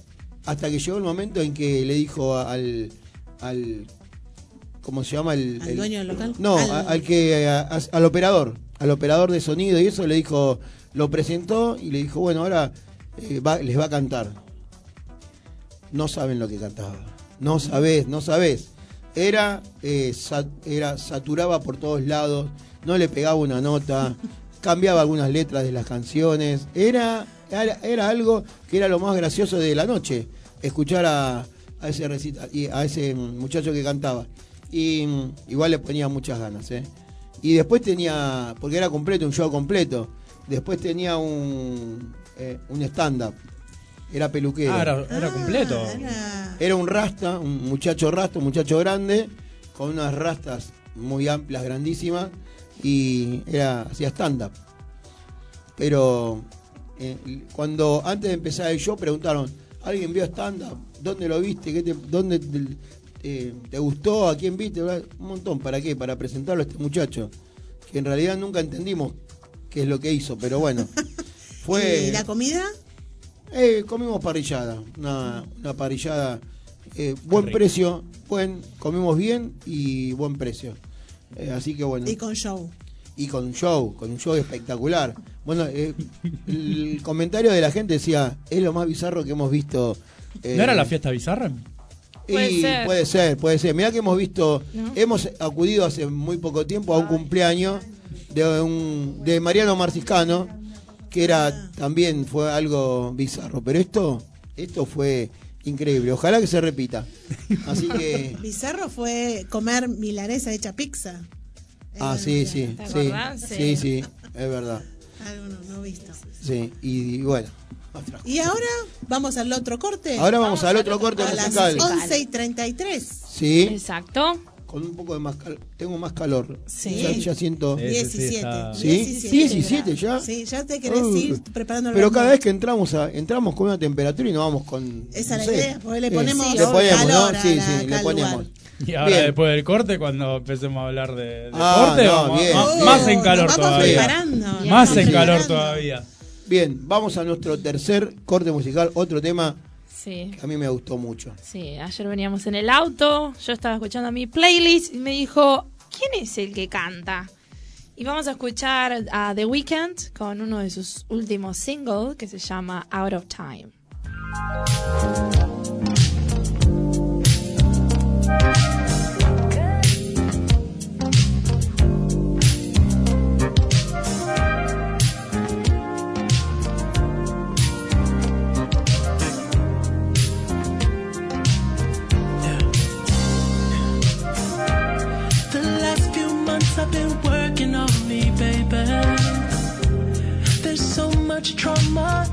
S5: hasta que llegó el momento en que le dijo al. al ¿Cómo se llama? El,
S4: ¿Al
S5: el-
S4: dueño del local?
S5: No,
S4: Al-
S5: a- al, que. a- a- al operador. Al operador de sonido y eso le dijo. Lo presentó y le dijo, bueno, ahora eh, va- les va a cantar. No saben lo que cantaba. No sabés, no sabés. Era, eh, era, saturaba por todos lados, no le pegaba una nota, cambiaba algunas letras de las canciones. Era, era, era algo que era lo más gracioso de la noche, escuchar a, a ese recita- a ese muchacho que cantaba. Y mm, igual le ponía muchas ganas, ¿eh? Y después tenía, porque era completo, un show completo. Después tenía un, eh, un stand-up. Era peluquero.
S6: Ah, era, era completo.
S4: Era-
S5: Era un rasta, un muchacho rasta, un muchacho grande, con unas rastas muy amplias, grandísimas, y era hacía stand-up. Pero eh, cuando antes de empezar el show preguntaron, ¿alguien vio stand-up? ¿Dónde lo viste? ¿Qué te, ¿Dónde te, eh, te gustó? ¿A quién viste? Un montón. ¿Para qué? Para presentarlo a este muchacho. Que en realidad nunca entendimos qué es lo que hizo, pero bueno. Fue,
S4: ¿Y la comida?
S5: Eh, comimos parrillada, una, una parrillada, eh, buen
S6: rico.
S5: precio, buen, comimos bien y buen precio. Eh, así que bueno,
S4: Y con show.
S5: y con un show, con un show espectacular. Bueno, eh, el comentario de la gente decía, es lo más bizarro que hemos visto. eh,
S6: ¿No era la fiesta bizarra?
S3: Puede
S5: y
S3: ser.
S5: puede ser, puede ser. Mirá que hemos visto,
S3: ¿No?
S5: hemos acudido hace muy poco tiempo a un cumpleaños de, un, de Mariano Marciscano, que era también fue algo bizarro. Pero esto, esto fue increíble. Ojalá que se repita. Así que.
S4: Bizarro fue comer milanesa hecha pizza. Es
S5: Ah, sí, sí,
S3: ¿Te
S5: sí. Sí,
S3: Sí.
S5: es verdad.
S4: Algo no, no visto.
S5: Sí, y, y bueno. otra.
S4: Y ahora vamos al otro corte.
S5: Ahora vamos al otro corte
S4: a las
S5: musical.
S4: 11 y 33.
S5: Sí,
S3: Exacto.
S5: Con un poco de más calor. Tengo más calor.
S4: Sí.
S5: Ya, ya siento.
S6: Sí, sí,
S4: 17.
S6: está-
S5: ¿Sí?
S4: 17.
S5: 17 ya.
S4: Sí, ya te querés
S5: Uh,
S4: ir preparando el
S5: Pero cada vez que entramos a, entramos con una temperatura y nos vamos con.
S4: Esa
S5: no
S4: es la
S5: sé.
S4: idea, porque le
S5: Sí,
S4: ponemos
S5: le ponemos,
S4: calor
S5: ¿no? Sí, sí, le ponemos.
S4: lugar.
S6: Y ahora
S5: Bien.
S6: después del corte, cuando empecemos a hablar de deporte,
S5: Ah, no,
S6: vamos-
S5: bien,
S6: más,
S5: bien.
S6: más en calor
S4: Nos vamos
S6: todavía.
S4: preparando.
S6: Más en calor todavía.
S5: Bien, vamos a nuestro tercer corte musical. Otro tema
S3: Sí.
S5: que a mí me gustó mucho.
S3: Sí, ayer veníamos en el auto, yo estaba escuchando mi playlist y me dijo, ¿quién es el que canta? Y vamos a escuchar a The Weeknd con uno de sus últimos singles que se llama Out of Time.
S8: Trauma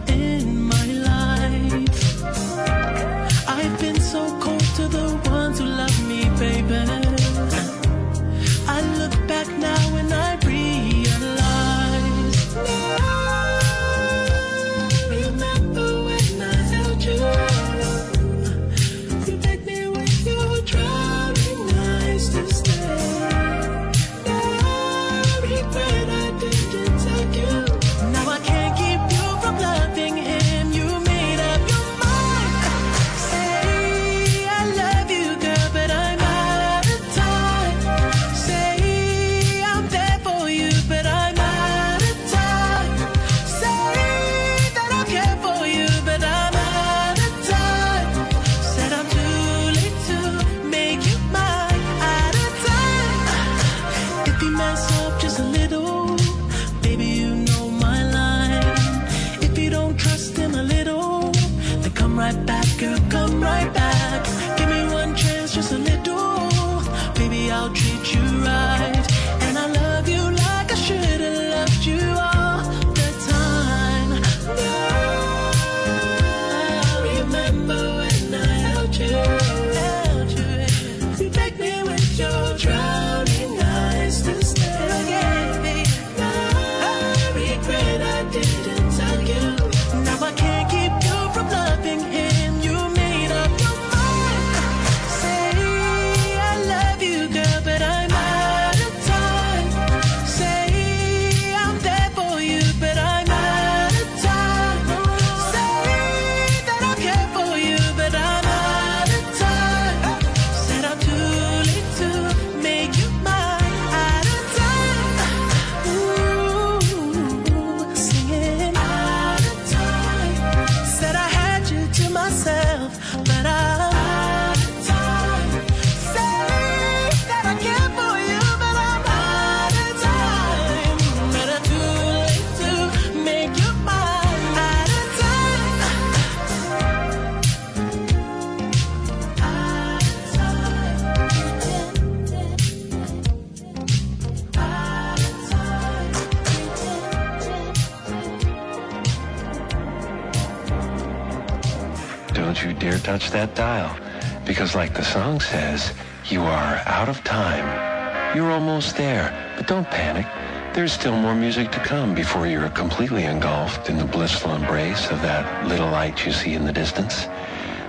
S9: There's still more music to come before you're completely engulfed in the blissful embrace of that little light you see in the distance.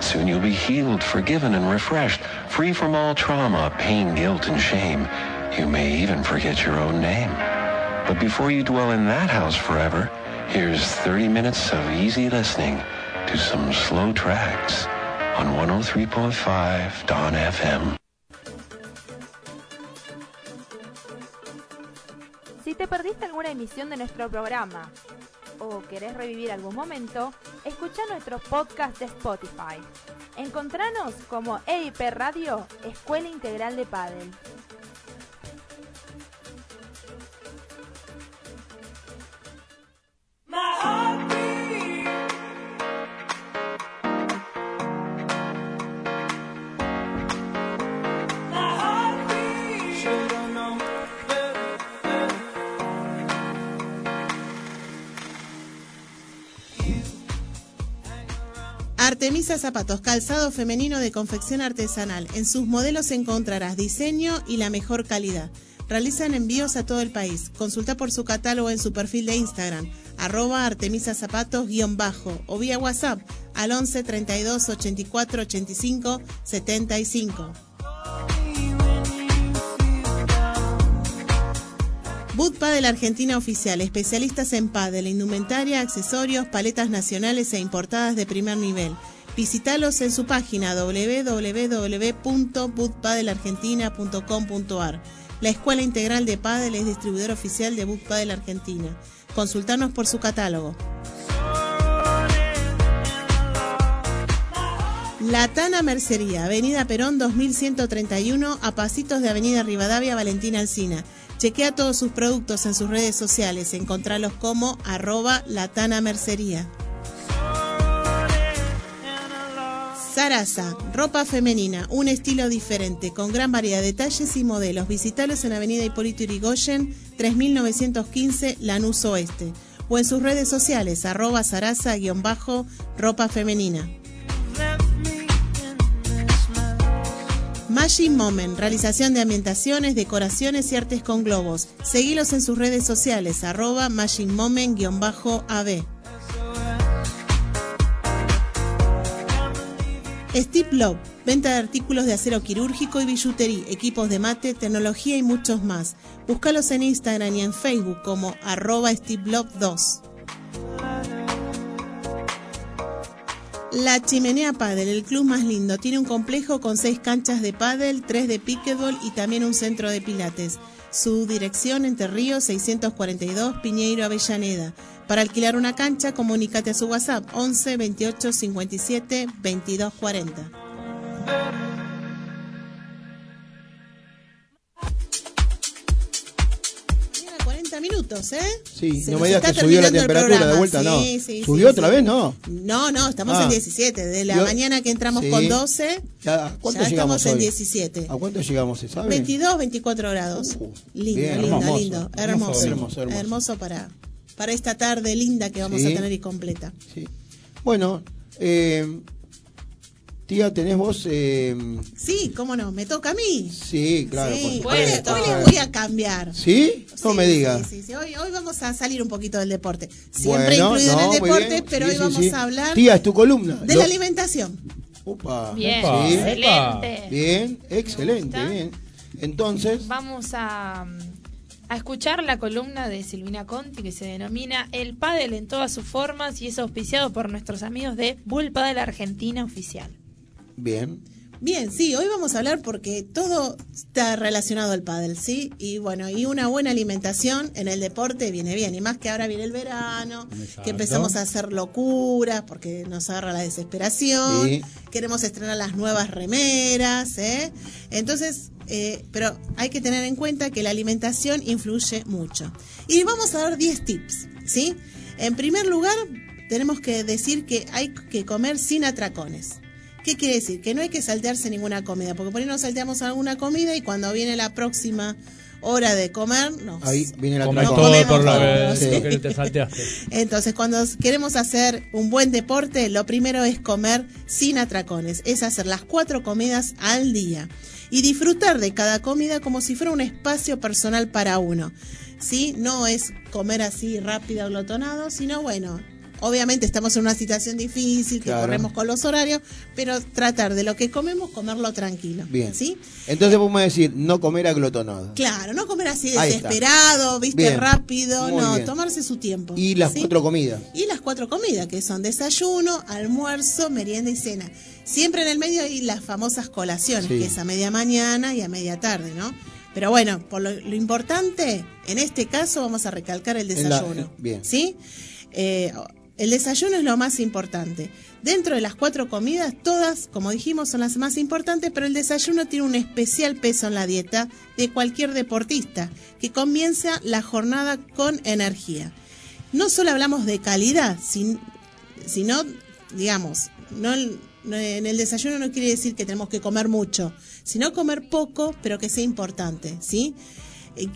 S9: Soon you'll be healed, forgiven, and refreshed, free from all trauma, pain, guilt, and shame. You may even forget your own name. But before you dwell in that house forever, here's 30 minutes of easy listening to some slow tracks on 103.5 Dawn FM.
S1: Te perdiste alguna emisión de nuestro programa o querés revivir algún momento, escucha nuestro podcast de Spotify. Encontranos como EIP Radio, Escuela Integral de Padel.
S4: Artemisa Zapatos, calzado femenino de confección artesanal. En sus modelos encontrarás diseño y la mejor calidad. Realizan envíos a todo el país. Consulta por su catálogo en su perfil de Instagram, arroba Artemisa Zapatos guion bajo, o vía WhatsApp al 11 32 84 85 75. Boot Padel Argentina Oficial, especialistas en pádel, indumentaria, accesorios, paletas nacionales e importadas de primer nivel. Visítalos en su página www.bootpadelargentina.com.ar. La Escuela Integral de Padel es distribuidor oficial de Boot Padel Argentina. Consultanos por su catálogo. La Tana Mercería, Avenida Perón 2131, a pasitos de Avenida Rivadavia Valentina Alcina. Chequea todos sus productos en sus redes sociales. Encontralos como arroba latana mercería. Sarasa, ropa femenina, un estilo diferente, con gran variedad de talles y modelos. Visitalos en Avenida Hipólito Yrigoyen, 3915, Lanús Oeste. O en sus redes sociales, arroba sarasa-ropa femenina. Magic Moment, realización de ambientaciones, decoraciones y artes con globos. Seguilos en sus redes sociales, arroba Magic Steve Love, venta de artículos de acero quirúrgico y billutería, equipos de mate, tecnología y muchos más. Búscalos en Instagram y en Facebook como arroba Steve Love 2. La Chimenea Padel, el club más lindo, tiene un complejo con seis canchas de pádel, tres de pickleball y también un centro de pilates. Su dirección Entre Ríos 642 Piñeiro Avellaneda. Para alquilar una cancha, comunícate a su WhatsApp 11 28 57 22 40. Minutos, ¿eh?
S5: Sí,
S4: Se
S5: no me digas que subió la temperatura de vuelta, no.
S4: Sí, sí,
S5: ¿Subió
S4: sí,
S5: otra
S4: sí.
S5: vez? No.
S4: No, no, estamos
S5: Ah.
S4: en 17. De la
S5: Yo-
S4: mañana que entramos
S5: Sí.
S4: con 12,
S5: Ya, ¿A cuánto
S4: ya
S5: llegamos
S4: estamos en
S5: hoy?
S4: 17.
S5: ¿A cuánto llegamos, se sabe?
S4: 22, 24 grados. lindo,
S5: bien,
S4: lindo,
S5: hermoso,
S4: lindo.
S5: hermoso,
S4: Hermoso.
S5: hermoso, hermoso.
S4: Para, para esta tarde linda que vamos
S5: Sí.
S4: a tener y completa.
S5: Sí. Bueno, eh, tía, ¿tenés vos? eh,
S4: Sí, cómo no, me toca a mí.
S5: sí, claro.
S4: Sí,
S5: por
S4: hoy, le-
S5: supuesto.
S4: hoy le voy a cambiar.
S5: ¿Sí? No
S4: Sí,
S5: me digas.
S4: Sí, sí, sí. Hoy, hoy vamos a salir un poquito del deporte. Siempre
S5: Bueno,
S4: incluido
S5: no,
S4: en el
S5: muy
S4: deporte,
S5: bien.
S4: pero
S5: Sí,
S4: hoy
S5: sí,
S4: vamos
S5: sí.
S4: a hablar
S5: Tía, es tu columna.
S4: de
S5: Lo-
S4: la alimentación.
S5: Upa.
S3: Bien,
S5: Sí.
S3: excelente.
S5: Bien, excelente, bien. Entonces,
S3: Vamos a, a escuchar la columna de Silvina Conti que se denomina El Padel en todas sus formas y es auspiciado por nuestros amigos de Bull Padel Argentina Oficial.
S5: Bien.
S4: Bien, sí, hoy vamos a hablar porque todo está relacionado al pádel, ¿sí? Y bueno, y una buena alimentación en el deporte viene bien, y más que ahora viene el verano, que empezamos a hacer locuras porque nos agarra la desesperación,
S5: Sí.
S4: queremos estrenar las nuevas remeras, ¿eh? Entonces, eh, pero hay que tener en cuenta que la alimentación influye mucho. Y vamos a dar 10 tips, ¿sí? En primer lugar, tenemos que decir que hay que comer sin atracones. ¿Qué quiere decir? Que no hay que saltearse ninguna comida, porque por ahí nos salteamos alguna comida y cuando viene la próxima hora de comer, nos
S5: Ahí viene la
S6: todo por
S4: sí.
S6: que te salteaste.
S4: Entonces, cuando queremos hacer un buen deporte, lo primero es comer sin atracones, es hacer las cuatro comidas al día y disfrutar de cada comida como si fuera un espacio personal para uno. ¿Sí? No es comer así rápido, glotonado, sino bueno. Obviamente estamos en una situación difícil, que
S5: Claro.
S4: corremos con los horarios, pero tratar de lo que comemos, comerlo tranquilo.
S5: Bien.
S4: ¿Sí?
S5: Entonces podemos decir, no comer aglotonado.
S4: Claro, no comer así desesperado, viste,
S5: Bien.
S4: rápido,
S5: Muy
S4: no,
S5: bien.
S4: tomarse su tiempo.
S5: Y las
S4: ¿sí?
S5: cuatro comidas.
S4: Y las cuatro comidas, que son desayuno, almuerzo, merienda y cena. Siempre en el medio hay las famosas colaciones,
S5: Sí.
S4: que es a media mañana y a media tarde, ¿no? Pero bueno, por lo, lo importante, en este caso vamos a recalcar el
S5: la-
S4: desayuno.
S5: bien.
S4: ¿Sí? Eh, el desayuno es lo más importante. Dentro de las cuatro comidas, todas, como dijimos, son las más importantes, pero el desayuno tiene un especial peso en la dieta de cualquier deportista que comienza la jornada con energía. No solo hablamos de calidad, sin- sino, digamos, no, en el desayuno no quiere decir que tenemos que comer mucho, sino comer poco, pero que sea importante, ¿sí?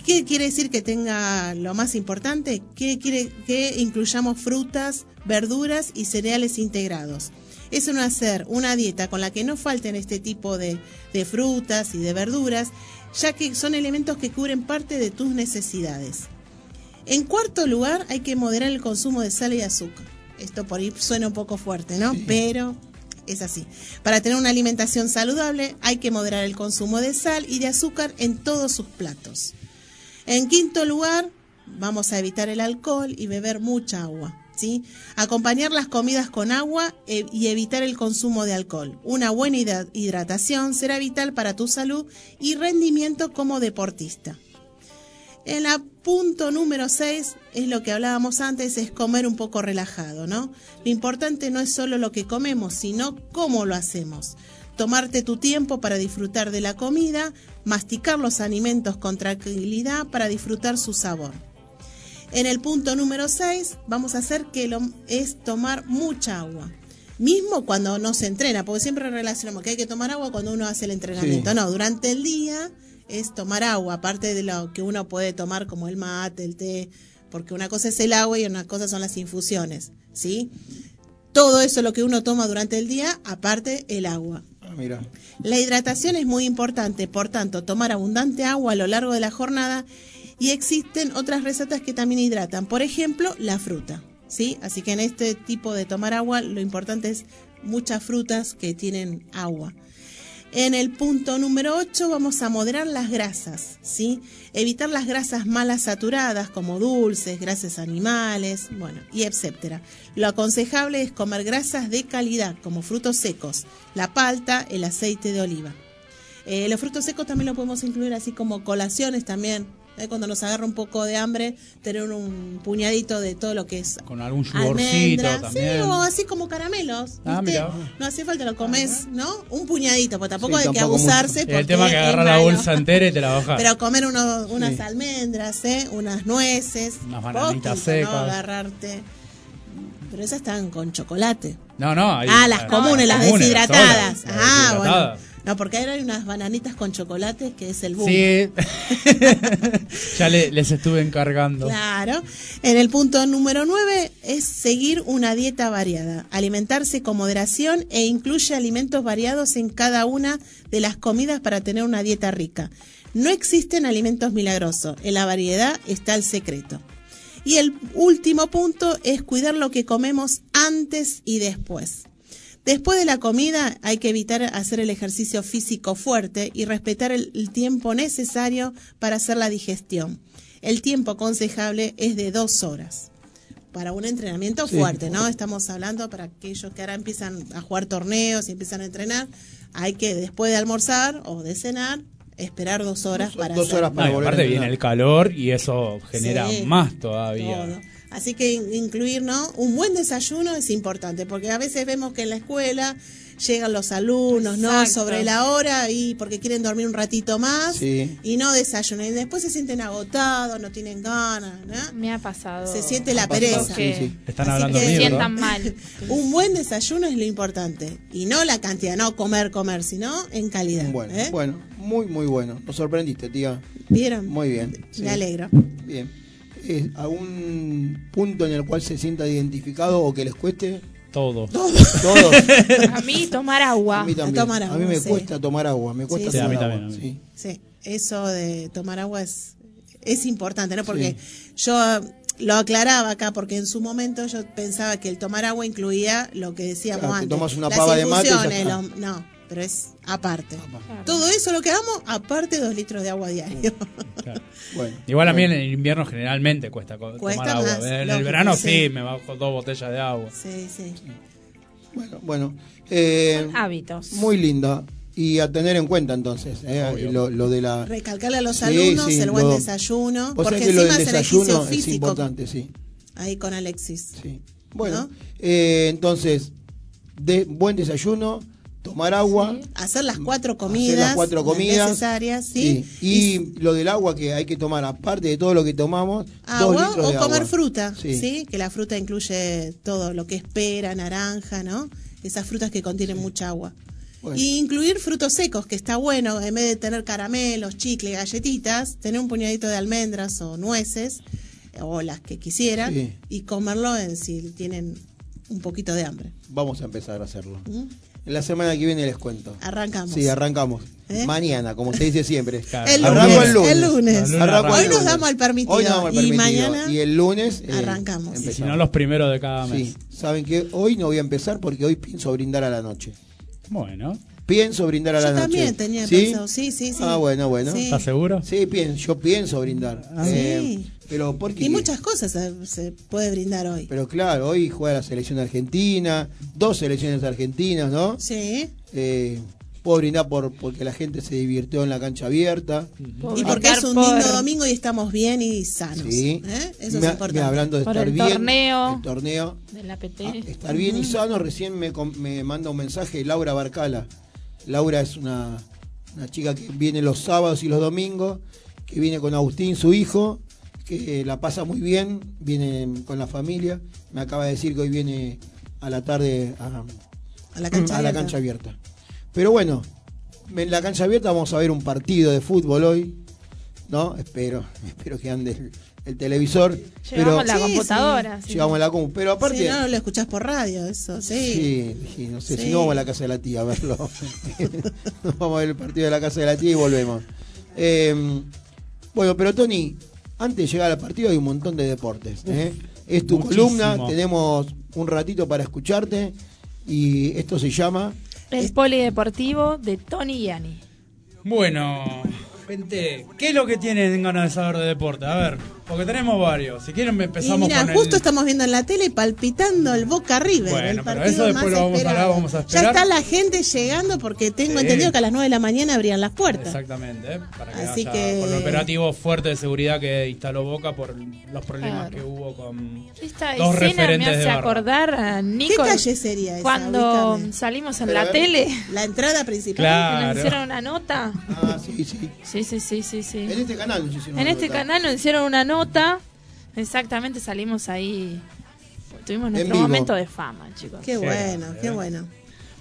S4: ¿Qué quiere decir que tenga lo más importante? Que quiere que incluyamos frutas, verduras y cereales integrados. Es un hacer una dieta con la que no falten este tipo de, de frutas y de verduras, ya que son elementos que cubren parte de tus necesidades. En cuarto lugar, hay que moderar el consumo de sal y azúcar. Esto por ahí suena un poco fuerte, ¿no? Pero es así. Para tener una alimentación saludable, hay que moderar el consumo de sal y de azúcar en todos sus platos. En quinto lugar, vamos a evitar el alcohol y beber mucha agua. ¿sí? Acompañar las comidas con agua eh, y evitar el consumo de alcohol. Una buena hidra- hidratación será vital para tu salud y rendimiento como deportista. En punto número 6 es lo que hablábamos antes, es comer un poco relajado, ¿no? Lo importante no es solo lo que comemos, sino cómo lo hacemos. Tomarte tu tiempo para disfrutar de la comida, masticar los alimentos con tranquilidad para disfrutar su sabor. En el punto número 6 vamos a hacer que lo, es tomar mucha agua. Mismo cuando no se entrena, porque siempre relacionamos que hay que tomar agua cuando uno hace el entrenamiento.
S5: Sí.
S4: No, durante el día es tomar agua, aparte de lo que uno puede tomar como el mate, el té, porque una cosa es el agua y una cosa son las infusiones, ¿sí? Todo eso lo que uno toma durante el día, aparte el agua.
S5: Ah.
S4: La hidratación es muy importante, por tanto, tomar abundante agua a lo largo de la jornada y existen otras recetas que también hidratan, por ejemplo, la fruta, ¿sí? Así que en este tipo de tomar agua lo importante es muchas frutas que tienen agua. En el punto número 8 vamos a moderar las grasas, ¿sí? Evitar las grasas malas saturadas como dulces, grasas animales, bueno, y etcétera. Lo aconsejable es comer grasas de calidad como frutos secos, la palta, el aceite de oliva. Eh, los frutos secos también lo podemos incluir así como colaciones también. ¿Eh? Cuando nos agarra un poco de hambre, tener un puñadito de todo lo que es
S6: Con algún
S4: almendras,
S6: también.
S4: sí, o así como caramelos.
S6: Ah,
S4: ¿viste?
S6: mira.
S4: No hace falta, lo comes, ¿no? Un puñadito, porque tampoco
S5: Sí,
S4: hay que
S5: tampoco
S4: abusarse.
S6: El
S4: porque
S6: tema es que agarrar la bolsa entera y te la bajas.
S4: Pero comer uno- unas
S5: Sí.
S4: almendras, ¿eh? unas nueces,
S6: Unas bananitas secas.
S4: ¿no? Agarrarte. Pero esas están con chocolate.
S6: no, no.
S4: ah, las
S6: ah,
S4: comunes, las
S6: comunes,
S4: deshidratadas.
S6: solas, las
S4: ah,
S6: deshidratadas.
S4: bueno. No, porque ahora hay unas bananitas con chocolate que es el boom.
S6: Sí. ya le- les estuve encargando.
S4: Claro. En el punto número 9 es seguir una dieta variada, alimentarse con moderación e incluye alimentos variados en cada una de las comidas para tener una dieta rica. No existen alimentos milagrosos, en la variedad está el secreto. Y el último punto es cuidar lo que comemos antes y después. Después de la comida hay que evitar hacer el ejercicio físico fuerte y respetar el, el tiempo necesario para hacer la digestión. El tiempo aconsejable es de dos horas para un entrenamiento
S5: Sí.
S4: fuerte, ¿no? Estamos hablando para aquellos que ahora empiezan a jugar torneos y empiezan a entrenar, hay que después de almorzar o de cenar esperar dos horas para
S5: dos
S4: hacer
S5: horas para volver a
S6: aparte viene el calor y eso genera
S4: Sí.
S6: más todavía.
S4: todo. Así que in- incluir, ¿no? Un buen desayuno es importante, porque a veces vemos que en la escuela llegan los alumnos, ¿no? Sobre la hora y porque quieren dormir un ratito más
S5: Sí.
S4: y no desayunan. Y después se sienten agotados, no tienen ganas, ¿no?
S3: Me ha pasado.
S4: Se siente la pereza.
S5: sí, sí.
S6: Están
S4: Así
S6: hablando
S4: que-
S3: Se sientan mal.
S4: Un buen desayuno es lo importante. Y no la cantidad, no comer, comer, sino en calidad.
S5: Bueno,
S4: ¿eh?
S5: bueno, muy, muy bueno. Nos sorprendiste, tía.
S4: ¿Vieron?
S5: Muy bien. sí.
S4: Me alegro.
S5: Bien. Eh, ¿Algún punto en el cual se sienta identificado o que les cueste?
S6: Todo.
S5: Todo.
S3: A mí tomar agua.
S5: A mí también.
S4: tomar
S5: a mí
S4: agua,
S5: me
S4: sí.
S5: cuesta tomar agua. Me cuesta
S4: Sí,
S5: tomar
S6: Sí, a mí
S5: agua.
S6: también, a mí.
S5: sí.
S4: Sí, eso de tomar agua es, es importante, ¿no? Porque yo lo aclaraba acá, porque en su momento yo pensaba que el tomar agua incluía lo que decíamos
S5: Claro, te
S4: antes.
S5: tomas una
S4: las
S5: pava de mate y ya
S4: infusiones,
S5: está.
S4: lo- no, pero es aparte. Todo eso lo que hagamos, aparte dos litros de agua diario.
S6: Claro.
S5: Bueno.
S6: Igual a mí en el invierno generalmente cuesta
S4: Cuesta
S6: tomar agua.
S4: más,
S6: En el verano
S4: sí.
S6: sí. me bajo dos botellas de agua.
S4: sí, sí.
S5: Bueno, bueno. Eh,
S3: Hábitos.
S5: muy linda. Y a tener en cuenta entonces, eh, lo, lo de la...
S4: Recalcarle a los
S5: Sí,
S4: alumnos
S5: sí,
S4: el buen
S5: lo-
S4: desayuno, porque
S5: que lo
S4: encima
S5: del
S4: es el ejercicio
S5: desayuno es
S4: físico
S5: importante, sí.
S4: ahí con Alexis.
S5: sí. Bueno,
S4: ¿No?
S5: eh, entonces, de, buen desayuno, tomar agua,
S4: Hacer las cuatro
S5: hacer
S4: comidas,
S5: las cuatro comidas.
S4: necesarias, ¿sí?
S5: Y, lo del agua que hay que tomar, aparte de todo lo que tomamos, dos
S4: agua
S5: litros
S4: o
S5: de
S4: comer
S5: agua.
S4: fruta,
S5: Sí.
S4: sí. Que la fruta incluye todo, lo que es pera, naranja, ¿no? Esas frutas que contienen mucha agua.
S5: Bueno.
S4: Y incluir frutos secos, que está bueno, en vez de tener caramelos, chicle, galletitas, tener un puñadito de almendras o nueces, o las que quisieran, y comerlo en, si tienen un poquito de hambre.
S5: Vamos a empezar a hacerlo.
S4: ¿Mm?
S5: En la semana que viene les cuento.
S4: Arrancamos.
S5: Sí, arrancamos.
S4: ¿Eh?
S5: Mañana, como se dice siempre.
S6: Claro.
S4: El
S5: Arranco
S4: lunes,
S5: el lunes.
S4: el lunes.
S6: El lunes
S5: Arranco el
S4: Hoy nos damos el permitido,
S5: Hoy nos damos el
S4: y
S5: permitido.
S4: mañana
S5: Y el lunes eh,
S4: arrancamos.
S6: Y si no, los primeros de cada mes.
S5: Sí, saben que hoy no voy a empezar porque hoy pienso brindar a la noche.
S6: Bueno,
S5: Pienso brindar a
S4: Yo
S5: la noche.
S4: también tenía
S5: ¿Sí?
S4: pensado, sí, sí, sí.
S5: Ah, bueno, bueno.
S4: Sí.
S6: ¿estás seguro?
S5: Sí, pienso, yo pienso brindar.
S4: Ah,
S5: Eh,
S4: sí.
S5: Pero porque
S4: Y muchas cosas se, se puede brindar hoy.
S5: Pero claro, hoy juega la selección argentina, dos selecciones argentinas, ¿no?
S4: Sí.
S5: Eh, puedo brindar por porque la gente se divirtió en la cancha abierta.
S3: Puedo
S4: Y porque es un
S3: por-
S4: lindo domingo y estamos bien y sanos.
S5: Sí.
S4: ¿eh? Eso
S5: Me-
S4: es importante.
S5: me hablando de
S3: Por
S5: estar
S3: el
S5: bien,
S3: torneo.
S5: el torneo,
S3: Del APT.
S5: ah, estar bien y sano, recién me, me manda un mensaje Laura Barcala. Laura es una, una chica que viene los sábados y los domingos, que viene con Agustín, su hijo, que la pasa muy bien, viene con la familia. Me acaba de decir que hoy viene a la tarde a,
S4: a la cancha
S5: a la
S4: abierta.
S5: cancha abierta. Pero bueno, en la cancha abierta vamos a ver un partido de fútbol hoy, ¿no? Espero, espero que ande el, el televisor.
S3: Llevamos
S5: pero
S3: la
S4: Sí,
S3: computadora. sí.
S5: llevamos la compu. Pero aparte,
S4: Sí, no, lo escuchás por radio, eso, sí.
S5: sí, sí, no sé,
S4: Sí.
S5: si no vamos a la casa de la tía a verlo. Nos vamos a ver el partido de la casa de la tía y volvemos. Eh, bueno, pero Tony, antes de llegar al partido hay un montón de deportes. ¿eh? Es tu
S6: muchísimo.
S5: columna, tenemos un ratito para escucharte y esto se llama...
S3: El polideportivo de Tony Yani.
S6: Bueno, gente, ¿qué es lo que tienen ganas de saber de deporte? A ver, porque tenemos varios. Si quieren
S4: Y
S6: empezamos
S4: mira,
S6: con
S4: justo
S6: el...
S4: estamos viendo en la tele palpitando el Boca River.
S6: Bueno,
S4: el
S6: pero eso después
S4: más
S6: lo vamos a
S4: esperado.
S6: hablar, vamos a
S4: Ya
S6: esperar.
S4: está la gente llegando porque tengo
S6: Sí.
S4: entendido que a las 9 de la mañana abrían las puertas.
S6: Exactamente, ¿eh? para que
S4: Así
S6: haya-
S4: que-
S6: por el operativo fuerte de seguridad que instaló Boca por los problemas
S3: Claro.
S6: que hubo con
S3: Esta
S6: dos
S3: escena me hace
S6: barra.
S3: acordar a
S4: ¿Qué
S3: Nico
S4: calle sería esa?
S3: cuando
S4: Ubícame.
S3: salimos en
S5: Pero a
S3: la tele.
S4: La entrada principal.
S6: Claro.
S3: Nos hicieron una nota.
S5: Ah, sí, sí.
S3: Sí, sí, sí, sí, sí.
S5: En este canal nos hicieron
S3: En
S5: una
S3: este
S5: nota.
S3: canal nos hicieron una nota. Exactamente, salimos ahí. Tuvimos nuestro momento de fama, chicos.
S4: Qué
S6: Sí,
S4: bueno, qué bueno.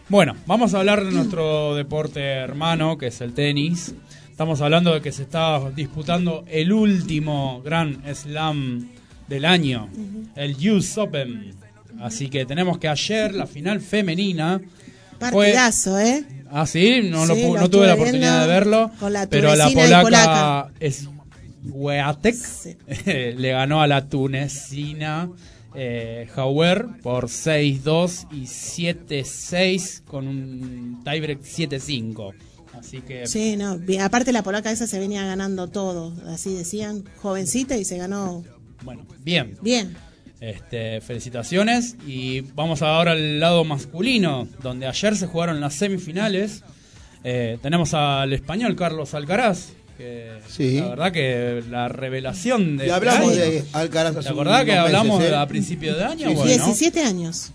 S6: Bueno, vamos a hablar de nuestro deporte hermano, que es el tenis. Estamos hablando de que se está disputando el último gran slam del año, el US Open. Así que tenemos que ayer la final femenina. fue-
S4: Partidazo, ¿eh?
S6: Ah, sí, no, lo
S4: Sí, lo
S6: no tuve la oportunidad de verlo.
S4: con la
S6: pero la polaca
S4: polaca.
S6: es Weatek.
S4: Sí.
S6: Le ganó a la tunecina eh, Hauer por 6-2 y 7-6 con un tiebreak 7-5. Así que
S4: Sí, no. Aparte la polaca esa se venía ganando todo. Así decían, jovencita y se ganó
S6: bueno, bien.
S4: bien.
S6: Este, felicitaciones y vamos ahora al lado masculino, donde ayer se jugaron las semifinales. Eh, tenemos al español Carlos Alcaraz, que
S5: Sí.
S6: la verdad que la revelación de
S5: Y
S6: este
S5: hablamos
S6: año.
S5: de Alcaraz
S6: ¿Te acordás que hablamos
S5: meses,
S6: de-
S5: eh?
S6: a principio de año?
S5: Sí, sí.
S6: Bueno,
S4: 17 años.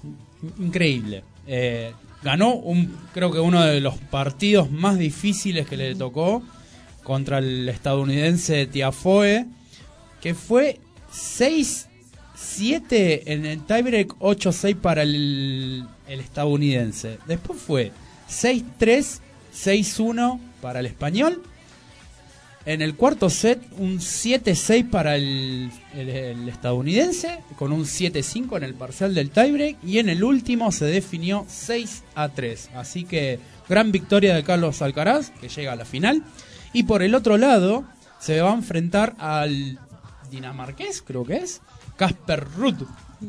S6: increíble. Eh, ganó un, creo que uno de los partidos más difíciles que le tocó contra el estadounidense Tiafoe, que fue 6-7 en el tiebreak, 8-6 para el, el estadounidense. Después fue 6-3, 6-1 para el español. En el cuarto set, un 7-6 para el, el- el estadounidense, con un 7-5 en el parcial del tiebreak. Y en el último se definió 6-3. Así que gran victoria de Carlos Alcaraz, que llega a la final. Y por el otro lado, se va a enfrentar al dinamarqués, creo que es, Casper Ruud,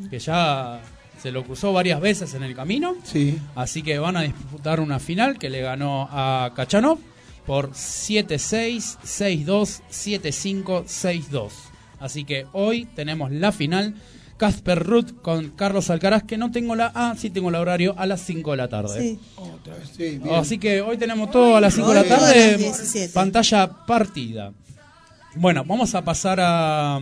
S6: que ya se lo cruzó varias veces en el camino.
S5: Sí.
S6: Así que van a disputar una final que le ganó a Kachanov por 7-6, 6-2, 7-5, 6-2. Así que hoy tenemos la final. Casper Ruth con Carlos Alcaraz, que no tengo la... Ah, sí tengo el horario a las 5 de la tarde.
S4: Sí.
S5: Otra vez, sí, bien.
S6: Así que hoy tenemos todo a las 5 de la tarde.
S4: las 17.
S6: Pantalla partida. Bueno, vamos a pasar a,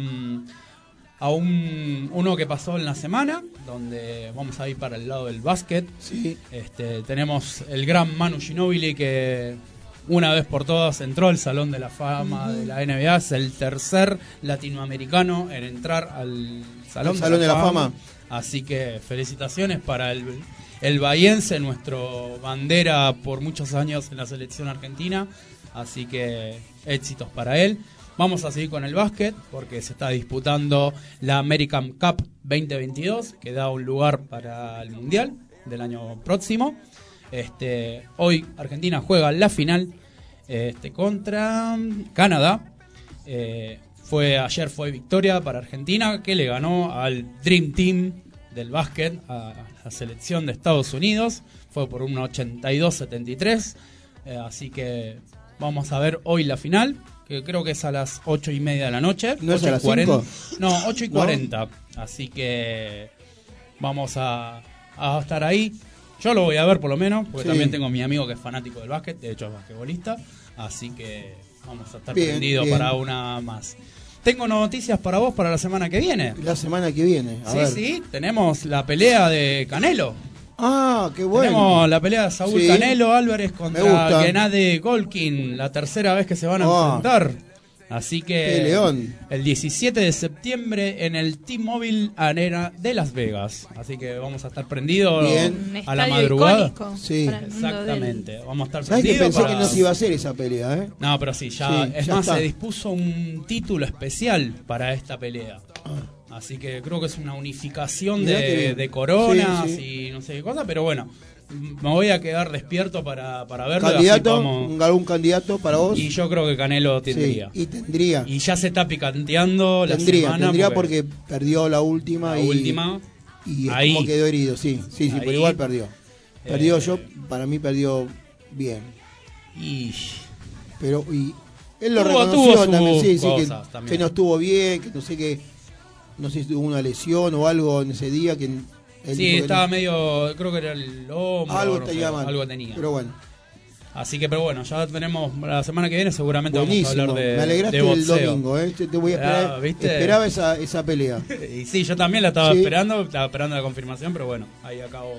S6: a un, uno que pasó en la semana, donde vamos a ir para el lado del básquet.
S5: Sí.
S6: Este, tenemos el gran Manu Ginóbili que una vez por todas entró al Salón de la Fama de la NBA. Es el tercer latinoamericano en entrar al Salón,
S5: Al Salón de la Fama.
S6: Así que felicitaciones para el, el bahiense, nuestro bandera por muchos años en la selección argentina. Así que éxitos para él. Vamos a seguir con el básquet porque se está disputando la American Cup 2022 que da un lugar para el Mundial del año próximo. Este, hoy Argentina juega la final este, contra Canadá. Eh, fue ayer fue victoria para Argentina que le ganó al Dream Team del básquet a la selección de Estados Unidos. Fue por un 82-73. Eh, así que vamos a ver hoy la final, que creo que es a las 8 y media de la noche.
S5: ¿No es
S6: 8
S5: a
S6: y
S5: las
S6: 40.
S5: 5?
S6: No, 8 y
S5: ¿No?
S6: 40. Así que vamos a, a estar ahí. Yo lo voy a ver por lo menos, porque
S5: Sí.
S6: también tengo mi amigo que es fanático del básquet, de hecho es basquetbolista. Así que vamos a estar
S5: Bien,
S6: prendidos
S5: bien.
S6: para una más. Tengo noticias para vos para la semana que viene.
S5: La semana que viene. A
S6: sí,
S5: ver.
S6: sí, tenemos la pelea de Canelo.
S5: Ah, qué bueno.
S6: Tenemos la pelea de Saúl
S5: Sí.
S6: Canelo Álvarez contra. Gennady Golkin, la tercera vez que se van a
S5: Ah.
S6: enfrentar. Así que
S5: león.
S6: el 17 de septiembre en el T-Mobile Arena de Las Vegas. Así que vamos a estar prendidos
S5: Bien.
S6: A la madrugada.
S5: Sí.
S6: Exactamente. Vamos a estar
S5: ¿Sabes que
S6: prendidos
S5: pensé
S6: para-
S5: que no se iba a hacer esa pelea, eh?
S6: No, pero sí, ya.
S5: Sí,
S6: es
S5: ya
S6: más,
S5: está.
S6: se dispuso un título especial para esta pelea. Así que creo que es una unificación de, coronas
S5: Sí, sí.
S6: y no sé qué cosa, pero bueno, me voy a quedar despierto para, para verlo.
S5: ¿Candidato? ¿Un- ¿Algún candidato para vos?
S6: Y yo creo que Canelo
S5: Sí,
S6: tendría.
S5: y tendría.
S6: Y ya se está picanteando la
S5: tendría,
S6: semana.
S5: tendría porque, perdió la última
S6: la
S5: y,
S6: última.
S5: y es
S6: ahí.
S5: como quedó herido, sí, sí, sí,
S6: Ahí.
S5: pero igual perdió. Perdió
S6: Eh.
S5: yo, para mí perdió bien.
S6: Y
S5: Pero y él lo
S6: Tuvo-
S5: reconoció
S6: tuvo
S5: también, sí, sí, que,
S6: también.
S5: que no estuvo bien, que no sé qué, no sé si tuvo una lesión o algo en ese día que
S6: sí, estaba medio. Creo que era el hombro.
S5: algo
S6: no
S5: tenía
S6: sé. Algo tenía.
S5: Pero bueno,
S6: Así que, pero bueno, ya tenemos la semana que viene seguramente
S5: buenísimo.
S6: vamos a hablar de,
S5: Me alegraste
S6: de
S5: el domingo, eh. Te, te voy a
S6: Ah,
S5: esperar.
S6: ¿viste?
S5: Esperaba esa, esa pelea.
S6: Y sí, yo también la estaba
S5: Sí.
S6: esperando, estaba esperando la confirmación, pero bueno, ahí acabo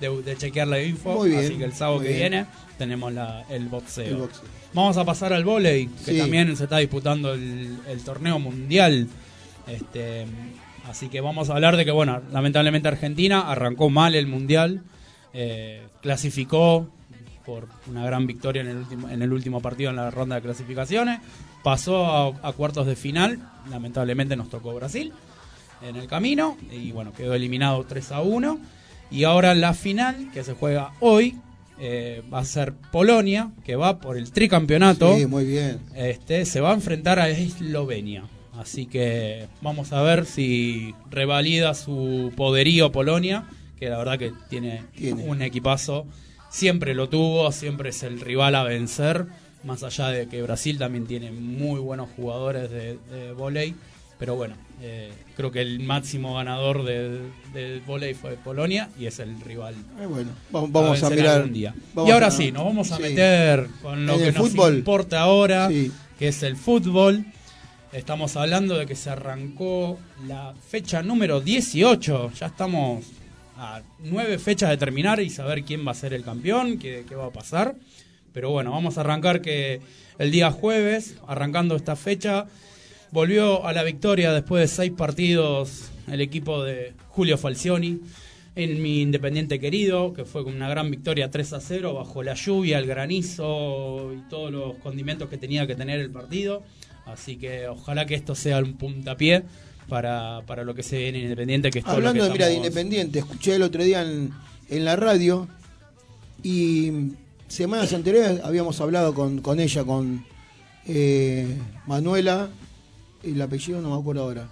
S6: de, de chequear la info.
S5: Muy bien,
S6: así que el sábado que
S5: bien.
S6: viene tenemos la, el boxeo.
S5: El boxeo.
S6: Vamos a pasar al volei, que
S5: Sí.
S6: también se está disputando el, el torneo mundial. Este, así que vamos a hablar de que, bueno, lamentablemente Argentina arrancó mal el mundial, eh, clasificó por una gran victoria en el último en el último partido en la ronda de clasificaciones, pasó a, a cuartos de final, lamentablemente nos tocó Brasil en el camino y bueno, quedó eliminado 3 a 1 y ahora la final que se juega hoy eh, va a ser Polonia, que va por el tricampeonato.
S5: Sí, muy bien.
S6: Este, se va a enfrentar a Eslovenia. Así que vamos a ver si revalida su poderío Polonia, que la verdad que tiene,
S5: Tiene.
S6: un equipazo. Siempre lo tuvo, siempre es el rival a vencer. Más allá de que Brasil también tiene muy buenos jugadores de, de volei. Pero bueno, eh, creo que el máximo ganador del de volei fue Polonia y es el rival.
S5: Eh, bueno, vamos, vamos a, mirar.
S6: día.
S5: vamos
S6: y ahora
S5: a-
S6: sí, nos vamos a
S5: sí.
S6: meter con lo
S5: En
S6: que nos
S5: fútbol.
S6: importa ahora,
S5: Sí.
S6: que es el fútbol. Estamos hablando de que se arrancó la fecha número 18. Ya estamos a nueve fechas de terminar y saber quién va a ser el campeón, qué, va a pasar. Pero bueno, vamos a arrancar que el día jueves, arrancando esta fecha, volvió a la victoria después de seis partidos el equipo de Julio Falcioni en mi Independiente querido, que fue con una gran victoria 3 a 0 bajo la lluvia, el granizo y todos los condimentos que tenía que tener el partido. Así que ojalá que esto sea un puntapié para, para lo que se viene en Independiente, que es todo lo
S5: Hablando
S6: que
S5: de, mira, de Independiente, escuché el otro día en, en la radio y semanas anteriores habíamos hablado con, con ella, con eh, Manuela, el apellido no me acuerdo ahora.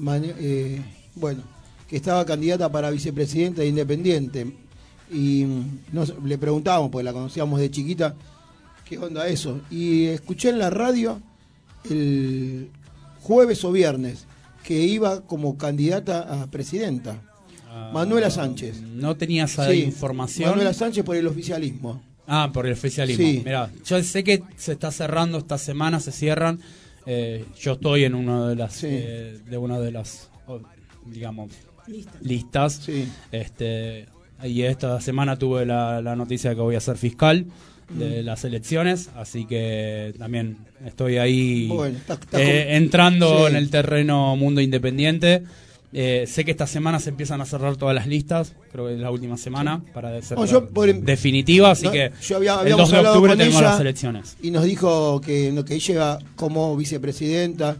S5: Eh, bueno, que estaba candidata para vicepresidenta de Independiente. Y mm, nos, le preguntábamos, porque la conocíamos de chiquita, qué onda eso. Y escuché en la radio el jueves o viernes que iba como candidata a presidenta.
S6: Ah,
S5: Manuela Sánchez.
S6: No tenía esa
S5: Sí,
S6: información.
S5: Manuela Sánchez por el oficialismo.
S6: Ah, por el oficialismo.
S5: Sí.
S6: Mirá, yo sé que se está cerrando esta semana, se cierran. Eh, yo estoy en una de las, eh, de una de las, oh, digamos, listas. Este, y esta semana tuve la, la noticia de que voy a ser fiscal de
S5: Mm.
S6: las elecciones, así que también estoy ahí
S5: Bueno, está- está
S6: eh,
S5: con-
S6: entrando
S5: Sí.
S6: en el terreno mundo independiente. Eh, sé que esta semana se empiezan a cerrar todas las listas, creo que es la última semana para ser
S5: No, por-
S6: definitiva, así
S5: No,
S6: que
S5: yo había-
S6: el
S5: habíamos
S6: 2 de octubre tenemos las elecciones.
S5: Y nos dijo que, no, que ella iba como vicepresidenta,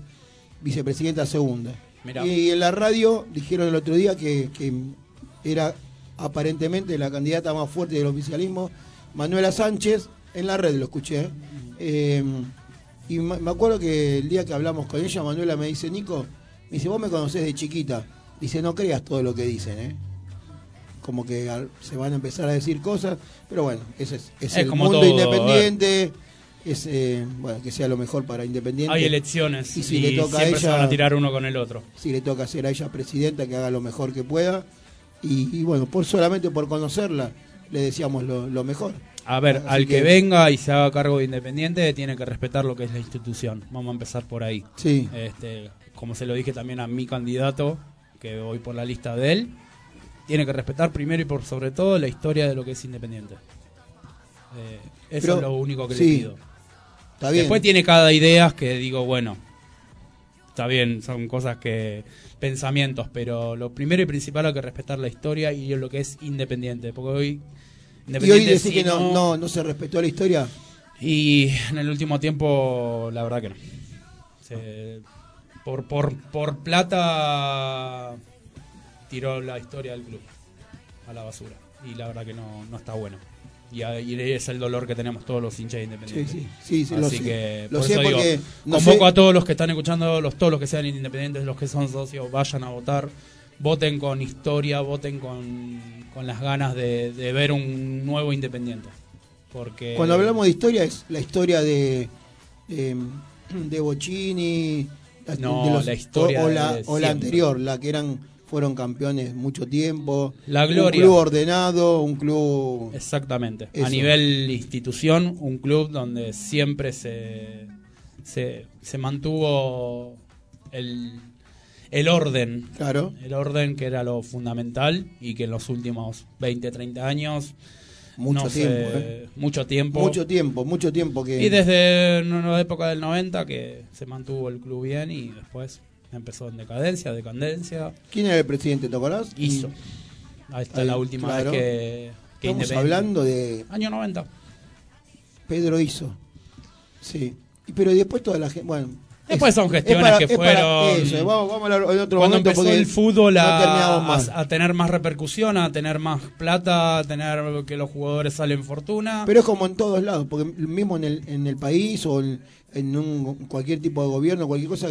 S5: vicepresidenta segunda.
S6: Mirá.
S5: Y en la radio dijeron el otro día que, que era aparentemente la candidata más fuerte del oficialismo, Manuela Sánchez, en la red lo escuché. ¿eh? Eh, y me acuerdo que el día que hablamos con ella, Manuela me dice, Nico, me dice, vos me conocés de chiquita. Dice, no creas todo lo que dicen, ¿eh? Como que se van a empezar a decir cosas, pero bueno, ese es, es
S6: Es
S5: el
S6: como
S5: mundo
S6: todo,
S5: independiente. Es, eh, bueno, que sea lo mejor para Independiente.
S6: Hay elecciones
S5: y
S6: y,
S5: si le toca a
S6: se van a
S5: ella,
S6: tirar uno con el otro.
S5: si le toca ser a ella presidenta, que haga lo mejor que pueda. Y, y bueno, por solamente por conocerla, le decíamos lo, lo mejor.
S6: A ver,
S5: Así
S6: al que, venga y se haga cargo de Independiente tiene que respetar lo que es la institución. Vamos a empezar por ahí.
S5: Sí.
S6: Este, como se lo dije también a mi candidato, que voy por la lista de él, tiene que respetar primero y por sobre todo la historia de lo que es Independiente. Eh, eso
S5: Pero-
S6: es lo único que
S5: sí,
S6: le pido.
S5: está bien.
S6: Después tiene cada idea que digo, bueno, está bien, son cosas que pensamientos, pero lo primero y principal hay que respetar la historia y lo que es Independiente, porque hoy
S5: Y hoy decir
S6: si
S5: que no, no, no se respetó la historia.
S6: y en el último tiempo, la verdad que no. Se- por, por, por plata tiró la historia del club a la basura. Y la verdad que no, no está bueno. Y, a- y es el dolor que tenemos todos los hinchas de Independiente.
S5: Sí, sí, sí,
S6: Así que por eso digo,
S5: no
S6: convoco
S5: sé-
S6: a todos los que están escuchando, los, todos los que sean independientes, los que son socios, vayan a votar. Voten con historia, voten con, con las ganas de, de ver un nuevo Independiente. Porque
S5: Cuando hablamos de historia, es la historia de, de, de Bocini,
S6: No,
S5: de los-
S6: la historia
S5: o, la, o anterior, la que eran fueron campeones mucho tiempo.
S6: La gloria.
S5: Un club ordenado, un club.
S6: Exactamente.
S5: Eso.
S6: A nivel institución, un club donde siempre se, se, se mantuvo el, el orden.
S5: Claro.
S6: El orden que era lo fundamental y que en los últimos 20, 30 años.
S5: Mucho
S6: no
S5: tiempo, ¿eh?
S6: Mucho tiempo.
S5: Mucho tiempo, mucho tiempo que.
S6: Y desde la época del 90 que se mantuvo el club bien y después empezó en decadencia, decadencia.
S5: ¿Quién era el presidente, te acordás?
S6: Hizo. Ahí está
S5: Ahí,
S6: la última
S5: claro.
S6: vez que, que
S5: Estamos hablando de
S6: Año 90.
S5: Pedro Hizo. Sí. Y Pero después toda la gente. Bueno.
S6: Después son
S5: es
S6: gestiones
S5: para-
S6: que fueron.
S5: eso, vamos, vamos a otro
S6: Cuando
S5: momento
S6: empezó el fútbol a, tener más repercusión, a tener más plata, a tener que los jugadores salen fortuna.
S5: Pero es como en todos lados, porque mismo en el, en el país o en, en un, cualquier tipo de gobierno, cualquier cosa,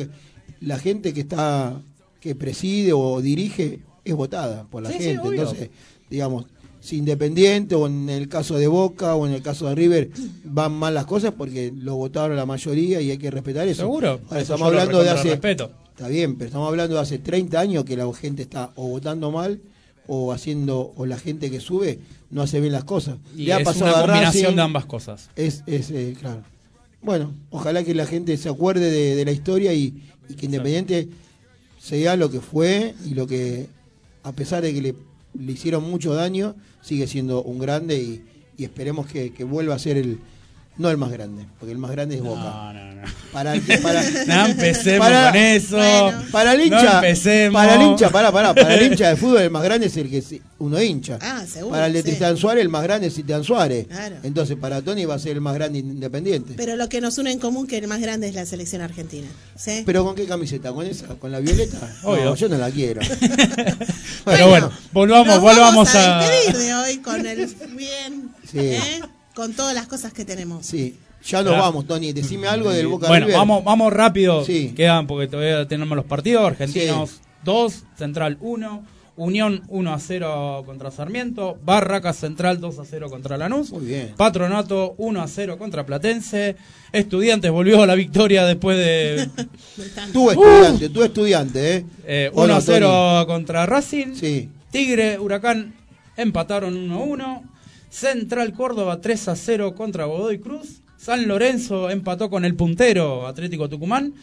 S5: la gente que está que preside o dirige es votada por la
S6: Sí,
S5: gente. Entonces, digamos, si Independiente o en el caso de Boca o en el caso de River van mal las cosas porque lo votaron la mayoría y hay que respetar eso.
S6: Seguro.
S5: Ahora,
S6: Eso
S5: estamos hablando de hace
S6: respeto.
S5: Está bien, pero estamos hablando de hace 30 años que la gente está o votando mal o haciendo o la gente que sube no hace bien las cosas.
S6: Y
S5: Le ha
S6: es
S5: pasado
S6: una combinación
S5: Racing,
S6: de ambas cosas.
S5: Es, es eh, claro. Bueno, ojalá que la gente se acuerde de, de la historia y, y que Independiente sea lo que fue y lo que, a pesar de que le le hicieron mucho daño, sigue siendo un grande y, esperemos que vuelva a ser el, no el más grande, porque el más grande es Boca.
S6: No, no, no.
S5: Para, el que- para,
S6: No empecemos
S5: Para-
S6: con eso.
S4: Bueno.
S5: para el
S6: No
S5: hincha,
S6: empecemos.
S5: para el hincha, para, para, para el hincha de fútbol el más grande es el que uno hincha.
S4: Ah, seguro,
S5: Para el de
S4: sí.
S5: Tristán Suárez el más grande es Tristán Suárez.
S4: Claro.
S5: Entonces para Tony va a ser el más grande independiente. Pero,
S4: Pero lo que nos une en común que el más grande es la selección argentina. ¿sí?
S5: ¿con qué camiseta? ¿Con esa? ¿Con la violeta?
S6: Obvio.
S5: No, yo no la quiero.
S6: Pero bueno, volvamos,
S4: Nos
S6: volvamos
S4: vamos a
S6: a.
S4: de hoy con el bien,
S5: Sí.
S4: ¿eh? Con todas las cosas que tenemos.
S5: Sí. Ya nos
S6: Claro.
S5: vamos, Tony. Decime algo del Boca
S6: Bueno,
S5: River.
S6: vamos, vamos rápido.
S5: Sí.
S6: Quedan porque todavía tenemos los partidos. Argentinos
S5: Sí.
S6: 2, Central 1, Unión 1 a 0 contra Sarmiento, Barracas Central 2 a 0 contra Lanús,
S5: Muy bien.
S6: Patronato 1 a 0 contra Platense, Estudiantes volvió a la victoria después de
S5: Tú estudiante, tú estudiante, ¿eh?
S6: eh, 1
S5: Hola,
S6: a 0 contra Racing,
S5: Sí.
S6: Tigre, Huracán empataron 1 a 1. Central Córdoba 3 a 0 contra Godoy Cruz. San Lorenzo empató con el puntero Atlético Tucumán.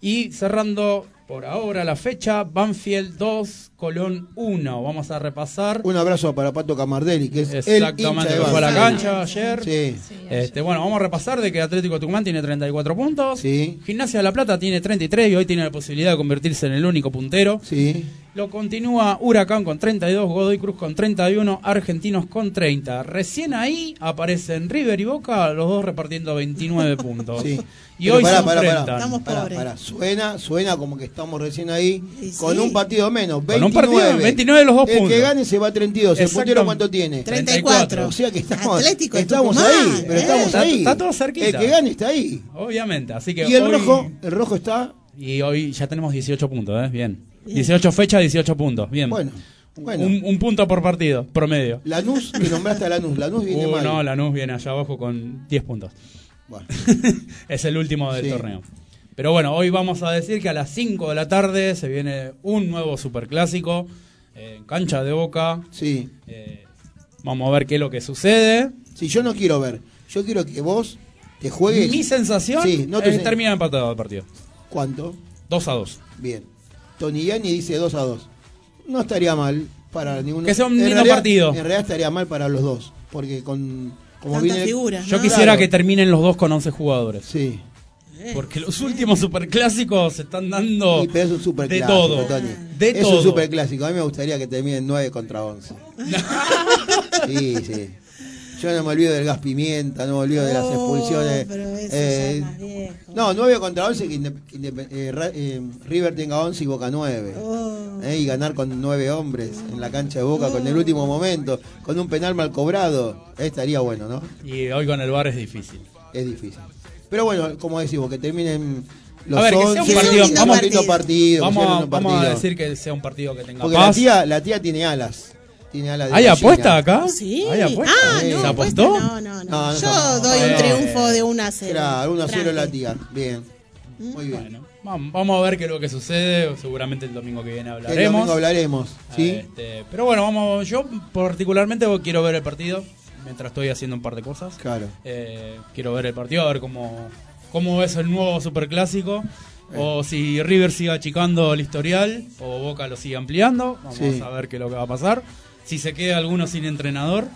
S6: Y cerrando por ahora la fecha, Banfield 2, Colón 1. Vamos a repasar.
S5: Un abrazo para Pato Camardelli, que es el hincha
S6: Exactamente,
S5: de
S6: que fue a la cancha ayer.
S5: Sí.
S6: Este, bueno, vamos a repasar de que Atlético Tucumán tiene 34 puntos.
S5: Sí.
S6: Gimnasia de la Plata tiene 33 y hoy tiene la posibilidad de convertirse en el único puntero.
S5: Sí.
S6: Lo continúa Huracán con 32, Godoy Cruz con 31, Argentinos con 30. Recién ahí aparecen River y Boca, los dos repartiendo 29 puntos.
S5: Sí.
S6: Y
S5: Pero
S6: hoy
S5: pará,
S6: se
S5: pará, pará.
S4: Estamos
S5: Pará,
S4: pobres.
S5: Suena, suena como que estamos recién ahí con
S4: sí.
S5: un partido menos. 29.
S6: Con un partido, 29 los dos
S5: El
S6: puntos.
S5: que gane se va a 32. ¿El puntero cuánto tiene?
S4: 34.
S5: O sea que estamos,
S4: Atlético
S5: estamos
S4: Tucumán,
S5: ahí, pero
S4: ¿eh?
S5: estamos
S6: Está-
S5: ahí.
S6: está todo cerquita.
S5: El que gane está ahí.
S6: Obviamente, así que
S5: Y el
S6: hoy-
S5: rojo, el rojo está,
S6: Y hoy ya tenemos 18 puntos, ¿eh? Bien. 18 fechas, 18 puntos. Bien.
S5: bueno, bueno.
S6: Un, un punto por partido, promedio.
S5: Lanús, que nombraste a Lanús. Lanús viene
S6: Uh,
S5: mal.
S6: no, Lanús viene allá abajo con 10 puntos.
S5: Bueno,
S6: es el último del
S5: Sí.
S6: torneo. Pero bueno, hoy vamos a decir que a las 5 de la tarde se viene un nuevo superclásico eh, en cancha de Boca.
S5: sí.
S6: Eh, vamos a ver qué es lo que sucede.
S5: Si yo no quiero ver, yo quiero que vos te juegues.
S6: Mi sensación
S5: Sí, no te
S6: es termina empatado el partido.
S5: ¿Cuánto?
S6: 2 a 2.
S5: Bien. Tony Yani dice 2 a 2. No estaría mal para ninguno.
S6: Que sea un
S5: en
S6: lindo
S5: realidad-
S6: partido.
S5: En realidad estaría mal para los dos. Porque con. Como viene.
S4: figuras,
S6: Yo
S4: ¿no?
S6: quisiera
S5: Claro.
S6: que terminen los dos con 11 jugadores.
S5: Sí.
S6: Porque los últimos superclásicos se están dando
S5: Y pero es un super
S6: de
S5: clásico,
S6: todo.
S5: Tony.
S6: De
S5: es
S6: todo.
S5: un super clásico. A mí me gustaría que terminen 9 contra 11. sí, sí. Yo no me olvido del gas pimienta, no me olvido de las
S4: Oh,
S5: expulsiones.
S4: pero eso
S5: Eh,
S4: ya es más viejo.
S5: no, 9 contra 11 que eh, eh, River tenga 11 y Boca 9.
S4: Oh.
S5: Eh, y ganar con 9 hombres en la cancha de Boca con el último momento, con un penal mal cobrado. Eh, estaría bueno, ¿no?
S6: Y hoy con el bar es difícil.
S5: Es difícil. Pero bueno, como decimos, que terminen los
S6: A ver, que sea un
S5: 11,
S6: partido- vamos-
S5: lindo partido, que
S6: Vamos,
S5: sea
S6: a, vamos decir que sea un partido que tenga
S5: Porque la
S6: paz.
S5: tía, la tía tiene alas. Tiene alas de
S6: ¿Hay
S5: gallina.
S6: apuesta acá?
S4: Sí.
S6: ¿Hay apuesta?
S4: Ah,
S5: Sí.
S4: no,
S6: ¿Se
S4: apuesta
S6: apostó?
S4: No, no, no.
S5: No, no,
S4: Yo
S5: no.
S4: doy un
S6: Eh.
S4: triunfo de 1 a 0.
S5: Claro, 1 a 0 la tía. Bien. Muy bien.
S6: Bueno, vamos, a ver qué es lo que sucede. Seguramente el domingo que viene
S5: El
S6: hablaremos.
S5: domingo hablaremos. ¿sí?
S6: Este, pero bueno, vamos. Yo particularmente quiero ver el partido mientras estoy haciendo un par de cosas.
S5: Claro.
S6: Eh, quiero ver el partido, a ver cómo, cómo es el nuevo superclásico.
S5: Eh.
S6: O si River sigue achicando el historial o Boca lo sigue ampliando. Vamos
S5: Sí.
S6: a ver qué es lo que va a pasar. Si se queda alguno sin entrenador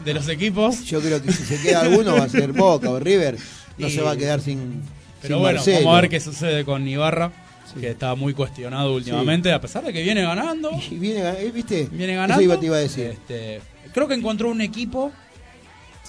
S6: de los equipos.
S5: Yo creo que si se queda alguno va a ser Boca o River. No
S6: Y-
S5: se va a quedar sin.
S6: Pero
S5: sin
S6: bueno,
S5: Marcelo.
S6: vamos a ver qué sucede con Ibarra,
S5: Sí.
S6: que está muy cuestionado últimamente, a pesar de que viene ganando.
S5: Y viene, eh, ¿viste?
S6: Viene
S5: Eso
S6: ganando.
S5: te iba a decir.
S6: Este, creo que encontró un equipo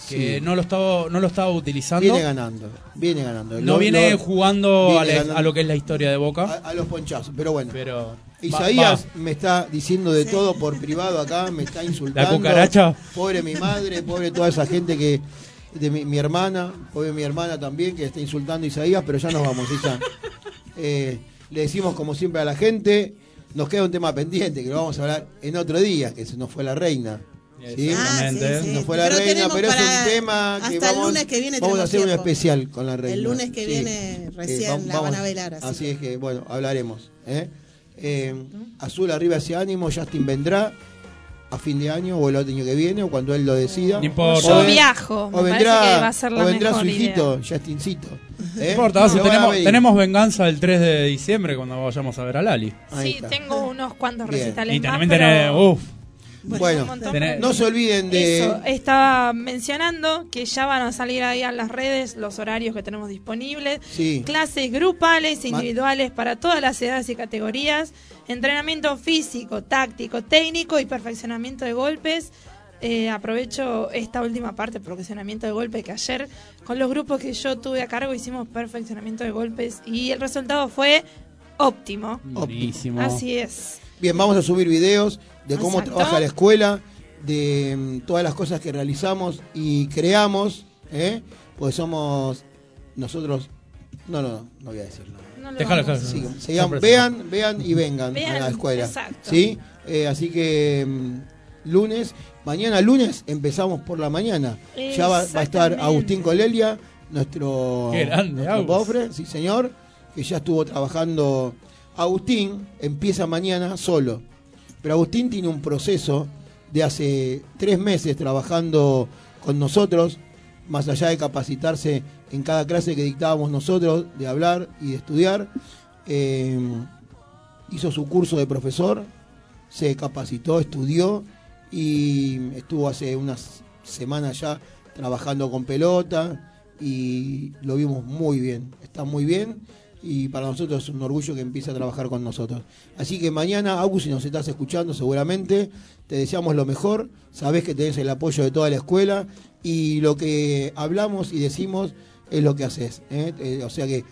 S6: que
S5: Sí.
S6: no lo estaba no lo estaba utilizando.
S5: Viene ganando. Viene ganando.
S6: no
S5: Lo-
S6: viene
S5: lo-
S6: jugando
S5: viene
S6: a, la-
S5: ganando.
S6: a lo que es la historia de Boca.
S5: a, a los ponchazos. Pero bueno.
S6: pero
S5: Isaías
S6: va.
S5: me está diciendo de todo por privado acá, me está insultando.
S6: La cucaracha.
S5: Pobre mi madre, pobre toda esa gente que. De mi, mi hermana, pobre mi hermana también, que está insultando a Isaías, pero ya nos vamos, Isa. Eh, le decimos como siempre a la gente, nos queda un tema pendiente, que lo vamos a hablar en otro día, que se nos fue la reina. ¿sí?
S6: Exactamente.
S4: Ah, sí, sí.
S5: Nos fue la
S4: Pero
S5: reina, pero es un tema que
S4: hasta el
S5: vamos,
S4: lunes que viene
S5: vamos a hacer un especial con la reina.
S4: El lunes que
S5: Sí.
S4: viene recién la van a velar, así
S5: Así es que, bueno, hablaremos. ¿eh? Eh, Azul arriba ese ánimo, Justin vendrá a fin de año o el otro año que viene o cuando él lo decida.
S6: No importa.
S3: Yo viajo, me
S5: o
S3: parece
S5: vendrá,
S3: que va a ser la
S5: o vendrá
S3: mejor
S5: su hijito,
S3: idea.
S5: Justincito.
S6: No
S5: ¿eh?
S6: importa, si
S5: Lo van a
S6: tenemos, tenemos venganza el 3 de diciembre cuando vayamos a ver a Lali.
S5: Ahí
S3: Sí,
S5: está.
S3: tengo unos cuantos
S5: Bien.
S3: recitales
S6: Y
S3: más,
S6: también
S3: pero
S6: tenés, uff,
S5: Bueno, no se olviden de...
S3: Eso, estaba mencionando que ya van a salir ahí a las redes los horarios que tenemos disponibles.
S5: Sí.
S3: Clases grupales, individuales para todas las edades y categorías. Entrenamiento físico, táctico, técnico y perfeccionamiento de golpes. Eh, aprovecho esta última parte, perfeccionamiento de golpes, que ayer con los grupos que yo tuve a cargo hicimos perfeccionamiento de golpes y el resultado fue óptimo.
S6: Buenísimo.
S3: Así es.
S5: Bien, vamos a subir videos de cómo
S3: Exacto.
S5: trabaja la escuela, de mm, todas las cosas que realizamos y creamos, ¿eh? pues somos nosotros... No, no, no, no voy a.
S3: No
S5: sigan-
S6: Sorpresa.
S5: vean, vean y vengan
S3: Vean,
S5: a la escuela.
S3: exacto.
S5: ¿sí? Eh, así que mm, lunes, mañana lunes empezamos por la mañana. Ya va, va a estar. Agustín Colelia, nuestro,
S6: Qué grande,
S5: nuestro
S6: Agus.
S5: pofre, sí señor, que ya estuvo trabajando. Agustín empieza mañana solo, pero Agustín tiene un proceso de hace tres meses trabajando con nosotros, más allá de capacitarse en cada clase que dictábamos nosotros, de hablar y de estudiar. eh, hizo su curso de profesor, se capacitó, estudió y estuvo hace unas semanas ya trabajando con pelota y lo vimos muy bien, está muy bien y para nosotros es un orgullo que empiece a trabajar con nosotros. Así que mañana, Agus, si nos estás escuchando seguramente, te deseamos lo mejor, sabés que tenés el apoyo de toda la escuela y lo que hablamos y decimos es lo que haces. ¿eh? O sea que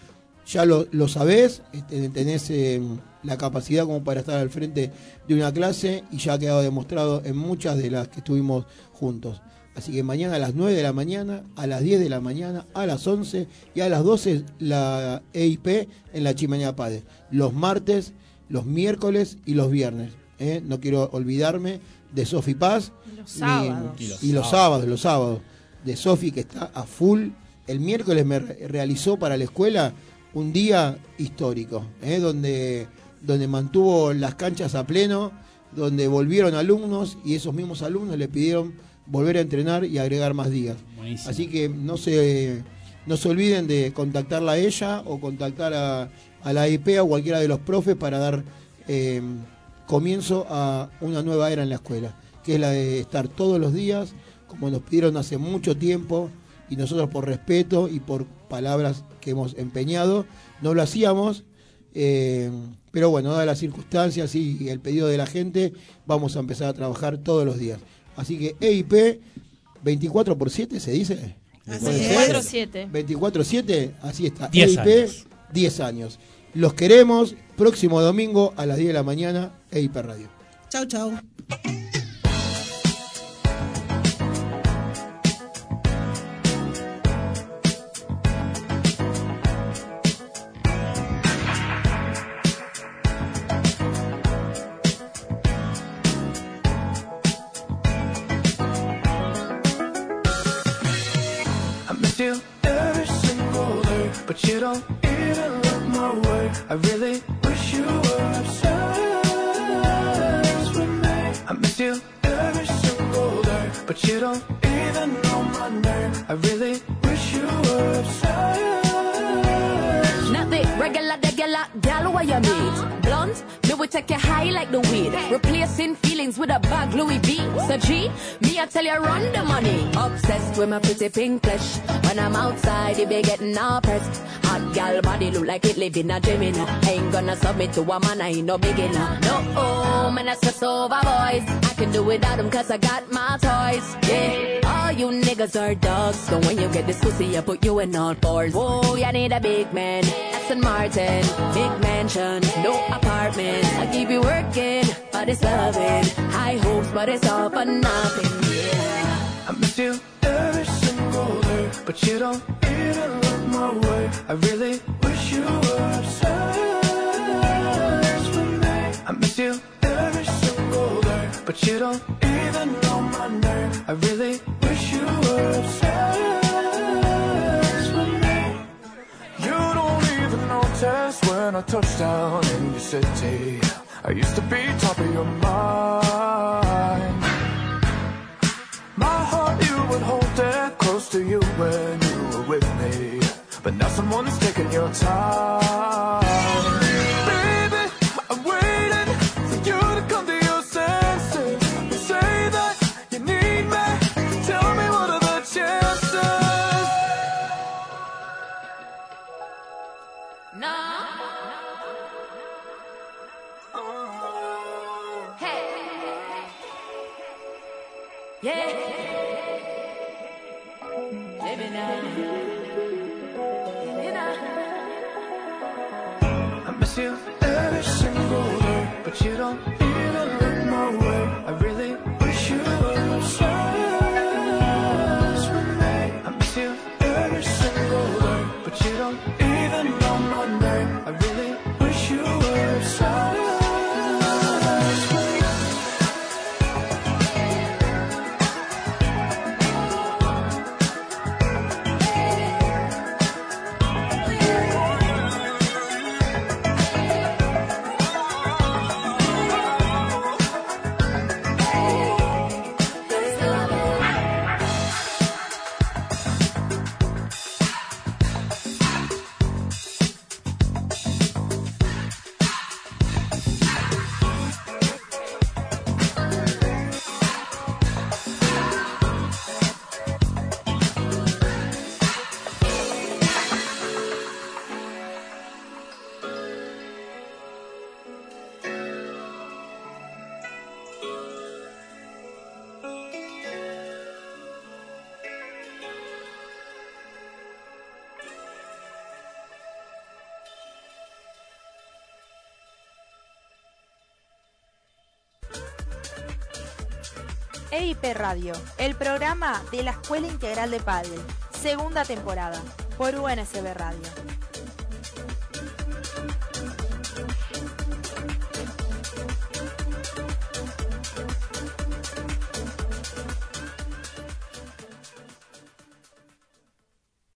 S5: ya lo, lo sabés, este, tenés eh, la capacidad como para estar al frente de una clase y ya ha quedado demostrado en muchas de las que estuvimos juntos. Así que mañana a las 9 de la mañana, a las 10 de la mañana, a las 11 y a las 12 la EIP en la Chimenea Pade. Los martes, los miércoles y los viernes. ¿eh? No quiero olvidarme de Sofi Paz.
S3: Los
S5: ni-
S3: sábados.
S6: Y los
S5: y los sábados, los sábados. De Sofi que está a full. El miércoles me re- realizó para la escuela un día histórico, ¿eh? donde, donde mantuvo las canchas a pleno, donde volvieron alumnos y esos mismos alumnos le pidieron volver a entrenar y agregar más días.
S6: Buenísimo.
S5: Así que no se, no se olviden de contactarla a ella o contactar a, a la IP o cualquiera de los profes para dar eh, comienzo a una nueva era en la escuela, que es la de estar todos los días, como nos pidieron hace mucho tiempo, y nosotros por respeto y por palabras que hemos empeñado, no lo hacíamos. eh, pero bueno, dadas las circunstancias y el pedido de la gente, vamos a empezar a trabajar todos los días. Así que EIP 24 por 7 se dice.
S4: Así
S5: ¿Puede
S4: es.
S5: ser?
S3: 4-7.
S5: 24-7, así está.
S6: 10
S5: EIP,
S6: años.
S5: 10 años. Los queremos. Próximo domingo a las 10 de la mañana, EIP Radio.
S4: Chau, chau.
S2: With my
S10: pretty pink flesh. When I'm outside, it be getting all pressed. Hot gal body look like it live in a dream, you know. Ain't gonna submit to a man, I ain't no beginner. No, oh, man, I stress over boys. I can do without them cause I got my toys. Yeah, all you niggas are dogs. So when you get this pussy, I put you in all fours. Whoa, you need a big man. Aston Martin, big mansion, no apartment. I keep you working, but it's loving. High hopes, but it's all for nothing. Yeah.
S2: I miss you every single day, but you don't even look my way. I really wish you were obsessed with me. I miss you every single day, but you don't even know my name. I really wish you were obsessed with me. You don't even notice when I touch down in your city. I used to be top of your mind. Would hold it close to you when you were with me. But now someone's taking your time.
S3: EIP Radio, el programa de la Escuela Integral de Padel, segunda temporada, por UNSB Radio.